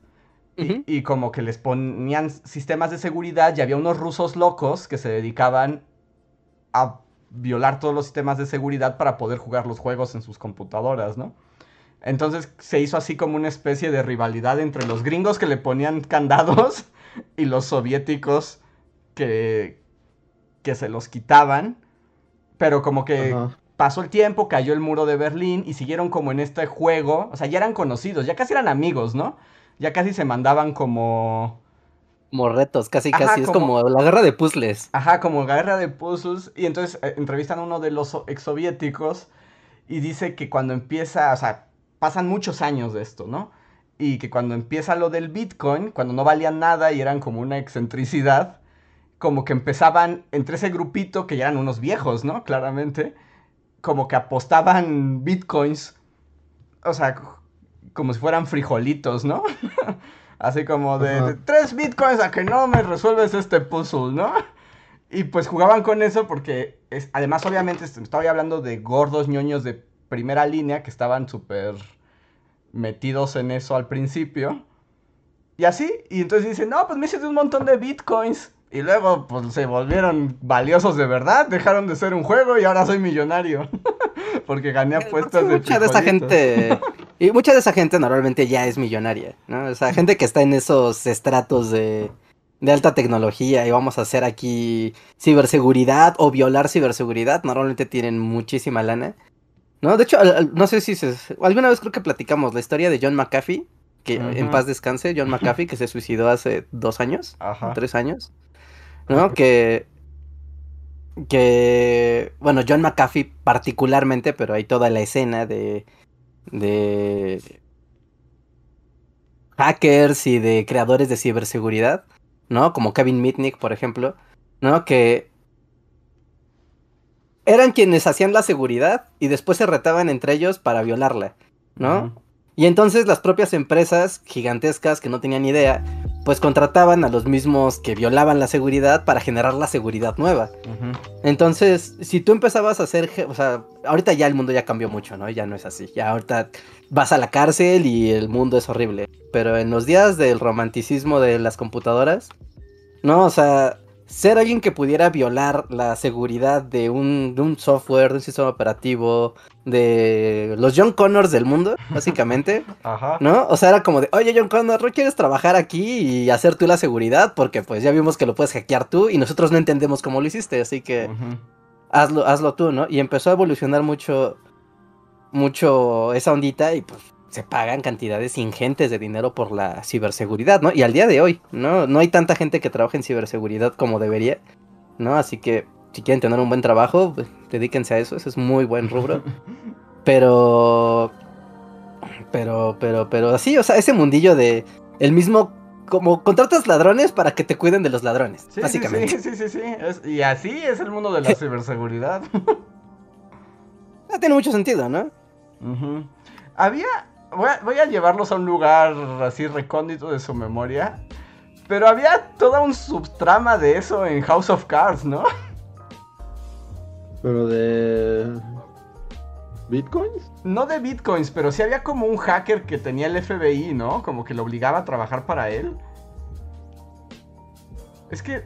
Y, como que les ponían sistemas de seguridad y había unos rusos locos que se dedicaban a violar todos los sistemas de seguridad para poder jugar los juegos en sus computadoras, ¿no? Entonces se hizo así como una especie de rivalidad entre los gringos que le ponían candados y los soviéticos que, que se los quitaban. Pero como que pasó el tiempo, cayó el muro de Berlín y siguieron como en este juego. O sea, ya eran conocidos, ya casi eran amigos, ¿no? Ya casi se mandaban como... Como retos, casi Ajá, casi. Es como- como la guerra de puzzles. Ajá, como guerra de puzzles. Y entonces eh, entrevistan a uno de los so- exsoviéticos y dice que cuando empieza, o sea, pasan muchos años de esto, ¿no? Y que cuando empieza lo del Bitcoin, cuando no valían nada y eran como una excentricidad, como que empezaban entre ese grupito, que ya eran unos viejos, ¿no? Claramente, como que apostaban Bitcoins, o sea, como si fueran frijolitos, ¿no? (laughs) Así como de, tres Bitcoins a que no me resuelves este puzzle, ¿no? Y pues jugaban con eso porque, es, además obviamente est- estaba hablando de gordos ñoños de primera línea que estaban súper metidos en eso al principio. Y así, y entonces dicen, no, pues me hice de un montón de bitcoins. Y luego, pues se volvieron valiosos de verdad, dejaron de ser un juego y ahora soy millonario. (laughs) Porque gané apuestas de mucha de esa frijolitos. gente. (laughs) Y mucha de esa gente normalmente ya es millonaria, ¿no? O sea, gente que está en esos estratos de, de alta tecnología y vamos a hacer aquí ciberseguridad o violar ciberseguridad, normalmente tienen muchísima lana. ¿No? De hecho, no sé si se, alguna vez creo que platicamos la historia de John McAfee, que en paz descanse, John McAfee, que se suicidó hace dos años, Ajá. tres años, ¿no? Que, que, bueno, John McAfee particularmente, pero hay toda la escena de, de hackers y de creadores de ciberseguridad, ¿no? Como Kevin Mitnick, por ejemplo, ¿no? Que eran quienes hacían la seguridad y después se retaban entre ellos para violarla, ¿no? Y entonces las propias empresas gigantescas que no tenían idea, pues contrataban a los mismos que violaban la seguridad para generar la seguridad nueva. Entonces, si tú empezabas a hacer, o sea, ahorita ya el mundo ya cambió mucho, ¿no? Ya no es así. Ya ahorita vas a la cárcel y el mundo es horrible. Pero en los días del romanticismo de las computadoras, no, o sea, ser alguien que pudiera violar la seguridad de un, de un software, de un sistema operativo, de los John Connors del mundo, (laughs) básicamente, Ajá. ¿no? O sea, era como de, oye John Connor, ¿no quieres trabajar aquí y hacer tú la seguridad? Porque pues ya vimos que lo puedes hackear tú y nosotros no entendemos cómo lo hiciste, así que hazlo, hazlo tú, ¿no? Y empezó a evolucionar mucho, mucho esa ondita y pues se pagan cantidades ingentes de dinero por la ciberseguridad, ¿no? Y al día de hoy, ¿no? No hay tanta gente que trabaje en ciberseguridad como debería, ¿no? Así que si quieren tener un buen trabajo, pues, dedíquense a eso, ese es muy buen rubro. (laughs) Pero, pero, pero, pero así, o sea, ese mundillo de el mismo, como contratas ladrones para que te cuiden de los ladrones, Sí, básicamente. Sí, sí, sí, sí. Es- y así es el mundo de la (laughs) ciberseguridad. Ah, tiene mucho sentido, ¿no? Había. Voy a, voy a llevarlos a un lugar así recóndito de su memoria. Pero había toda un subtrama de eso en House of Cards, ¿no? Pero de. ¿Bitcoins? No de bitcoins, pero sí había como un hacker que tenía el FBI, ¿no? Como que lo obligaba a trabajar para él. Es que.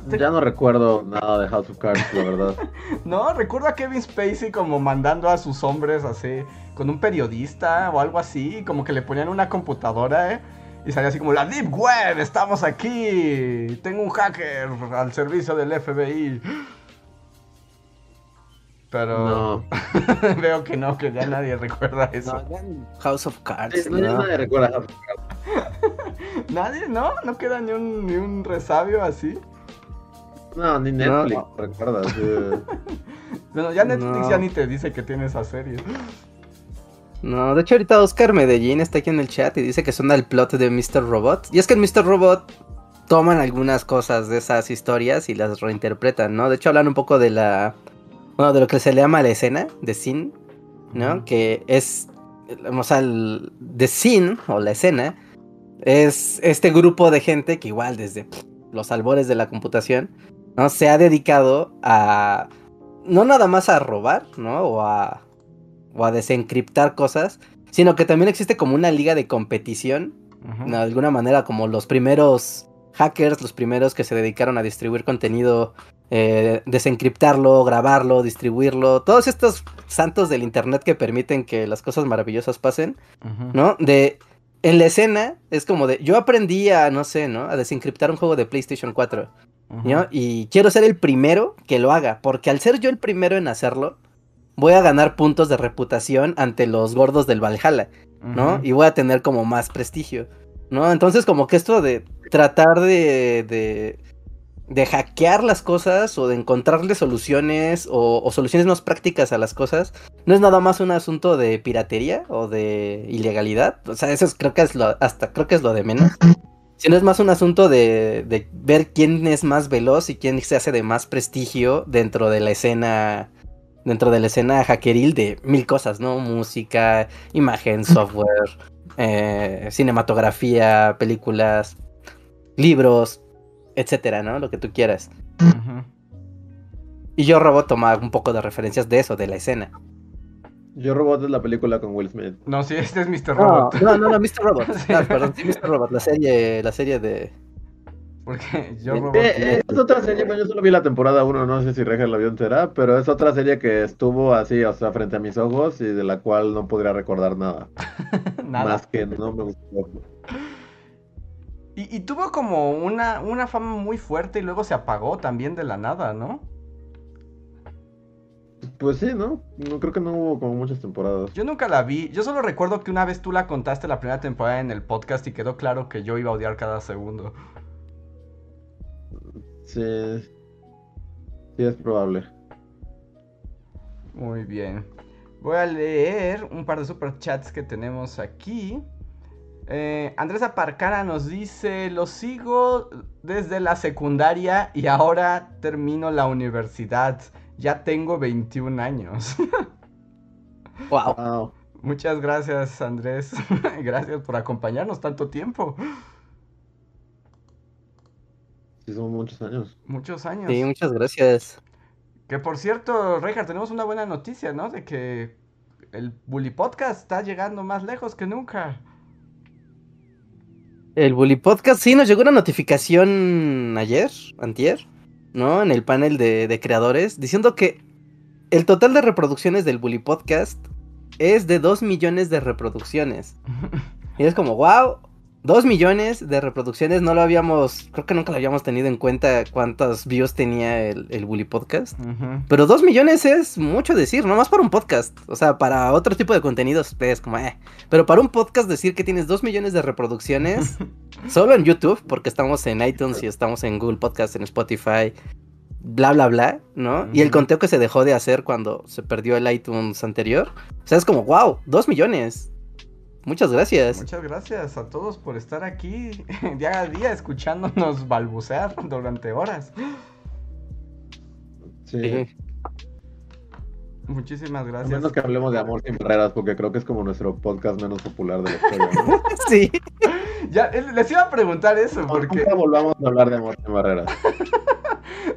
Te- Ya no recuerdo nada de House of Cards, la verdad. (laughs) No, recuerdo a Kevin Spacey como mandando a sus hombres así, con un periodista o algo así, como que le ponían una computadora, ¿eh? Y salía así como, la Deep Web, estamos aquí, tengo un hacker al servicio del FBI. Pero No. (laughs) veo que no, que ya nadie recuerda eso. No, House of Cards. Nadie recuerda House of Cards. (laughs) Nadie, ¿no? No queda ni un, ni un resabio así. No, ni Netflix (laughs) No. recuerda. sí. Bueno, ya Netflix No. ya ni te dice que tiene esa serie. No, de hecho ahorita Oscar Medellín está aquí en el chat y dice que suena el plot de Mr. Robot. Y es que en Mr. Robot toman algunas cosas de esas historias y las reinterpretan, ¿no? De hecho hablan un poco de la... Bueno, de lo que se le llama la escena de Sin, ¿no? Que es, o sea, el the scene o la escena es este grupo de gente que igual desde pff, los albores de la computación, ¿no? Se ha dedicado a, no nada más a robar, ¿no? O a, o a desencriptar cosas, sino que también existe como una liga de competición de alguna manera como los primeros hackers, los primeros que se dedicaron a distribuir contenido, eh, desencriptarlo, grabarlo, distribuirlo, todos estos santos del internet que permiten que las cosas maravillosas pasen. ¿no? De en la escena es como de yo aprendí a no sé, ¿no? A desencriptar un juego de PlayStation 4, Ujú. ¿No? Y quiero ser el primero que lo haga, porque al ser yo el primero en hacerlo, voy a ganar puntos de reputación ante los gordos del Valhalla. ¿no? Y voy a tener como más prestigio, ¿no? Entonces como que esto de tratar de, de, de hackear las cosas o de encontrarle soluciones o, o soluciones más prácticas a las cosas, no es nada más un asunto de piratería o de ilegalidad, o sea, eso es- creo que es lo, hasta creo que es lo de menos. (laughs) Sino es más un asunto de, de ver quién es más veloz y quién se hace de más prestigio dentro de la escena dentro de la escena hackeril de mil cosas, ¿no? Música, imagen, (laughs) software, eh, cinematografía, películas, libros, etcétera, ¿no? Lo que tú quieras. Y yo Robot toma un poco de referencias de eso, de la escena. Yo Robot es la película con Will Smith. No, sí, este es Mr. Robot. no, no, no, Mr. Robot. Sí. (laughs) Ah, perdón, sí, Mr. Robot, la serie, la serie de. Porque yo. Robot. Eh, eh, es otra serie, bueno, yo solo vi la temporada 1, no sé si Reja la vio entera, pero es otra serie que estuvo así, o sea, frente a mis ojos y de la cual no podría recordar nada. (laughs) Nada. Más que no me gustó. Y, y tuvo como una, una fama muy fuerte y luego se apagó también de la nada, ¿no? Pues sí, ¿no? No creo que no hubo como muchas temporadas. Yo nunca la vi. Yo solo recuerdo que una vez tú la contaste la primera temporada en el podcast y quedó claro que yo iba a odiar cada segundo. Sí. Sí, es probable. Muy bien. Voy a leer un par de superchats que tenemos aquí. Eh, Andrés Aparcara nos dice, lo sigo desde la secundaria y ahora termino la universidad. Ya tengo 21 años. (laughs) Wow. Wow. Muchas gracias Andrés. (laughs) gracias por acompañarnos tanto tiempo. Sí, son muchos años. Muchos años. Sí, muchas gracias. Que por cierto, Reinhardt, tenemos una buena noticia, ¿no? De que el Bully Podcast está llegando más lejos que nunca. El Bully Podcast, sí, nos llegó una notificación ayer, antier, ¿no? En el panel de, de creadores, diciendo que el total de reproducciones del Bully Podcast es de 2 millones de reproducciones. (laughs) Y es como, wow, 2 millones de reproducciones, no lo habíamos, creo que nunca lo habíamos tenido en cuenta cuántas views tenía el, el Bully Podcast. Pero 2 millones es mucho decir, no más para un podcast. O sea, para otro tipo de contenidos es como, eh. Pero para un podcast decir que tienes 2 millones de reproducciones, (laughs) solo en YouTube, porque estamos en iTunes y estamos en Google Podcast, en Spotify, bla, bla, bla, ¿no? Y el conteo que se dejó de hacer cuando se perdió el iTunes anterior. O sea, es como, wow, 2 millones. Muchas gracias. Muchas gracias a todos por estar aquí (laughs) día a día escuchándonos balbucear durante horas. Sí. Sí. Muchísimas A gracias. menos que hablemos de Amor sin Barreras, porque creo que es como nuestro podcast menos popular de la historia. ¿no? (laughs) Sí. (laughs) Ya, eh, les iba a preguntar eso, porque... Nunca volvamos a hablar de Amor sin Barreras.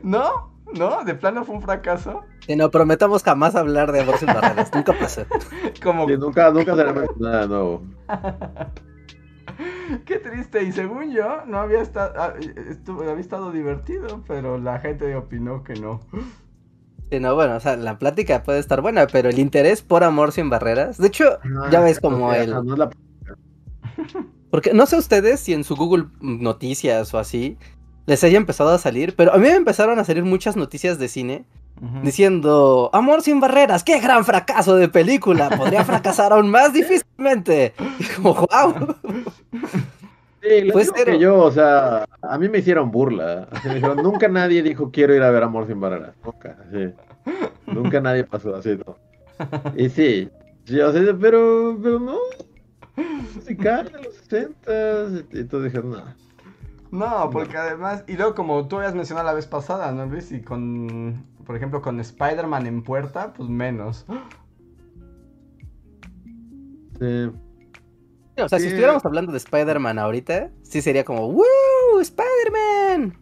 ¿No? ¿No? ¿De plano fue un fracaso? Y no prometamos jamás hablar de amor sin barreras. Nunca pasó. (laughs) Como... Sí, nunca, nunca será nada nuevo. (laughs) Qué triste, y según yo, no había estado, había estado divertido, pero la gente opinó que no. Sí, no, bueno, o sea, la plática puede estar buena, pero el interés por amor sin barreras. De hecho, ya ves como el... No es la- Porque no sé ustedes si en su Google Noticias o así les haya empezado a salir, pero a mí me empezaron a salir muchas noticias de cine diciendo: Amor sin barreras, qué gran fracaso de película, podría fracasar aún más difícilmente. Y como, wow. (laughs) Sí, les Fue digo cero. que yo, o sea, a mí me hicieron burla. Así me dijeron, nunca nadie dijo quiero ir a ver Amor sin Barreras. Nunca, sí. Nunca nadie pasó así, ¿no? Y sí, sí, o sea, pero, pero no. Musical de los 60 y tú dije, no. No, porque además, y luego como tú habías mencionado la vez pasada, ¿no, Luis? Y con, por ejemplo, con Spider-Man en puerta, pues menos. Sí. O sea, si estuviéramos hablando de Spider-Man ahorita, sí sería como, ¡Woo! ¡Spider-Man!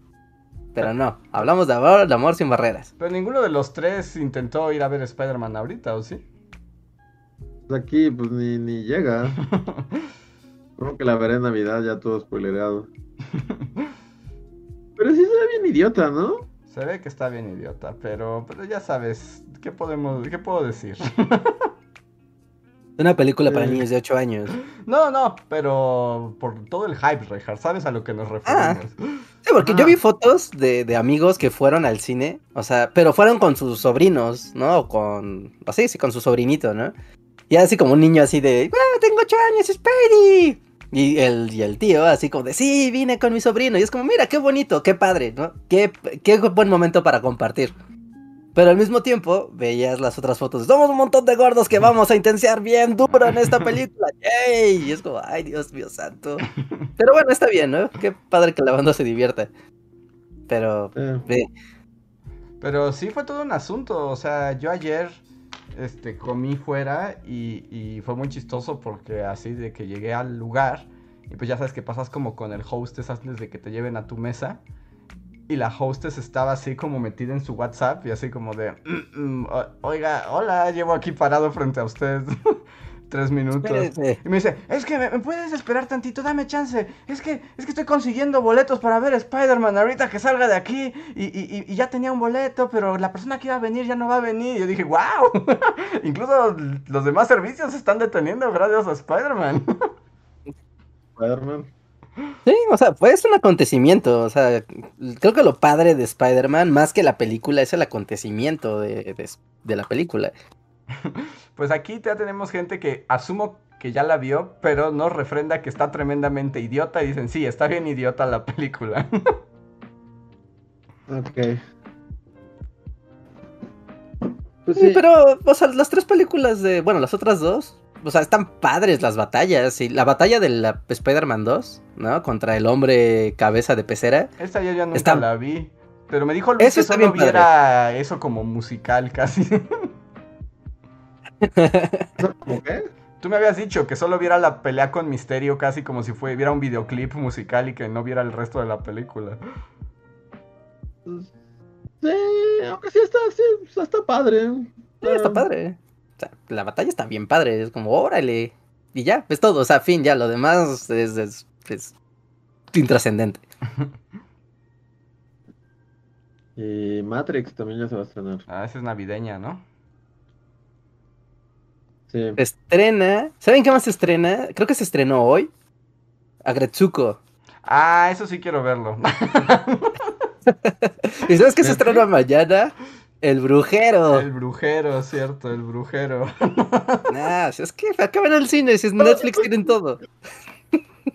Pero no, hablamos de amor, de amor sin barreras. Pero ninguno de los tres intentó ir a ver Spider-Man ahorita, ¿o sí? Pues aquí, pues ni, ni llega. (laughs) Creo que la veré en Navidad, ya todo spoilereado. (laughs) Pero sí se ve bien idiota, ¿no? Se ve que está bien idiota, pero, pero ya sabes, ¿qué podemos, qué puedo decir? Una película para Sí. niños de 8 años. No, no, pero por todo el hype, Reinhardt, ¿sabes a lo que nos referimos? Sí, porque Ah. yo vi fotos de, de amigos que fueron al cine, o sea, pero fueron con sus sobrinos, ¿no? O con, así, sí, con su sobrinito, ¿no? Y así como un niño así de, ¡Ah, tengo 8 años, Spidey! Y el, y el tío así como de, sí, vine con mi sobrino. Y es como, mira, qué bonito, qué padre, ¿no? Qué, qué buen momento para compartir. Pero al mismo tiempo veías las otras fotos. Somos un montón de gordos que vamos a intensiar bien duro en esta película. (laughs) ¡Yay! Y es como, ay, Dios mío santo. Pero bueno, está bien, ¿no? Qué padre que la banda se divierta. Pero, Eh, ve, Pero sí fue todo un asunto, o sea, yo ayer este, comí fuera y, fue muy chistoso porque así de que llegué al lugar y pues ya sabes que pasas como con el hostess antes de que te lleven a tu mesa y la hostess estaba así como metida en su WhatsApp y así como de, "Mm, mm, oiga, hola, llevo aquí parado frente a usted (laughs) tres minutos. espérese. Y me dice, es que me, me puedes esperar tantito, dame chance. Es que, es que estoy consiguiendo boletos para ver Spider-Man ahorita que salga de aquí. Y, y- y- y ya tenía un boleto, pero la persona que iba a venir ya no va a venir. Y yo dije, wow. (laughs) Incluso los demás servicios se están deteniendo gracias a Spider-Man. Spider-Man. Sí, o sea, pues es un acontecimiento. O sea, creo que lo padre de Spider-Man, más que la película, es el acontecimiento de, de- de la película. (laughs) Pues aquí ya tenemos gente que asumo que ya la vio, pero nos refrenda que está tremendamente idiota. Y dicen, sí, está bien idiota la película. (laughs) Ok. Pues Sí, pero, o sea, las tres películas de, bueno, las otras dos, o sea, están padres las batallas. Y la batalla de la Spider-Man 2, ¿no? Contra el hombre cabeza de pecera. Esta ya, ya nunca Está- la vi. Pero me dijo Luis Eso que solo bien padre. viera eso como musical (laughs) casi. ¿Cómo qué? Tú me habías dicho que solo viera la pelea con Misterio casi como si fue, viera un videoclip musical y que no viera el resto de la película. Sí, aunque sí está, sí, está padre. Sí, está padre. O sea, la batalla está bien padre. Es como, órale. Y ya, es todo. O sea, fin, ya. Lo demás es, es, es intrascendente. (laughs) Y Matrix también ya se va a estrenar. Ah, esa es navideña, ¿no? Sí. Se estrena. ¿Saben qué más se estrena? Creo que se estrenó hoy. Agretsuko. Ah, eso sí quiero verlo. (laughs) ¿Y sabes qué se estrena mañana? El brujero. El brujero, cierto, el brujero. (laughs) Nah, si es que acaban el cine. Si es Netflix, tienen todo.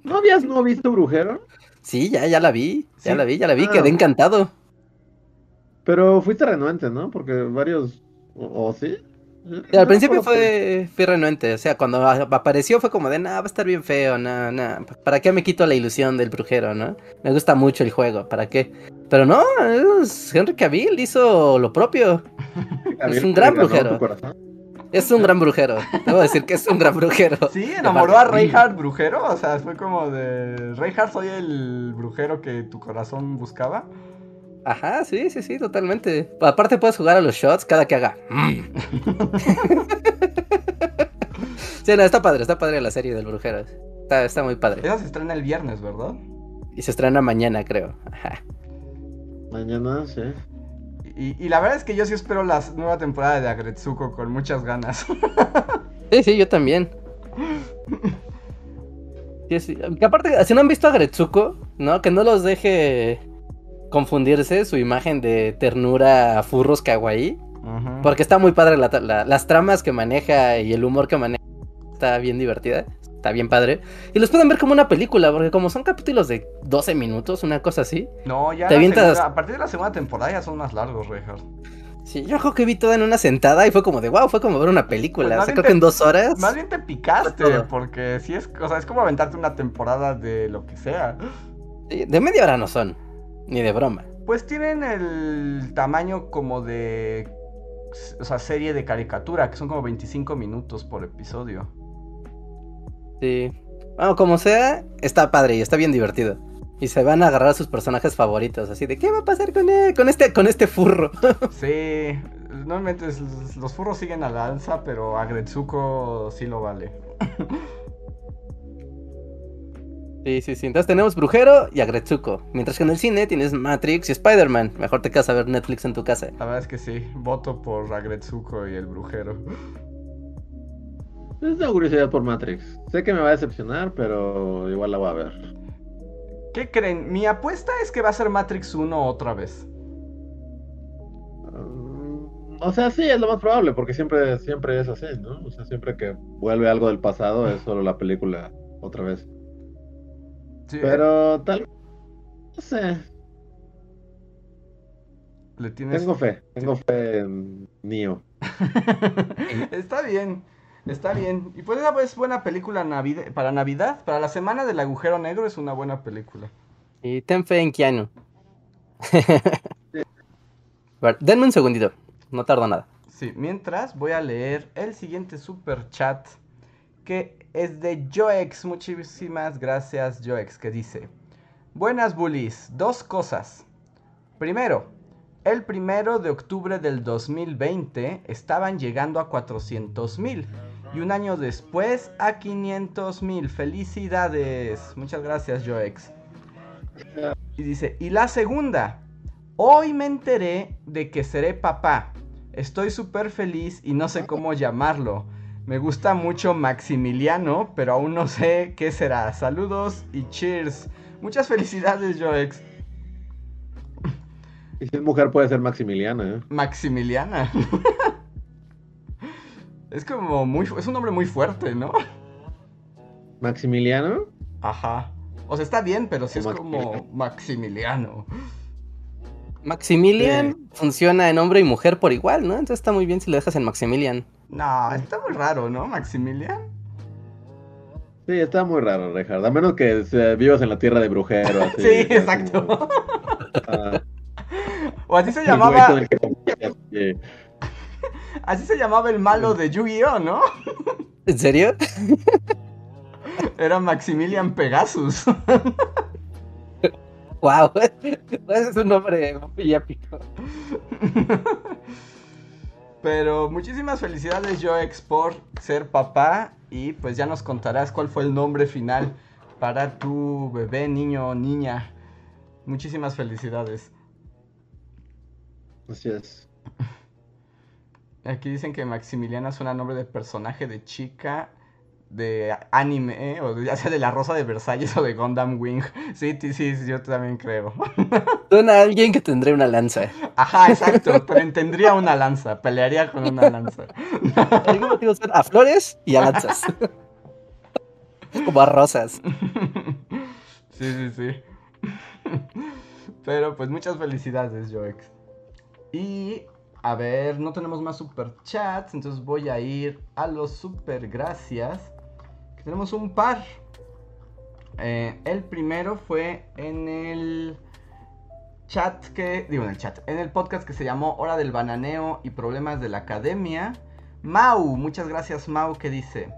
¿No habías no visto Brujero? Sí, ya, ya la vi. Ya Sí. la vi, ya la vi. Ah. Quedé encantado. Pero fuiste renuente, ¿no? Porque varios... ¿O, o sí? Y al principio fue, fui renuente, o sea, cuando apareció fue como de, nah, va a estar bien feo, nah, nah, ¿para qué me quito la ilusión del brujero, no? Me gusta mucho el juego, ¿para qué? Pero no, es- Henry Cavill hizo lo propio, (laughs) es un gran brujero. es un gran brujero, debo decir que es un gran brujero. (laughs) Sí, enamoró a Reinhardt brujero. O sea, fue como de. Reinhardt, soy el brujero que tu corazón buscaba. Ajá, sí, sí, sí, totalmente. Aparte puedes jugar a los shots cada que haga. (laughs) Sí, no, está padre, está padre la serie del brujero. Está, está muy padre. Esa se estrena el viernes, ¿verdad? Y se estrena mañana, creo. Ajá. Mañana, sí. Y, y la verdad es que yo sí espero la nueva temporada de Agretsuko con muchas ganas. (laughs) Sí, sí, yo también. (laughs) Sí, sí. Que aparte, si no han visto a Gretsuko, ¿no? Que no los deje confundirse su imagen de ternura a furros kawaii. Porque está muy padre la- la- las tramas que maneja y el humor que maneja. Está bien divertida. Está bien padre. Y los pueden ver como una película, porque como son capítulos de 12 minutos, una cosa así. No, ya Te la avientas- segunda- a partir de la segunda temporada ya son más largos, Reinhardt. Sí, yo creo que vi toda en una sentada y fue como de wow, fue como ver una película. Pues o sea, creo que en dos horas. Más bien te picaste, porque sí es, o sea, es como aventarte una temporada de lo que sea. Sí, De media hora no son. Ni de broma. Pues tienen el tamaño como de, o sea, serie de caricatura, que son como 25 minutos por episodio. Sí. Bueno, como sea, está padre y está bien divertido. Y se van a agarrar a sus personajes favoritos, así de ¿qué va a pasar con él? Con este, con este furro. (laughs) Sí, normalmente los furros siguen a la alza, pero a Gretsuko sí lo vale. (laughs) Sí, sí, sí. Entonces tenemos Brujero y a Gretsuko. Mientras que en el cine tienes Matrix y Spider-Man. Mejor te quedas a ver Netflix en tu casa. La verdad es que sí, voto por Agretsuko y el brujero. Es una curiosidad por Matrix. Sé que me va a decepcionar, pero igual la voy a ver. ¿Qué creen? Mi apuesta es que va a ser Matrix 1 otra vez. Mm, O sea, sí, es lo más probable, porque siempre, siempre es así, ¿no? O sea, siempre que vuelve algo del pasado es solo la película otra vez. Sí, Pero tal no sé, le tienes... tengo fe, tengo fe en Neo. (laughs) está bien, está bien. Y pues esa es buena película navide- para Navidad, para la semana del agujero negro es una buena película. Y ten fe en Keanu. A ver, denme un segundito. No tardo nada. Sí, mientras voy a leer el siguiente super chat que es de Joex. Muchísimas gracias, Joex, que dice: Buenas bullies, dos cosas. Primero, el primero de octubre del 2020 estaban llegando a 400 mil y un año después a 500 mil. Felicidades. Muchas gracias, Joex. Y dice, y la segunda, hoy me enteré de que seré papá. Estoy súper feliz y no sé cómo llamarlo. Me gusta mucho Maximiliano, pero aún no sé qué será. Saludos y cheers. Muchas felicidades, Joex. Y si es mujer puede ser Maximiliana, ¿eh? Maximiliana. (laughs) es como muy... Es un nombre muy fuerte, ¿no? ¿Maximiliano? Ajá. O sea, está bien, pero sí es como Maximiliano. Maximilian funciona en hombre y mujer por igual, ¿no? Entonces está muy bien si lo dejas en Maximilian. No, está muy raro, ¿no? Maximilian. Sí, está muy raro, Richard. A menos que vivas en la tierra de brujero. (laughs) Así, Sí, exacto. como- ah, O así se llamaba... que. Así se llamaba el malo de Yu-Gi-Oh, ¿no? ¿En serio? Era Maximilian Pegasus. ¡Wow! Ese (laughs) es un nombre muy épico. (laughs) Pero muchísimas felicidades, Joex, por ser papá. Y pues ya nos contarás cuál fue el nombre final para tu bebé, niño o niña. Muchísimas felicidades. Así es. Aquí dicen que Maximiliana suena nombre de personaje de chica de anime, ¿eh? o ya sea de la Rosa de Versalles (laughs) o de Gundam Wing. Sí, sí, sí, yo también creo. (laughs) Suena a alguien que tendría una lanza. Ajá, exacto. Pero tendría una lanza, pelearía con una lanza. (laughs) Algún motivo a flores y a lanzas. Como a rosas. Sí, sí, sí. Pero pues muchas felicidades, Joex. Y a ver, no tenemos más super chats, entonces voy a ir a los super gracias. Tenemos un par. Eh, el primero fue en el chat que, digo en el chat, en el podcast que se llamó Hora del Bananeo y Problemas de la Academia. Mau, muchas gracias Mau, que dice,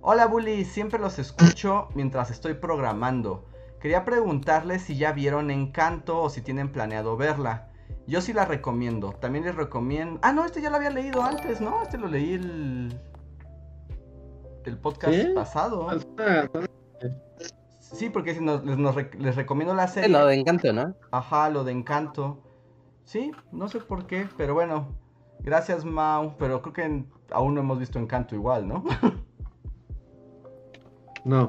hola Bully, siempre los escucho mientras estoy programando. Quería preguntarles si ya vieron Encanto o si tienen planeado verla. Yo sí la recomiendo. También les recomiendo... Ah, no, este ya lo había leído antes, ¿no? Este lo leí el... El podcast ¿Sí? pasado. Ah, Sí, porque si nos- les, nos les recomiendo la serie. Lo de encanto, ¿no? Ajá, lo de Encanto. Sí, no sé por qué, pero bueno. Gracias, Mau. Pero creo que en- aún no hemos visto Encanto igual, ¿no? (laughs) No,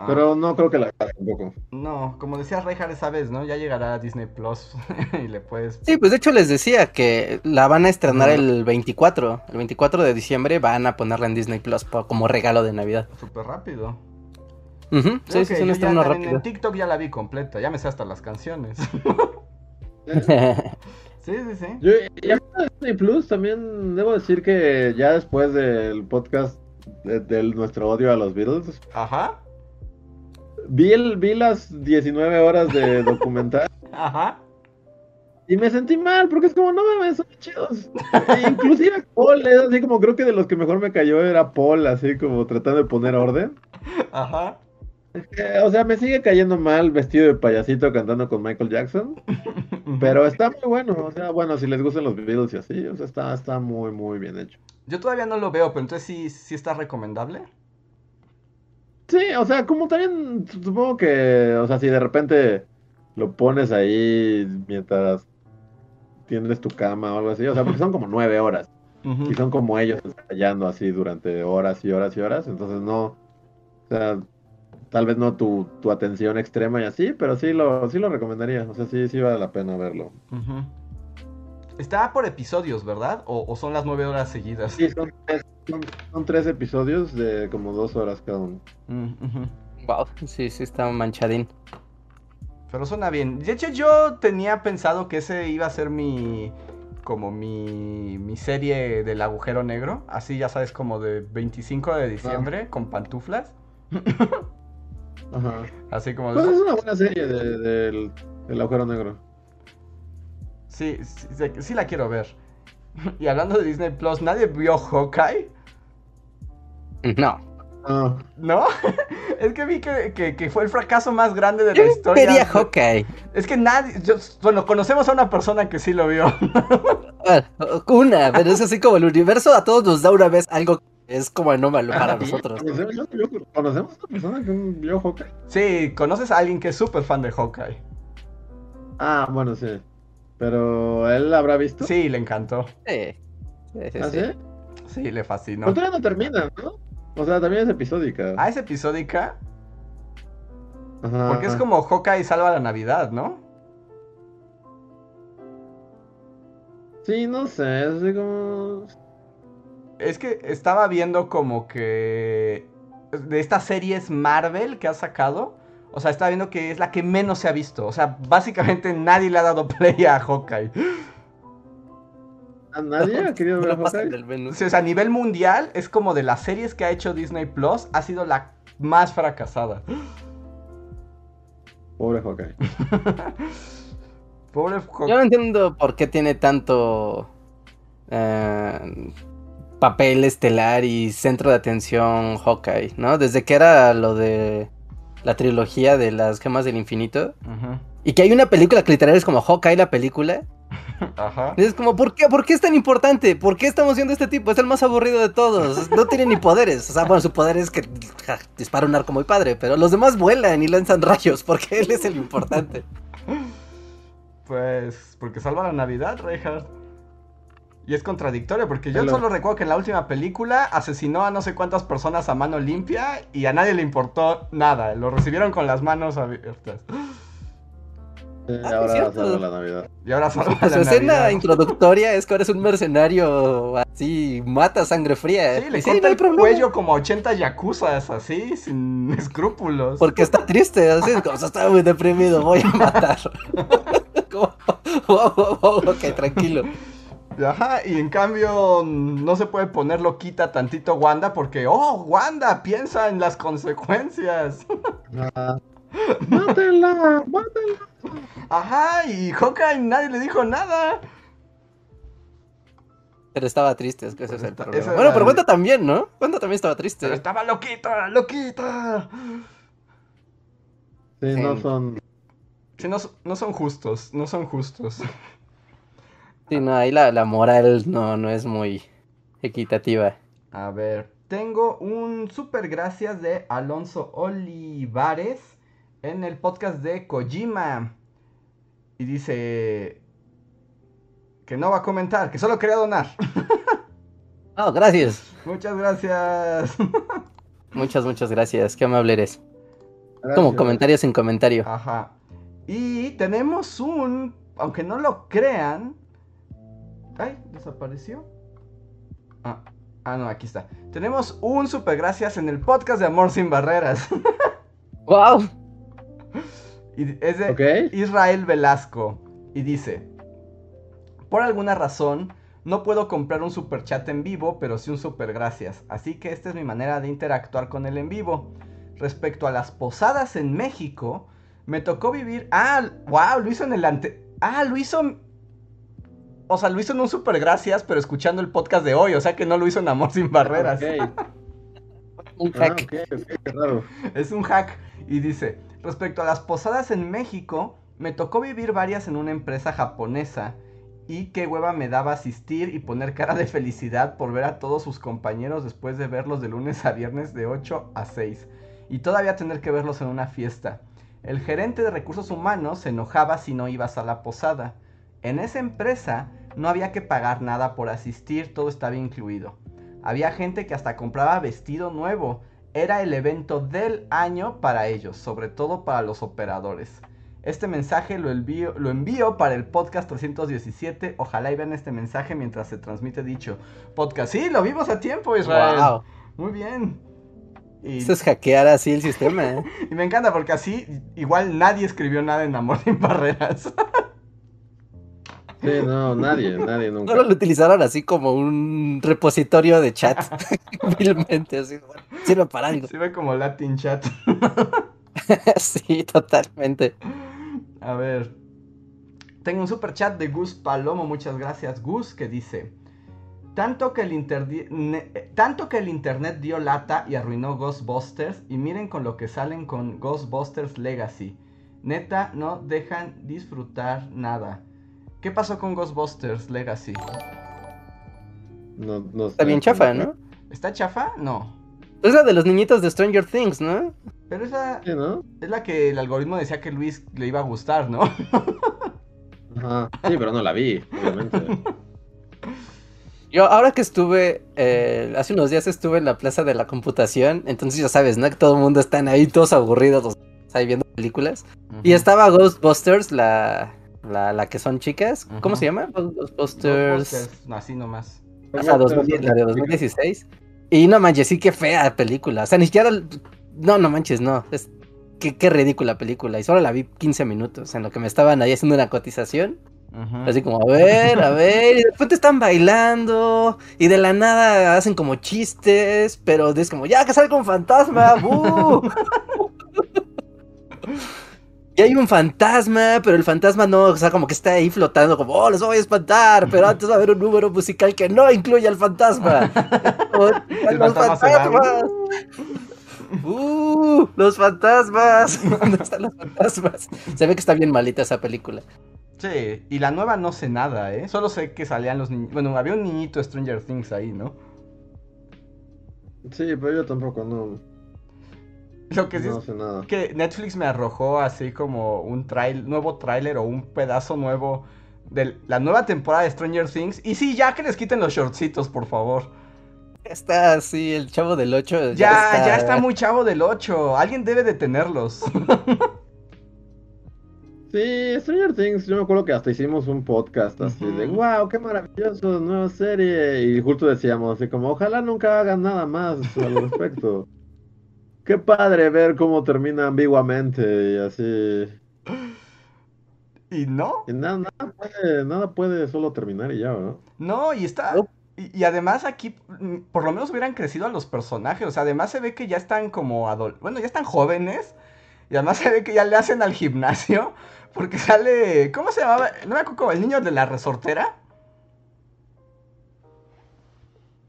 Ah, pero no creo que la haga tampoco. No, como decía Reinhardt esa vez, ¿no? Ya llegará a Disney Plus (laughs) y le puedes... Sí, pues de hecho les decía que la van a estrenar el 24. El 24 de diciembre van a ponerla en Disney Plus como regalo de Navidad. Súper rápido. Creo Sí, sí, es un estreno rápido. en TikTok ya la vi completa, ya me sé hasta las canciones. (laughs) (laughs) sí, sí, sí. Yo, y hablando de Disney Plus, también debo decir que ya después del podcast de, del nuestro odio a los Beatles, Ajá, vi, el, vi las 19 horas de (laughs) documental ajá. Y me sentí mal, porque es como, no mames, son chidos. E inclusive Paul, es así como creo que de los que mejor me cayó era Paul, así como tratando de poner orden. Ajá. Es que, o sea, me sigue cayendo mal vestido de payasito cantando con Michael Jackson. (laughs) Pero está muy bueno, o sea, bueno, si les gustan los Beatles y así, o sea, está, está muy, muy bien hecho. Yo todavía no lo veo, pero entonces sí, sí está recomendable. Sí, o sea, como también supongo que, o sea, si de repente lo pones ahí mientras tienes tu cama o algo así, o sea, porque son como nueve horas Ujú. y son como ellos ensayando así durante horas y horas y horas, entonces no, o sea, tal vez no tu, tu atención extrema y así, pero sí lo, sí lo recomendaría, o sea, sí, sí vale la pena verlo. Ujú. Está por episodios, ¿verdad? ¿O, o son las nueve horas seguidas? Sí, son tres, son, son tres episodios de como dos horas cada uno. Mm. Wow, sí, sí está manchadín. Pero suena bien. De hecho, yo tenía pensado que ese iba a ser mi. Como mi, mi serie del agujero negro. Así, ya sabes, como de 25 de diciembre con pantuflas. (laughs) Ajá. Así como Pues es de. una buena serie de- del, del agujero negro. Sí, sí, sí, sí la quiero ver. (laughs) Y hablando de Disney Plus, ¿nadie vio Hawkeye? No. Ah, ¿No? (laughs) es que vi que, que- que fue el fracaso más grande de la ¿Quién historia. quería Hawkeye? Es que nadie. yo- bueno, conocemos a una persona que sí lo vio. (laughs) Ah, Una, pero es así como el universo a todos nos da una vez algo que es como anómalo para sí, nosotros. Conocemos, conocemos a una persona que vio Hawkeye. sí, conoces a alguien que es súper fan de Hawkeye. Ah, bueno, sí. Pero él habrá visto. Sí, le encantó. Sí, sí, sí, ¿Ah, sí. sí? Sí, le fascinó. Pero todavía no termina, ¿no? O sea, también es episódica. Ah, es episódica. Ajá, Porque es como Hawkeye salva la Navidad, ¿no? Sí, no sé, es así como. Es que estaba viendo como que. De estas series Marvel que ha sacado. O sea, estaba viendo que es la que menos se ha visto. O sea, básicamente nadie le ha dado play a Hawkeye. ¿A nadie ha querido ver pasan Hawkeye? del menú. Sí, o sea, a nivel mundial es como de las series que ha hecho Disney Plus, ha sido la más fracasada. Pobre Hawkeye. (laughs) Pobre Yo Hawkeye. no entiendo por qué tiene tanto eh, papel estelar y centro de atención Hawkeye, ¿no? Desde que era lo de la trilogía de las gemas del infinito. Y que hay una película que literal es como Hawkeye la película. (laughs) Ajá. Y es como, ¿por qué? ¿Por qué es tan importante? ¿Por qué estamos viendo este tipo? Es el más aburrido de todos. No tiene ni poderes. O sea, bueno, su poder es que ja, dispara un arco muy padre, pero los demás vuelan y lanzan rayos porque él es el importante. Pues porque salva la Navidad, Reinhardt. Y es contradictorio, porque yo Hello. solo recuerdo que en la última película asesinó a no sé cuántas personas a mano limpia y a nadie le importó nada. Lo recibieron con las manos abiertas. Sí, Ah, ahora salva la Navidad. Y ahora salva Su la escena Navidad. introductoria es que ahora es un mercenario así, mata sangre fría. Sí, le Y corta no el problema, cuello como a 80 yakuzas, así, sin (laughs) escrúpulos. Porque está triste, así es como, está muy deprimido, voy a matar. (laughs) Como, wow, wow, wow, ok, tranquilo. Ajá, y en cambio no se puede poner loquita tantito Wanda porque, oh, Wanda, piensa en las consecuencias. Ah, ¡Mátenla! ¡Mátenla! Ajá, y Hawkeye nadie le dijo nada. Pero estaba triste, es que ese es el problema. era Bueno, pero Wanda también, ¿no? Wanda también estaba Pero triste. estaba loquita, loquita. Sí, Sí. no son. Sí, no, no son justos, no son justos. Sí, no, ahí la, la moral no, no es muy equitativa. A ver, tengo un super gracias de Alonso Olivares en el podcast de Kojima. Y dice que no va a comentar, que solo quería donar. (laughs) Oh, gracias. Muchas gracias. (laughs) Muchas, muchas gracias. Qué amable eres. Gracias. Como comentarios en comentario. Ajá. Y tenemos un, aunque no lo crean. Ay, desapareció. Ah, ah, no, aquí está. Tenemos un super gracias en el podcast de Amor sin Barreras. (laughs) ¡Wow! y es de. Israel Velasco. Y dice: Por alguna razón, no puedo comprar un super chat en vivo, pero sí un super gracias. Así que esta es mi manera de interactuar con él en vivo. Respecto a las posadas en México, me tocó vivir. Ah, wow, lo hizo en el ante. Ah, lo hizo o sea, lo hizo en un super gracias, pero escuchando el podcast de hoy, o sea que no lo hizo en Amor sin Barreras. Ok. (laughs) Un Ah, hack. ok, ok, qué raro. Es un hack. Y dice, respecto a las posadas en México, me tocó vivir varias en una empresa japonesa. Y qué hueva me daba asistir y poner cara de felicidad por ver a todos sus compañeros después de verlos de lunes a viernes de 8 a 6. Y todavía tener que verlos en una fiesta. El gerente de recursos humanos se enojaba si no ibas a la posada. En esa empresa no había que pagar nada por asistir, todo estaba incluido. Había gente que hasta compraba vestido nuevo. Era el evento del año para ellos, sobre todo para los operadores. Este mensaje lo envío, lo envío para el podcast 317. Ojalá y vean este mensaje mientras se transmite dicho podcast. Sí, lo vimos a tiempo, Israel. Wow. Muy bien. Y, Eso es hackear así el sistema. ¿eh? (laughs) y me encanta porque así igual nadie escribió nada en Amor sin Barreras. (laughs) Sí, no, nadie, nadie nunca. Solo lo utilizaron así como un repositorio de chat. (laughs) Vilmente, así. bueno, sirve para algo. Sirve como Latin Chat. (laughs) sí, totalmente. A ver. Tengo un super chat de Gus Palomo, muchas gracias Gus, que dice, tanto que, el ne- tanto que el internet dio lata y arruinó Ghostbusters y miren con lo que salen con Ghostbusters Legacy. Neta, no dejan disfrutar nada. ¿Qué pasó con Ghostbusters Legacy? No, no Está bien chafa, ¿no? ¿Está chafa? No. Es la de los niñitos de Stranger Things, ¿no? Pero esa Sí, ¿no? es la que el algoritmo decía que Luis le iba a gustar, ¿no? (laughs) Ajá. Sí, pero no la vi, obviamente. (laughs) Yo ahora que estuve, eh, hace unos días estuve en la plaza de la computación, entonces ya sabes, ¿no? Que todo el mundo están ahí todos aburridos, o sea, ahí viendo películas. Y estaba Ghostbusters, la, la, la que son chicas. ¿Cómo se llama? Ghostbusters. Ghostbusters, no, así nomás. Ajá, 2010, la de 2016. Y no manches, sí, qué fea película. O sea, ni siquiera. No, no manches, no. Es... Qué, qué ridícula película. Y solo la vi 15 minutos en lo que me estaban ahí haciendo una cotización. Así como, a ver, a ver. Y de repente están bailando. Y de la nada hacen como chistes. Pero es como, ya que salga un fantasma. ¡bu! (laughs) Y hay un fantasma, pero el fantasma no, o sea, como que está ahí flotando, como, oh, los voy a espantar, pero antes va a haber un número musical que no incluye al fantasma. (laughs) El ¡Los fantasma fantasmas! ¡Uh! ¡Los fantasmas! (laughs) ¿Dónde están los fantasmas? Se ve que está bien malita esa película. Sí, y la nueva no sé nada, ¿eh? Solo sé que salían los niños. Bueno, había un niñito de Stranger Things ahí, ¿no? Sí, pero yo tampoco no, Lo que sí no es sé nada. que Netflix me arrojó así como un trail, nuevo tráiler o un pedazo nuevo de la nueva temporada de Stranger Things. Y sí, ya que les quiten los shortcitos, por favor. Está así, el chavo del 8. Ya, ya está, muy chavo del 8. Alguien debe detenerlos. (laughs) Sí, Stranger Things, yo me acuerdo que hasta hicimos un podcast así de, wow, qué maravilloso, nueva serie. Y justo decíamos así como, ojalá nunca hagan nada más al respecto. (laughs) Qué padre ver cómo termina ambiguamente y así. (gasps) y no, Y nada, nada puede, nada puede solo terminar y ya, ¿no? no, y está. No. Y, y además aquí, mm, por lo menos hubieran crecido a los personajes. O sea, además se ve que ya están como adol Bueno, ya están jóvenes. Y además se ve que ya le hacen al gimnasio. (laughs) Porque sale. ¿Cómo se llamaba? No me acuerdo el niño de la resortera.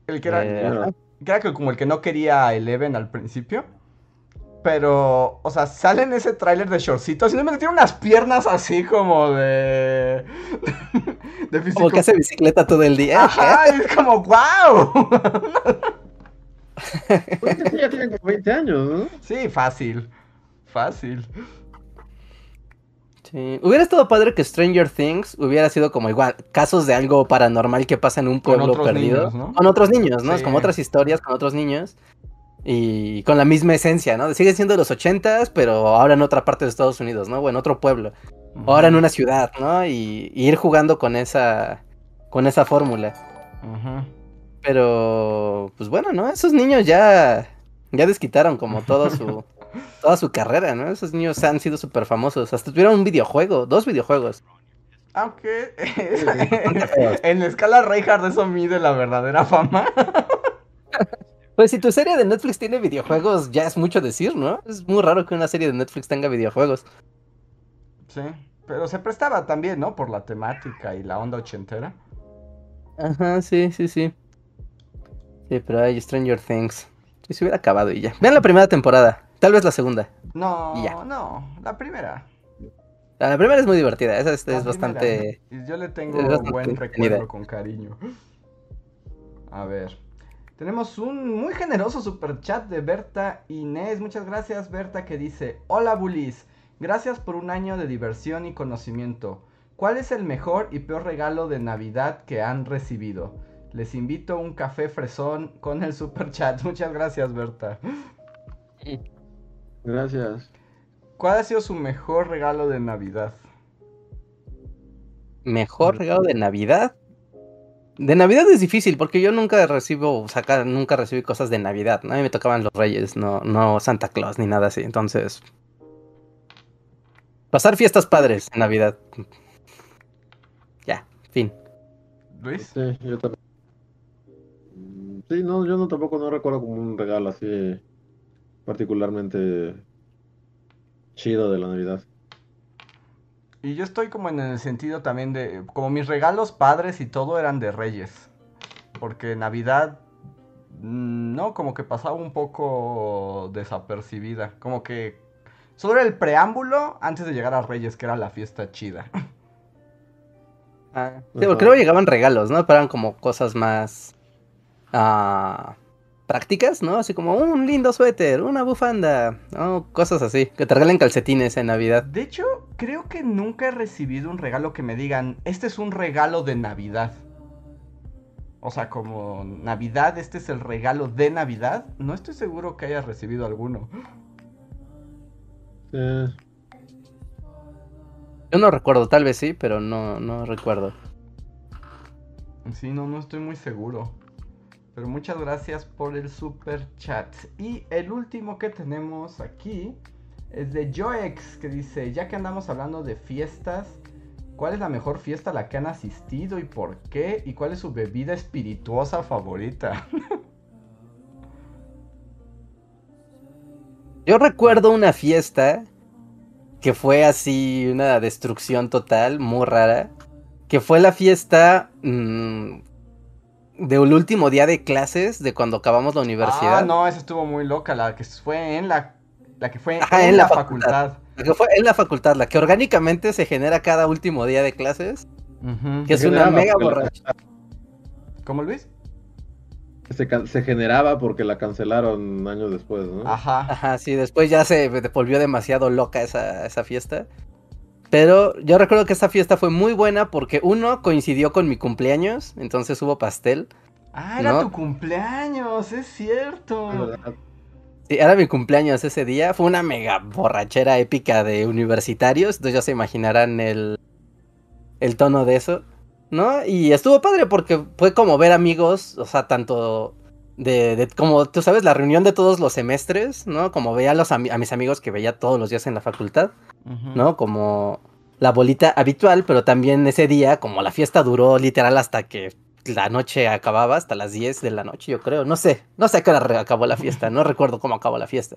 El que era. Eh, que era como el que no quería Eleven al principio. Pero, o sea, sale en ese tráiler de no me tiene unas piernas así como de. de físico. Como que hace bicicleta todo el día. Ajá, y es como, wow. Pues que ya tienen como 20 años, ¿no? Sí, fácil. Fácil. Sí. Hubiera estado padre que Stranger Things hubiera sido como igual, casos de algo paranormal que pasa en un pueblo perdido. niños, ¿no? Con otros niños, ¿no? Es como otras historias con otros niños. Y con la misma esencia, ¿no? Siguen siendo los ochentas, pero ahora en otra parte de Estados Unidos, ¿no? O en otro pueblo. O ahora en una ciudad, ¿no? Y, y ir jugando con esa. con esa fórmula. Pero. Pues bueno, ¿no? Esos niños ya. ya desquitaron como toda su. (laughs) toda su carrera, ¿no? Esos niños han sido súper famosos. Hasta tuvieron un videojuego, dos videojuegos. Aunque (laughs) en la escala Reinhardt eso mide la verdadera fama. (laughs) Pues si tu serie de Netflix tiene videojuegos, ya es mucho decir, ¿no? Es muy raro que una serie de Netflix tenga videojuegos. Sí, pero se prestaba también, ¿no? Por la temática y la onda ochentera. Ajá, sí, sí, sí. Sí, pero hay Stranger Things. Si se hubiera acabado y ya. Vean la primera temporada, tal vez la segunda. No, Ya. no, la primera. La primera es muy divertida, esa es, bastante... Yo le tengo bastante buen recuerdo con cariño. A ver. Tenemos un muy generoso super chat de Berta Inés. Muchas gracias, Berta, que dice: Hola, Bulis. Gracias por un año de diversión y conocimiento. ¿Cuál es el mejor y peor regalo de Navidad que han recibido? Les invito a un café fresón con el super chat. (laughs) Muchas gracias, Berta. Gracias. ¿Cuál ha sido su mejor regalo de Navidad? Mejor regalo de Navidad. De Navidad es difícil porque yo nunca recibo, saca, nunca recibí cosas de Navidad. ¿no? A mí me tocaban los Reyes, no, no Santa Claus ni nada así. Entonces, pasar fiestas padres en Navidad. Ya, fin. Luis. Sí, yo también. Sí, no, yo no tampoco no recuerdo como un regalo así particularmente chido de la Navidad. Y yo estoy como en el sentido también de, como mis regalos padres y todo eran de Reyes. Porque Navidad, mm, no, como que pasaba un poco desapercibida. Como que solo era el preámbulo antes de llegar a Reyes, que era la fiesta chida. Ah, sí, porque luego llegaban regalos, ¿no? Pero eran como cosas más ah, prácticas, ¿no? Así como un lindo suéter, una bufanda, ¿no? Cosas así. Que te regalen calcetines en Navidad. De hecho, creo que nunca he recibido un regalo que me digan, este es un regalo de Navidad. O sea, como Navidad, este es el regalo de Navidad. No estoy seguro que haya recibido alguno. Sí, Yo no recuerdo, tal vez sí, pero no, no recuerdo. Sí, no, no estoy muy seguro. Pero muchas gracias por el super chat. Y el último que tenemos aquí es de Joex, que dice, ya que andamos hablando de fiestas, ¿cuál es la mejor fiesta a la que han asistido y por qué? ¿Y cuál es su bebida espirituosa favorita? (laughs) Yo recuerdo una fiesta que fue así una destrucción total, muy rara. Que fue la fiesta mm, del último día de clases de cuando acabamos la universidad. Ah, no, esa estuvo muy loca, la que fue en la, la que fue Ajá, en, en la, la facultad. La que fue en la facultad, la que orgánicamente se genera cada último día de clases. Ujú. Que es una mega borracha. ¿Cómo Luis? Se, se generaba porque la cancelaron años después, ¿no? Ajá. Ajá, sí, después ya se volvió demasiado loca esa, esa fiesta. Pero yo recuerdo que esa fiesta fue muy buena porque uno coincidió con mi cumpleaños, entonces hubo pastel. Ah, era ¿No? tu cumpleaños, es cierto. Sí, era mi cumpleaños ese día. Fue una mega borrachera épica de universitarios. Entonces ya se imaginarán el, el tono de eso. ¿No? Y estuvo padre porque fue como ver amigos, o sea, tanto de, de- como tú sabes, la reunión de todos los semestres, ¿no? Como veía a, los a mis amigos que veía todos los días en la facultad. ¿no? Como la bolita habitual, pero también ese día, como la fiesta duró literal hasta que la noche acababa, hasta las 10 de la noche, yo creo. No sé, no sé a qué hora acabó la fiesta, no (laughs) recuerdo cómo acabó la fiesta.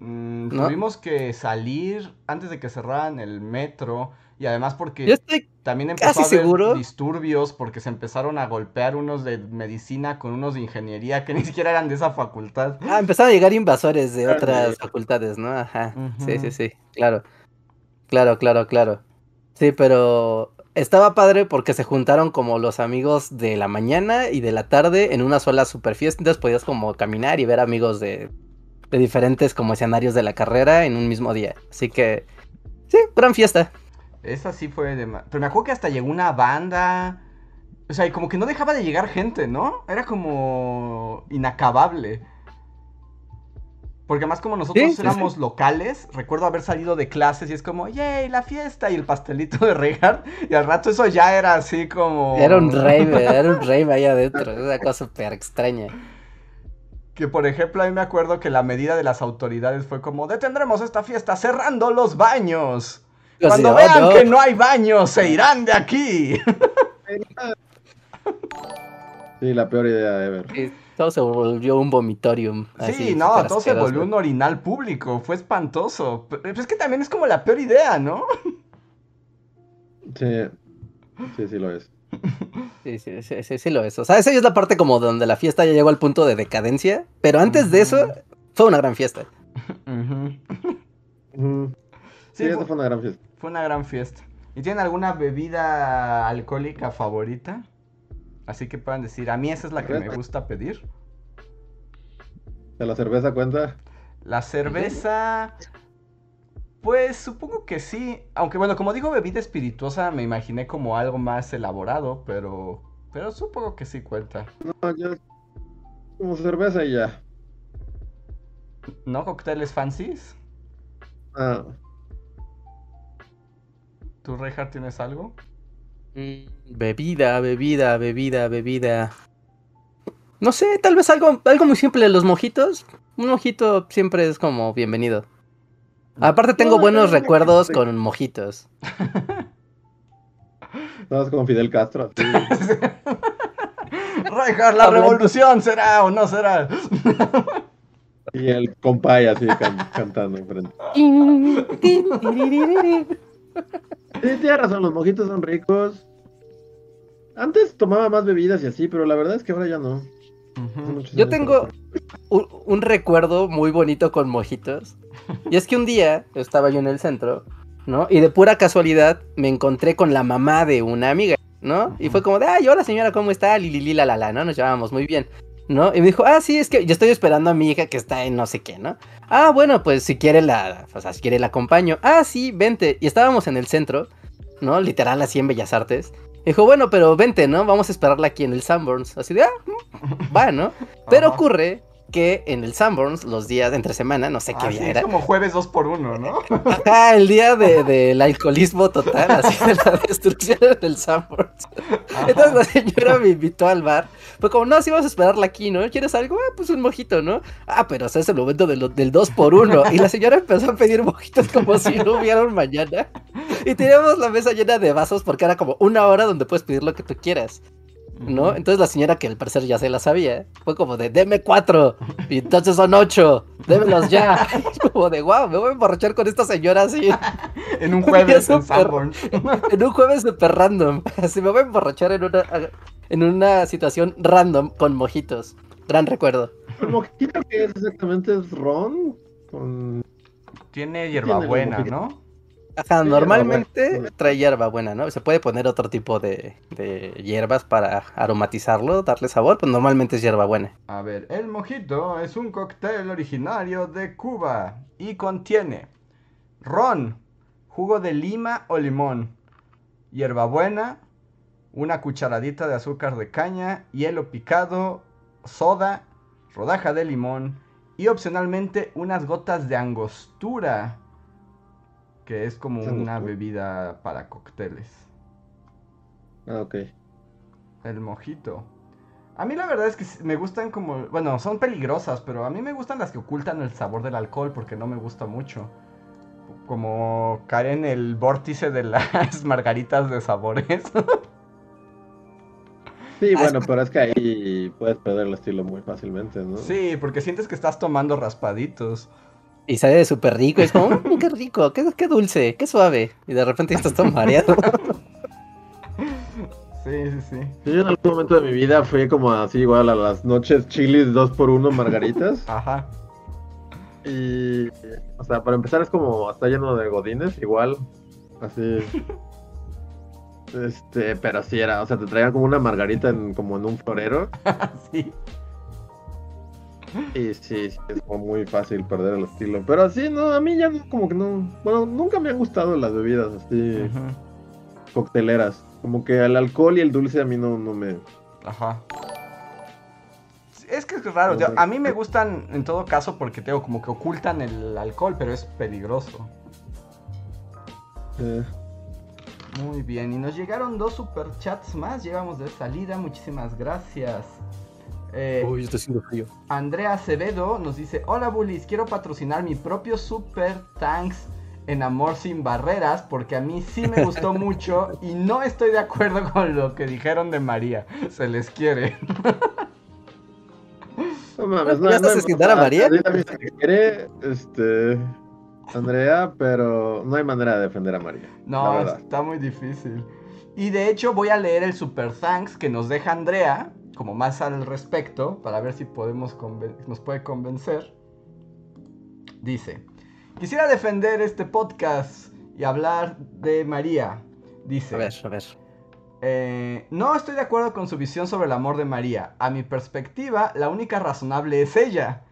Mm, ¿No? Tuvimos que salir antes de que cerraran el metro y además porque Yo estoy también empezó casi a haber seguro. disturbios porque se empezaron a golpear unos de medicina con unos de ingeniería que (laughs) ni siquiera eran de esa facultad. Ah, empezaron a llegar invasores de otras facultades, ¿no? Ajá. Sí, sí, sí. Claro. Claro, claro, claro. Sí, pero estaba padre porque se juntaron como los amigos de la mañana y de la tarde en una sola super fiesta. Entonces podías como caminar y ver amigos de, de diferentes como escenarios de la carrera en un mismo día. Así que, sí, gran fiesta. Esa sí fue de... Pero me acuerdo que hasta llegó una banda. O sea, y como que no dejaba de llegar gente, ¿no? Era como inacabable. Porque además como nosotros Sí, sí, éramos locales, recuerdo haber salido de clases y es como, ¡yay, la fiesta! Y el pastelito de regar. Y al rato eso ya era así como... Era un rave, era un rave ahí adentro. Una cosa súper extraña. Que por ejemplo, a mí me acuerdo que la medida de las autoridades fue como, detendremos esta fiesta cerrando los baños. Cuando "Oh, vean no". que no hay baños, se irán de aquí. (laughs) Sí, la peor idea ever. Sí, todo se volvió un vomitorium. así, sí, no, todo se volvió un orinal público, fue espantoso. Pero es que también es como la peor idea, ¿no? Sí, sí, sí lo es. Sí, sí, sí, sí, sí lo es. O sea, esa ya es la parte como donde la fiesta ya llegó al punto de decadencia. Pero antes de eso, fue una gran fiesta. Ujú. Ujú. Sí, Sí, fue, fue una gran fiesta. fue una gran fiesta. ¿Y tienen alguna bebida alcohólica favorita? Así que puedan decir, a mí esa es la que me gusta pedir. ¿De la cerveza cuenta? La cerveza, pues supongo que sí. Aunque bueno, como digo bebida espirituosa, me imaginé como algo más elaborado, pero, pero supongo que sí cuenta. No, yo. Como cerveza y ya. ¿No? ¿Cócteles fancies? Ah, ¿Tú, Reinhardt, tienes algo? Mm, Bebida, bebida, bebida, bebida. No sé, tal vez algo, algo muy simple. Los mojitos. Un mojito siempre es como bienvenido. Aparte tengo No, buenos recuerdos con mojitos. (laughs) estabas como Fidel Castro. así. (laughs) Reinhardt, la revolución será o no será. y el compay así can- cantando enfrente. (laughs) Sí, tienes razón, los mojitos son ricos. Antes tomaba más bebidas y así, pero la verdad es que ahora ya no. Yo tengo un, un recuerdo muy bonito con mojitos. Y es que un día estaba yo en el centro, ¿no? Y de pura casualidad me encontré con la mamá de una amiga, ¿no? Y fue como de, ay, hola señora, ¿cómo está? Lili, la, la, la, ¿no? Nos llevábamos muy bien, ¿no? Y me dijo, ah, sí, es que yo estoy esperando a mi hija que está en no sé qué, ¿no? Ah, bueno, pues si quiere la, o sea, si quiere la acompaño. Ah, sí, vente. Y estábamos en el centro, ¿no? Literal, así en Bellas Artes. Dijo, bueno, pero vente, ¿no? Vamos a esperarla aquí en el Sanborns. Así de, ah, mm, va, ¿no? Pero Ajá. ocurre que en el Sanborns, los días de entre semana, no sé qué Ah, día sí, era. es como jueves 2 por 1 ¿no? Ajá, el día de- del alcoholismo total, así de la (laughs) destrucción del Sanborns. Entonces la señora me invitó al bar. Fue como, no, si vamos a esperarla aquí, ¿no? ¿Quieres algo? Ah, pues un mojito, ¿no? Ah, pero o sea, es el momento de lo- del 2 por 1 Y la señora empezó a pedir mojitos como si no hubiera un mañana. Y teníamos la mesa llena de vasos porque era como una hora donde puedes pedir lo que tú quieras. ¿No? Entonces la señora, que al parecer ya se la sabía, fue como de, deme cuatro, y entonces son ocho, démelos ya. (laughs) como de, wow, me voy a emborrachar con esta señora así, (laughs) En un jueves en Súper. Sanborns. (laughs) en un jueves super random. Así me voy a emborrachar en una, en una situación random con mojitos. Gran recuerdo. ¿El mojito que es exactamente? ¿Es ron? Con... Tiene hierbabuena, ¿no? Ajá, normalmente trae hierbabuena, ¿no? Se puede poner otro tipo de, de hierbas para aromatizarlo, darle sabor, pero normalmente es hierbabuena. A ver, el mojito es un cóctel originario de Cuba y contiene ron, jugo de lima o limón, hierbabuena, una cucharadita de azúcar de caña, hielo picado, soda, rodaja de limón y opcionalmente unas gotas de angostura, que es como una bebida para cócteles. Ah, ok. El mojito. A mí la verdad es que me gustan como, bueno, son peligrosas, pero a mí me gustan las que ocultan el sabor del alcohol porque no me gusta mucho. Como caer en el vórtice de las (laughs) margaritas de sabores. Sí, (laughs) bueno, pero es que ahí puedes perder el estilo muy fácilmente, ¿no? sí, porque sientes que estás tomando raspaditos. Y sabe súper rico, es como, "Mm, qué rico, qué, qué dulce, qué suave. Y de repente ya estás todo mareado. (laughs) Sí, sí, sí. Yo en algún momento de mi vida fui como así igual a las noches chilis 2 por 1 margaritas. (laughs) Ajá. Y, o sea, para empezar es como está lleno de godines, igual, así. (laughs) Este, pero sí era, o sea, te traían como una margarita en, como en un florero. sí. (laughs) Y sí, sí, es como muy fácil perder el estilo. Pero sí, no, a mí ya no, como que no. Bueno, nunca me han gustado las bebidas así cocteleras. Como que el alcohol y el dulce a mí no, no me. Ajá. Sí, Es que es raro, tío, a mí me gustan en todo caso porque tengo como que ocultan el alcohol, pero es peligroso. eh, Muy bien, y nos llegaron dos superchats más, llevamos de salida, muchísimas gracias. Eh, Uy, está haciendo frío. Andrea Acevedo nos dice, hola bullies, quiero patrocinar mi propio Super Tanks en Amor Sin Barreras porque a mí sí me gustó mucho y no estoy de acuerdo con lo que dijeron de María, se les quiere. No mames, no, ¿Ya estás no, esquitar a María? También se quiere, este. Andrea, pero no hay manera de defender a María. No, está muy difícil. Y de hecho voy a leer el super thanks que nos deja Andrea, como más al respecto, para ver si podemos nos puede convencer. Dice, quisiera defender este podcast y hablar de María. Dice, A ver, a ver. eh, no estoy de acuerdo con su visión sobre el amor de María. A mi perspectiva, la única razonable es ella.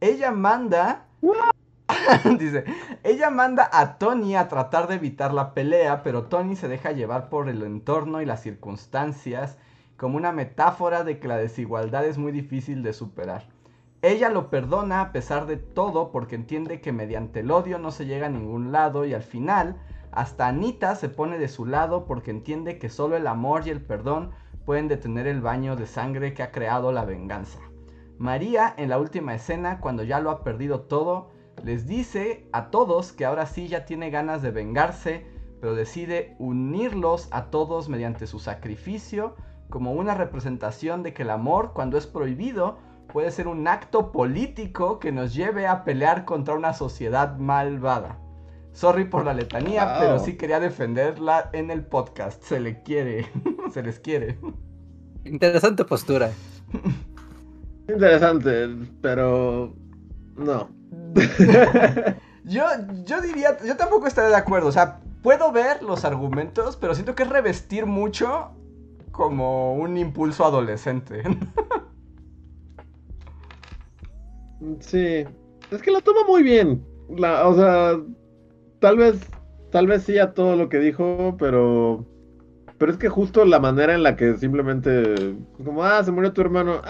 Ella manda... (laughs) Dice, ella manda a Tony a tratar de evitar la pelea, pero Tony se deja llevar por el entorno y las circunstancias como una metáfora de que la desigualdad es muy difícil de superar. Ella lo perdona a pesar de todo porque entiende que mediante el odio no se llega a ningún lado y al final hasta Anita se pone de su lado porque entiende que solo el amor y el perdón pueden detener el baño de sangre que ha creado la venganza. María en la última escena cuando ya lo ha perdido todo les dice a todos que ahora sí ya tiene ganas de vengarse pero decide unirlos a todos mediante su sacrificio como una representación de que el amor cuando es prohibido puede ser un acto político que nos lleve a pelear contra una sociedad malvada. Sorry por la letanía, Wow. pero sí quería defenderla en el podcast. Se le quiere, (laughs) se les quiere. Interesante postura. Interesante, pero no. Yo, yo diría, yo tampoco estaría de acuerdo. O sea, puedo ver los argumentos, pero siento que es revestir mucho como un impulso adolescente. (laughs) Sí, es que la toma muy bien. La, o sea, tal vez, tal vez sí a todo lo que dijo, pero, pero es que justo la manera en la que simplemente, como, ah, se murió tu hermano.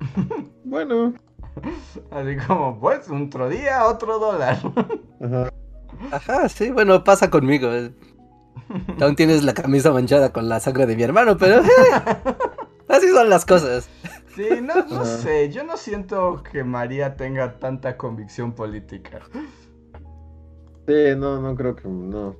(laughs) Bueno, Así como, pues, otro día, otro dólar. ajá. Ajá, sí, bueno, pasa conmigo. (laughs) Aún tienes la camisa manchada con la sangre de mi hermano, pero eh, así son las cosas. Sí, no, no Ajá. sé, yo no siento que María tenga tanta convicción política. Sí, no, no creo que, no.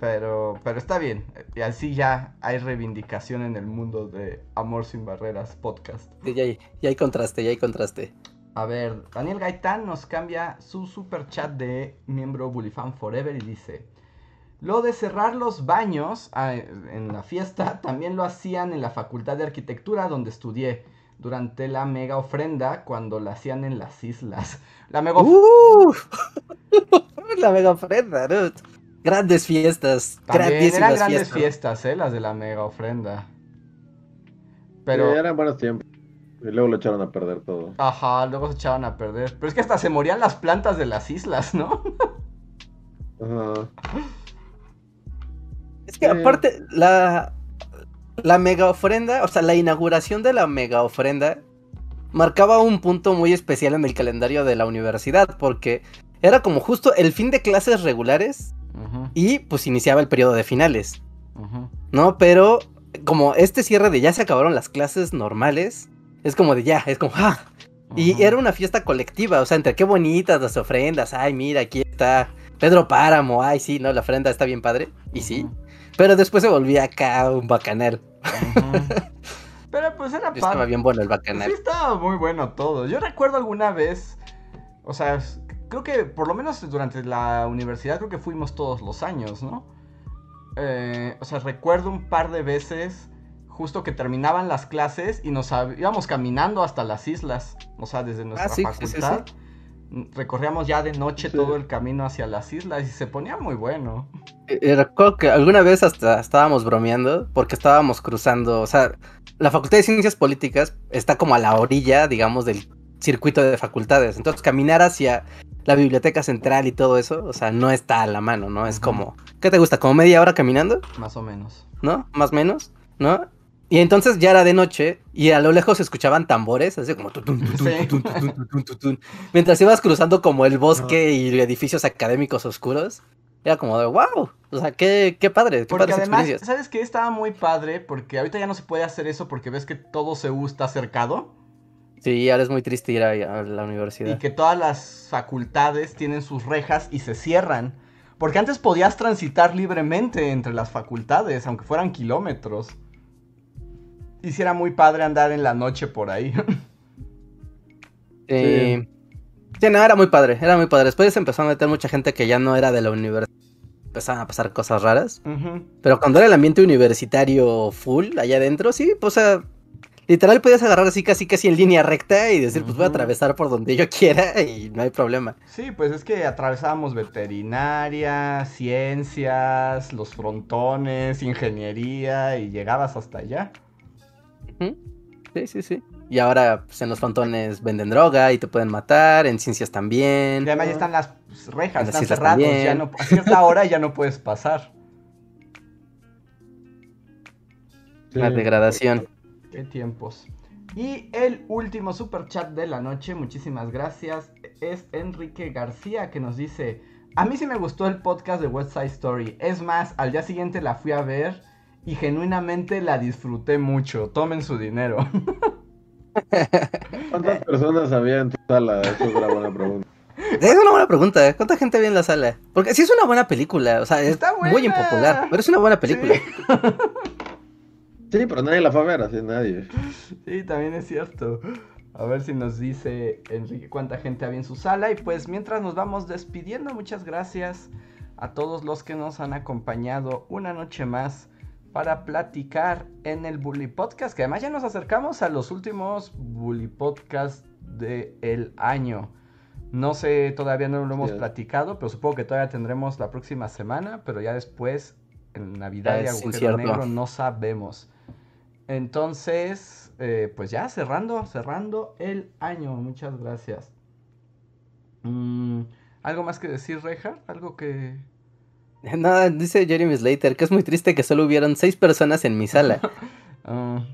Pero, pero está bien. Y así ya hay reivindicación en el mundo de Amor sin Barreras podcast. Sí, ya, hay, ya hay contraste, ya hay contraste. A ver, Daniel Gaitán nos cambia su super chat de miembro Bullyfan Forever y dice: Lo de cerrar los baños ah, en la fiesta (laughs) también lo hacían en la Facultad de Arquitectura donde estudié. Durante la mega ofrenda cuando la hacían en las islas. (laughs) La mega ¡Uh! (laughs) la mega ofrenda, ¿no? Grandes fiestas, también eran grandes fiestas. fiestas, ¿eh? Las de la mega ofrenda. Pero Pero. eran buenos tiempos. Y luego lo echaron a perder todo. Ajá, luego se echaban a perder. Pero es que hasta se morían las plantas de las islas, ¿no? Ajá. Es que aparte, la, la mega ofrenda, o sea, la inauguración de la mega ofrenda marcaba un punto muy especial en el calendario de la universidad, porque era como justo el fin de clases regulares y pues iniciaba el periodo de finales. ¿no? Pero como este cierre de ya se acabaron las clases normales, es como de ya, es como, ¡ah! Y era una fiesta colectiva, o sea, entre qué bonitas las ofrendas, ay, mira, aquí está Pedro Páramo, ay, sí, no, la ofrenda está bien padre, y sí, pero después se volvía acá un bacanal. Pero pues era (laughs) Estaba padre. bien bueno el Sí, bacanal. estaba muy bueno todo. Yo recuerdo alguna vez, o sea, creo que por lo menos durante la universidad, creo que fuimos todos los años, ¿no? Eh, o sea, recuerdo un par de veces, justo que terminaban las clases y nos íbamos caminando hasta las islas, o sea, desde nuestra Ah, sí, sí, sí, facultad. Recorríamos ya de noche Sí. todo el camino hacia las islas y se ponía muy bueno. Eh, eh, recuerdo que alguna vez hasta estábamos bromeando porque estábamos cruzando, o sea, la Facultad de Ciencias Políticas está como a la orilla, digamos, del circuito de facultades. Entonces, caminar hacia la biblioteca central y todo eso, o sea, no está a la mano, ¿no? Es como, ¿qué te gusta? ¿Como media hora caminando? Más o menos. ¿No? Más o menos, ¿no? Y entonces ya era de noche y a lo lejos se escuchaban tambores, así como tutun, tutun, tutun, mientras ibas cruzando como el bosque y edificios académicos oscuros. Era como de wow, o sea, qué, qué padre, qué Porque además. ¿sabes qué? Estaba muy padre porque ahorita ya no se puede hacer eso porque ves que todo Seúl está cercado Sí, ahora es muy triste ir a, a la y universidad. que todas las facultades tienen sus rejas y se cierran. Porque antes podías transitar libremente entre las facultades, aunque fueran kilómetros. Y sí era muy padre andar en la noche por ahí. Sí. Sí, no, era muy padre, era muy padre. Después se empezó a meter mucha gente que ya no era de la universidad. empezaban a pasar cosas raras. Pero cuando era el ambiente universitario full, allá adentro, sí, pues, o sea, literal podías agarrar así casi casi en línea recta y decir, pues voy a atravesar por donde yo quiera y no hay problema. Sí, pues es que atravesábamos veterinaria, ciencias, los frontones, ingeniería y llegabas hasta allá. Sí, sí, sí. Y ahora, pues en los frontones venden droga y te pueden matar, en ciencias también. Y además ya están las rejas, las están cerrados, ya no, a cierta (laughs) hora ya no puedes pasar. La degradación. Qué tiempos. Y el último super chat de la noche, muchísimas gracias, es Enrique García que nos dice, a mí sí me gustó el podcast de West Side Story, es más, al día siguiente la fui a ver y genuinamente la disfruté mucho, tomen su dinero. (laughs) ¿Cuántas personas había en tu sala? Esa es una buena pregunta. (laughs) Es una buena pregunta. ¿eh? ¿Cuánta gente había en la sala? Porque sí es una buena película. O sea, es Está muy impopular, pero es una buena película. (laughs) Sí, pero nadie la fue a ver, así nadie. Sí, también es cierto. A ver si nos dice Enrique cuánta gente había en su sala. Y pues mientras nos vamos despidiendo, muchas gracias a todos los que nos han acompañado una noche más para platicar en el Bully Podcast. Que además ya nos acercamos a los últimos Bully Podcast del año. No sé, todavía no lo hemos platicado, pero supongo que todavía tendremos la próxima semana. Pero ya después, en Navidad y Agujero incierto. Negro, no sabemos. Entonces, eh, pues ya cerrando, cerrando el año. Muchas gracias. Mm, ¿Algo más que decir, Reja? ¿Algo que...? (laughs) No, dice Jeremy Slater que es muy triste que solo hubieran seis personas en mi sala. (laughs) ah,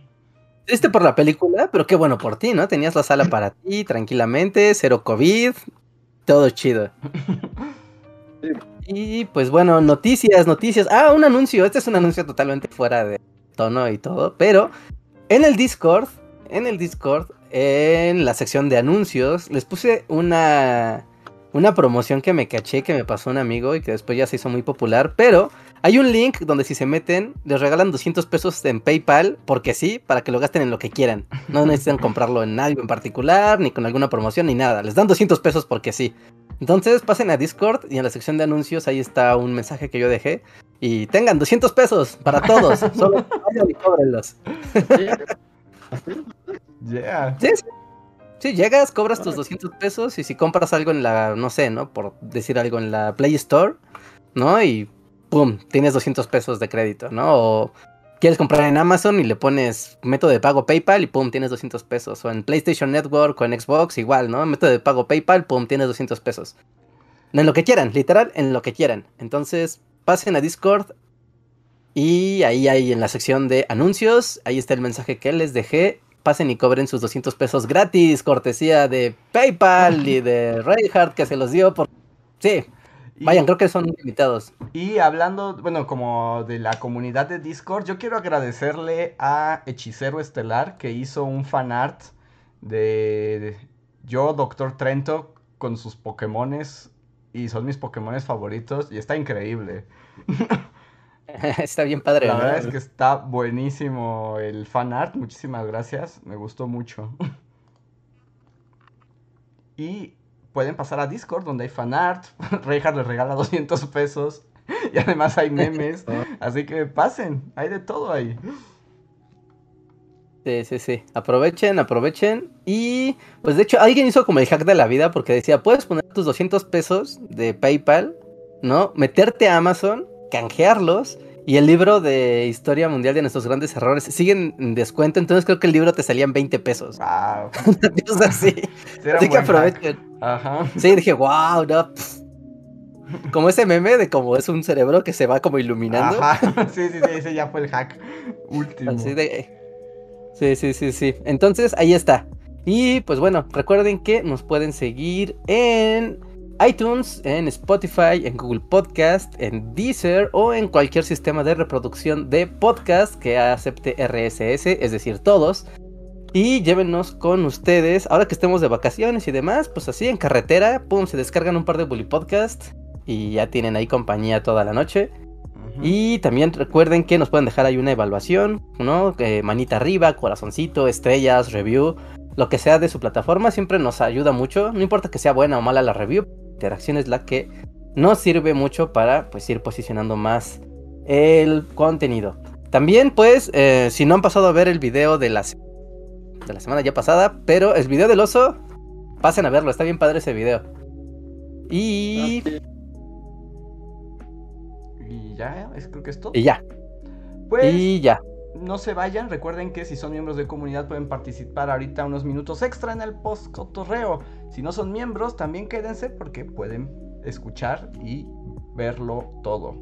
Triste por la película, pero qué bueno por ti, ¿no? Tenías la sala para (laughs) ti, tranquilamente, cero COVID, todo chido. Y pues bueno, noticias, noticias. Ah, un anuncio. Este es un anuncio totalmente fuera de tono y todo, pero en el Discord, en el Discord, en la sección de anuncios, les puse una una promoción que me caché que me pasó un amigo y que después ya se hizo muy popular, pero hay un link donde si se meten les regalan 200 pesos en PayPal porque sí, para que lo gasten en lo que quieran. No (laughs) necesitan comprarlo en algo en particular, ni con alguna promoción, ni nada. Les dan 200 pesos porque sí. Entonces pasen a Discord y en la sección de anuncios ahí está un mensaje que yo dejé. Y tengan 200 pesos para todos. (laughs) Solo vayan y cóbrenlos. (laughs) yeah. Sí, sí. Llegas, cobras tus 200 pesos y si compras algo en la, no sé, ¿no? Por decir algo en la Play Store, ¿no? Y pum, tienes 200 pesos de crédito, ¿no? O quieres comprar en Amazon y le pones método de pago PayPal y pum, tienes 200 pesos. O en PlayStation Network o en Xbox, igual, ¿no? Método de pago PayPal, pum, tienes 200 pesos. En lo que quieran, literal, en lo que quieran. Entonces, pasen a Discord y ahí hay en la sección de anuncios, ahí está el mensaje que les dejé. Pasen y cobren sus 200 pesos gratis, cortesía de PayPal y de Reinhardt que se los dio por... Sí, Y- vayan, creo que son limitados. Y hablando, bueno, como de la comunidad de Discord, yo quiero agradecerle a Hechicero Estelar que hizo un fanart de de yo, Doctor Trento, con sus Pokémones. Y son mis Pokémones favoritos. Y está increíble. (laughs) (laughs) está bien padre. La ¿no? verdad es que está buenísimo el fanart. Muchísimas gracias. Me gustó mucho. (laughs) Y pueden pasar a Discord donde hay fanart. (laughs) Reinhardt les regala 200 pesos. Y además hay memes. Así que pasen. Hay de todo ahí. Sí, sí, sí. Aprovechen, aprovechen. Y pues de hecho alguien hizo como el hack de la vida porque decía, puedes poner tus 200 pesos de PayPal, ¿no? Meterte a Amazon, canjearlos. Y el libro de Historia Mundial de Nuestros Grandes Errores siguen en descuento. Entonces creo que el libro te salía en 20 pesos. Wow. (laughs) Sí. Era Así un que aprovechen. Ajá. Sí, dije, wow, no. pf". Como ese meme de como es un cerebro que se va como iluminando. Ajá. (laughs) Sí, sí, sí. Ese ya fue el hack último. Así de... Sí, sí, sí, sí. Entonces, ahí está. Y pues bueno, recuerden que nos pueden seguir en iTunes, en Spotify, en Google Podcast, en Deezer o en cualquier sistema de reproducción de podcast que acepte RSS, es decir, todos. Y llévenos con ustedes, ahora que estemos de vacaciones y demás, pues así en carretera, pum, se descargan un par de Bully Podcast y ya tienen ahí compañía toda la noche. Y también recuerden que nos pueden dejar ahí una evaluación, ¿no? Eh, manita arriba, corazoncito, estrellas, review, lo que sea de su plataforma, siempre nos ayuda mucho. No importa que sea buena o mala la review, interacción es la que nos sirve mucho para pues ir posicionando más el contenido. También pues, eh, si no han pasado a ver el video de la, de la semana ya pasada, pero el video del oso, pasen a verlo, está bien padre ese video. Y... Y ya, es, creo que es todo. Y ya. Pues Y ya. no se vayan, recuerden que si son miembros de comunidad pueden participar ahorita unos minutos extra en el post cotorreo. Si no son miembros, también quédense porque pueden escuchar y verlo todo.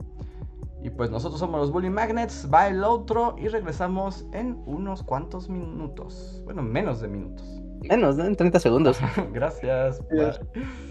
Y pues nosotros somos los Bully Magnets, va el otro y regresamos en unos cuantos minutos. Bueno, menos de minutos. Menos, ¿no? En 30 segundos. (laughs) Gracias. Bye.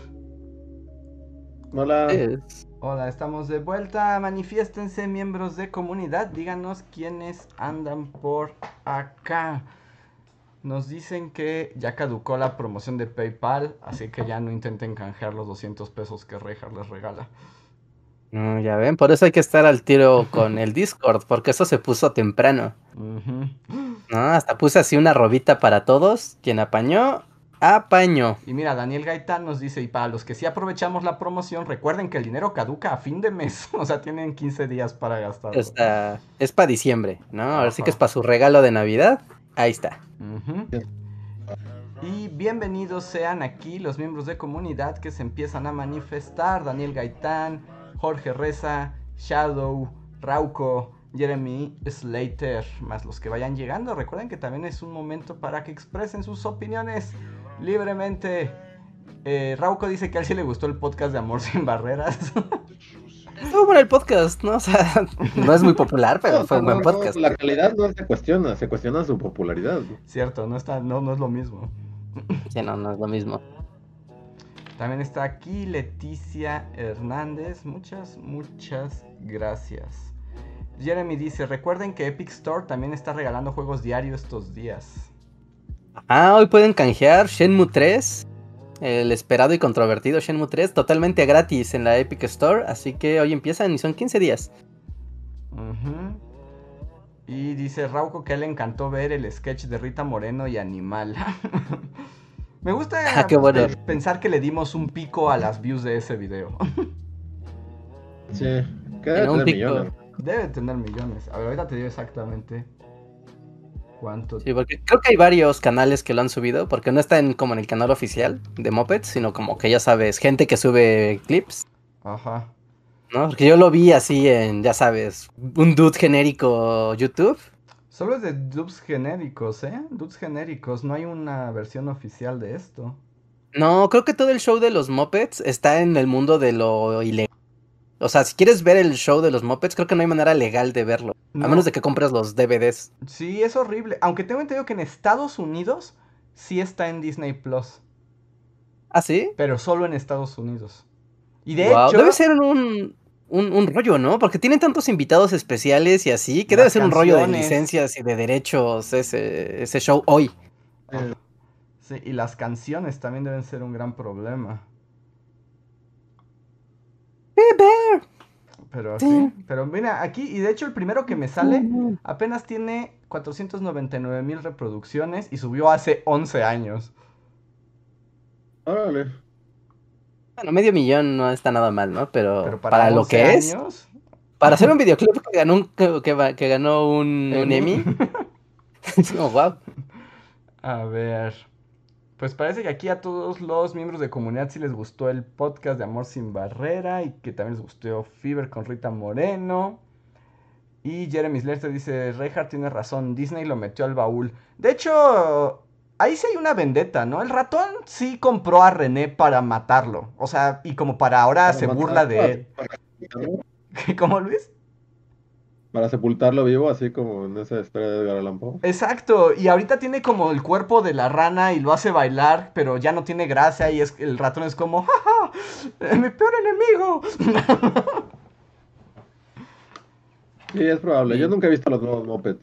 Hola. Es- Hola, estamos de vuelta. Manifiéstense, miembros de comunidad. Díganos quiénes andan por acá. Nos dicen que ya caducó la promoción de PayPal, así que ya no intenten canjear los 200 pesos que Rejar les regala. No, ya ven, por eso hay que estar al tiro con el Discord, porque eso se puso temprano. No, hasta puse así una robita para todos. Quien apañó, apañó. Y mira, Daniel Gaitán nos dice, y para los que sí aprovechamos la promoción, recuerden que el dinero caduca a fin de mes. (laughs) O sea, tienen 15 días para gastarlo. Está, es para diciembre, ¿no? Ahora sí que es para su regalo de Navidad. Ahí está. Y bienvenidos sean aquí los miembros de comunidad que se empiezan a manifestar. Daniel Gaitán, Jorge Reza, Shadow, Rauco, Jeremy Slater, más los que vayan llegando. Recuerden que también es un momento para que expresen sus opiniones libremente. Eh, Rauco dice que a él sí le gustó el podcast de Amor (laughs) sin Barreras. Estuvo bueno el podcast, ¿no? O sea, (laughs) no es muy popular, pero fue un buen No, no, podcast. La calidad no se cuestiona, se cuestiona su popularidad. Cierto, no, está, no, no es lo mismo. Sí, no, no es lo mismo. También está aquí Leticia Hernández. Muchas, muchas gracias. Jeremy dice, recuerden que Epic Store también está regalando juegos diarios estos días. Ah, hoy pueden canjear Shenmue 3, el esperado y controvertido Shenmue 3, totalmente gratis en la Epic Store, así que hoy empiezan y son 15 días. Y dice Rauco que a él le encantó ver el sketch de Rita Moreno y Animal. (laughs) Me gusta (laughs) Ah, qué bueno. pe- pensar que le dimos un pico a las views de ese video. Sí, queda Tiene un de pico. millones. Debe tener millones. A ver, ahorita te digo exactamente cuánto. Sí, porque creo que hay varios canales que lo han subido, porque no está en, como en el canal oficial de Mopeds, sino como que ya sabes, gente que sube clips, Ajá. ¿no? Porque yo lo vi así en, ya sabes, un dude genérico YouTube. Solo es de dubs genéricos, ¿eh? Dubs genéricos, no hay una versión oficial de esto. No, creo que todo el show de los Mopeds está en el mundo de lo ilegal. O sea, si quieres ver el show de los Mopeds, creo que no hay manera legal de verlo. No. A menos de que compres los DVDs. Sí, es horrible. Aunque tengo entendido que en Estados Unidos sí está en Disney Plus, ¿Ah, sí? pero solo en Estados Unidos. Y de Guau, hecho, Debe ser un, un, un rollo, ¿no? Porque tienen tantos invitados especiales y así, que debe ser un rollo de licencias y de derechos ese, ese show hoy. Ah, sí, y las canciones también deben ser un gran problema. Pero Sí. sí, pero mira, aquí, y de hecho el primero que me sale apenas tiene 499 mil reproducciones y subió hace 11 años. Órale. Bueno, medio millón no está nada mal, ¿no? Pero, Pero para, para, lo 11 que es, para hacer un videoclip que ganó un, que, que ganó un, un (laughs) Emmy. Como, wow. A ver. Pues parece que aquí a todos los miembros de comunidad sí les gustó el podcast de Amor sin Barrera y que también les gustó Fever con Rita Moreno. Y Jeremy Slater dice, Reinhardt tiene razón, Disney lo metió al baúl. De hecho, ahí sí hay una vendetta, ¿no? El ratón sí compró a René para matarlo. O sea, y como para ahora Para se burla de él. (laughs) ¿Cómo Luis? Para sepultarlo vivo, así como en esa historia de Edgar Allan Poe. Exacto, y ahorita tiene como el cuerpo de la rana y lo hace bailar, pero ya no tiene gracia y es el ratón es como, ¡jaja! ¡Eh, ¡Mi peor enemigo! (laughs) Sí, es probable. Yo nunca he visto los nuevos mopeds.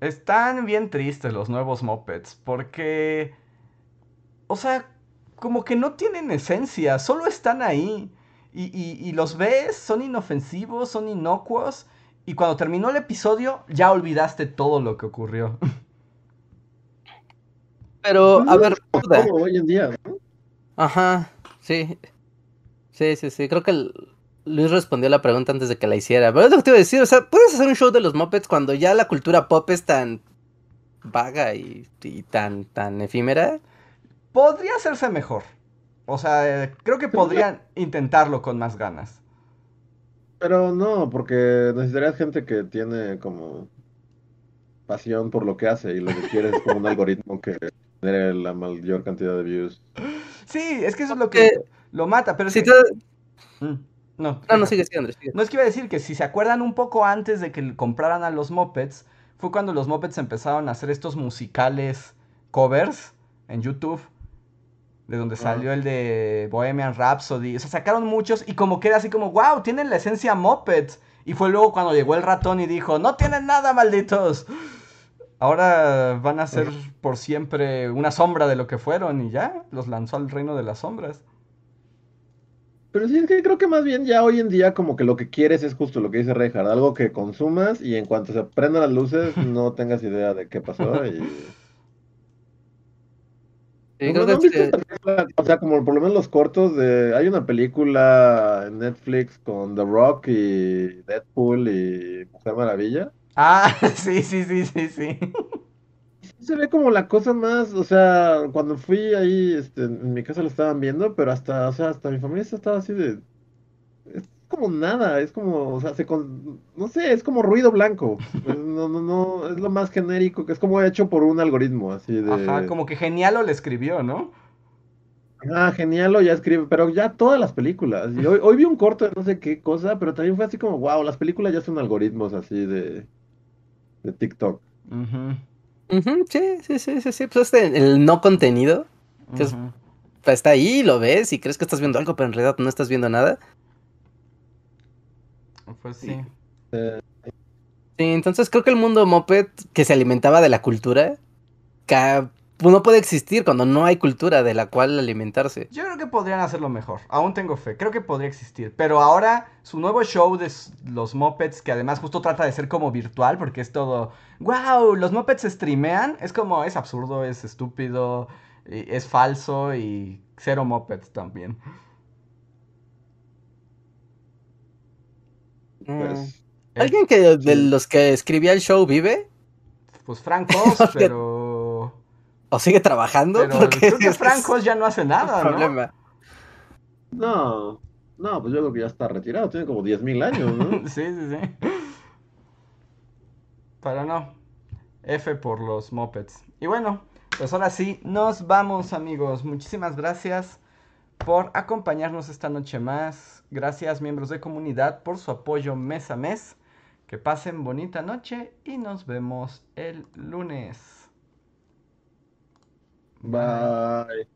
Están bien tristes los nuevos mopeds, porque, o sea, como que no tienen esencia, solo están ahí. Y, y- y los ves, son inofensivos, son inocuos, y cuando terminó el episodio ya olvidaste todo lo que ocurrió. Pero, a ver, duda. Como hoy en día, ¿no? Ajá, sí. Sí, sí, sí. Creo que el- Luis respondió la pregunta antes de que la hiciera. Pero es lo que te iba a decir. O sea, puedes hacer un show de los Muppets cuando ya la cultura pop es tan vaga y, y tan, tan efímera. Podría hacerse mejor. O sea, eh, creo que podrían intentarlo con más ganas. Pero no, porque necesitarías gente que tiene como pasión por lo que hace y lo que quiere es como un algoritmo que genere la mayor cantidad de views. Sí, es que eso es lo que Eh, lo mata, pero es Si que- te- Mm, No, No, no, sigue, sigue, Andrés. sigue. No es que iba a decir que si se acuerdan un poco antes de que compraran a los Muppets, fue cuando los Muppets empezaron a hacer estos musicales covers en YouTube, de donde salió el de Bohemian Rhapsody. O sea, sacaron muchos y como que era así como, wow, tienen la esencia Muppets. Y fue luego cuando llegó el ratón y dijo, no tienen nada, malditos. Ahora van a ser por siempre una sombra de lo que fueron y ya, los lanzó al reino de las sombras. Pero sí, es que creo que más bien ya hoy en día como que lo que quieres es justo lo que dice Reinhardt, algo que consumas y en cuanto se prendan las luces (laughs) no tengas idea de qué pasó y... Sí, ¿No- creo no han que visto esta película? O sea, como por lo menos los cortos de... Hay una película en Netflix con The Rock y Deadpool y Mujer Maravilla. Ah, (laughs) sí, sí, sí, sí, sí. Se ve como la cosa más, o sea, cuando fui ahí, este, en mi casa lo estaban viendo, pero hasta, o sea, hasta mi familia estaba así de... Es como nada, es como, o sea, se con... no sé, es como ruido blanco. (laughs) No, no, no, es lo más genérico, que es como hecho por un algoritmo, así de... Ajá, como que Genialo le escribió, ¿no? Ah, genial, lo ya escribe, pero ya todas las películas. Y hoy, hoy vi un corto de no sé qué cosa, pero también fue así como, wow, las películas ya son algoritmos así de, de TikTok. Ujú, Ujú, sí, sí, sí, sí, sí. Pues este, el no contenido Que pues, está ahí, lo ves y crees que estás viendo algo, pero en realidad no estás viendo nada. Pues sí. Sí, entonces creo que el mundo moped que se alimentaba de la cultura, ca- no puede existir cuando no hay cultura de la cual alimentarse. Yo creo que podrían hacerlo mejor. Aún tengo fe. Creo que podría existir. Pero ahora su nuevo show de los Muppets, que además justo trata de ser como virtual, porque es todo, wow, los Muppets se streamean. Es como, es absurdo, es estúpido, y es falso y cero Muppets también. Pues, ¿Alguien que de sí. los que escribía el show vive? Pues Frank Oz, (laughs) pero... ¿O sigue trabajando? Pero Porque creo que Frank (laughs) Oz ya no hace nada, ¿no? problema. no, no, pues yo creo que ya está retirado, tiene como 10.000 años, ¿no? (laughs) Sí, sí, sí. Pero no. F por los mopeds. Y bueno, pues ahora sí, nos vamos amigos. Muchísimas gracias por acompañarnos esta noche más. Gracias miembros de comunidad por su apoyo mes a mes. Que pasen bonita noche y nos vemos el lunes. Bye.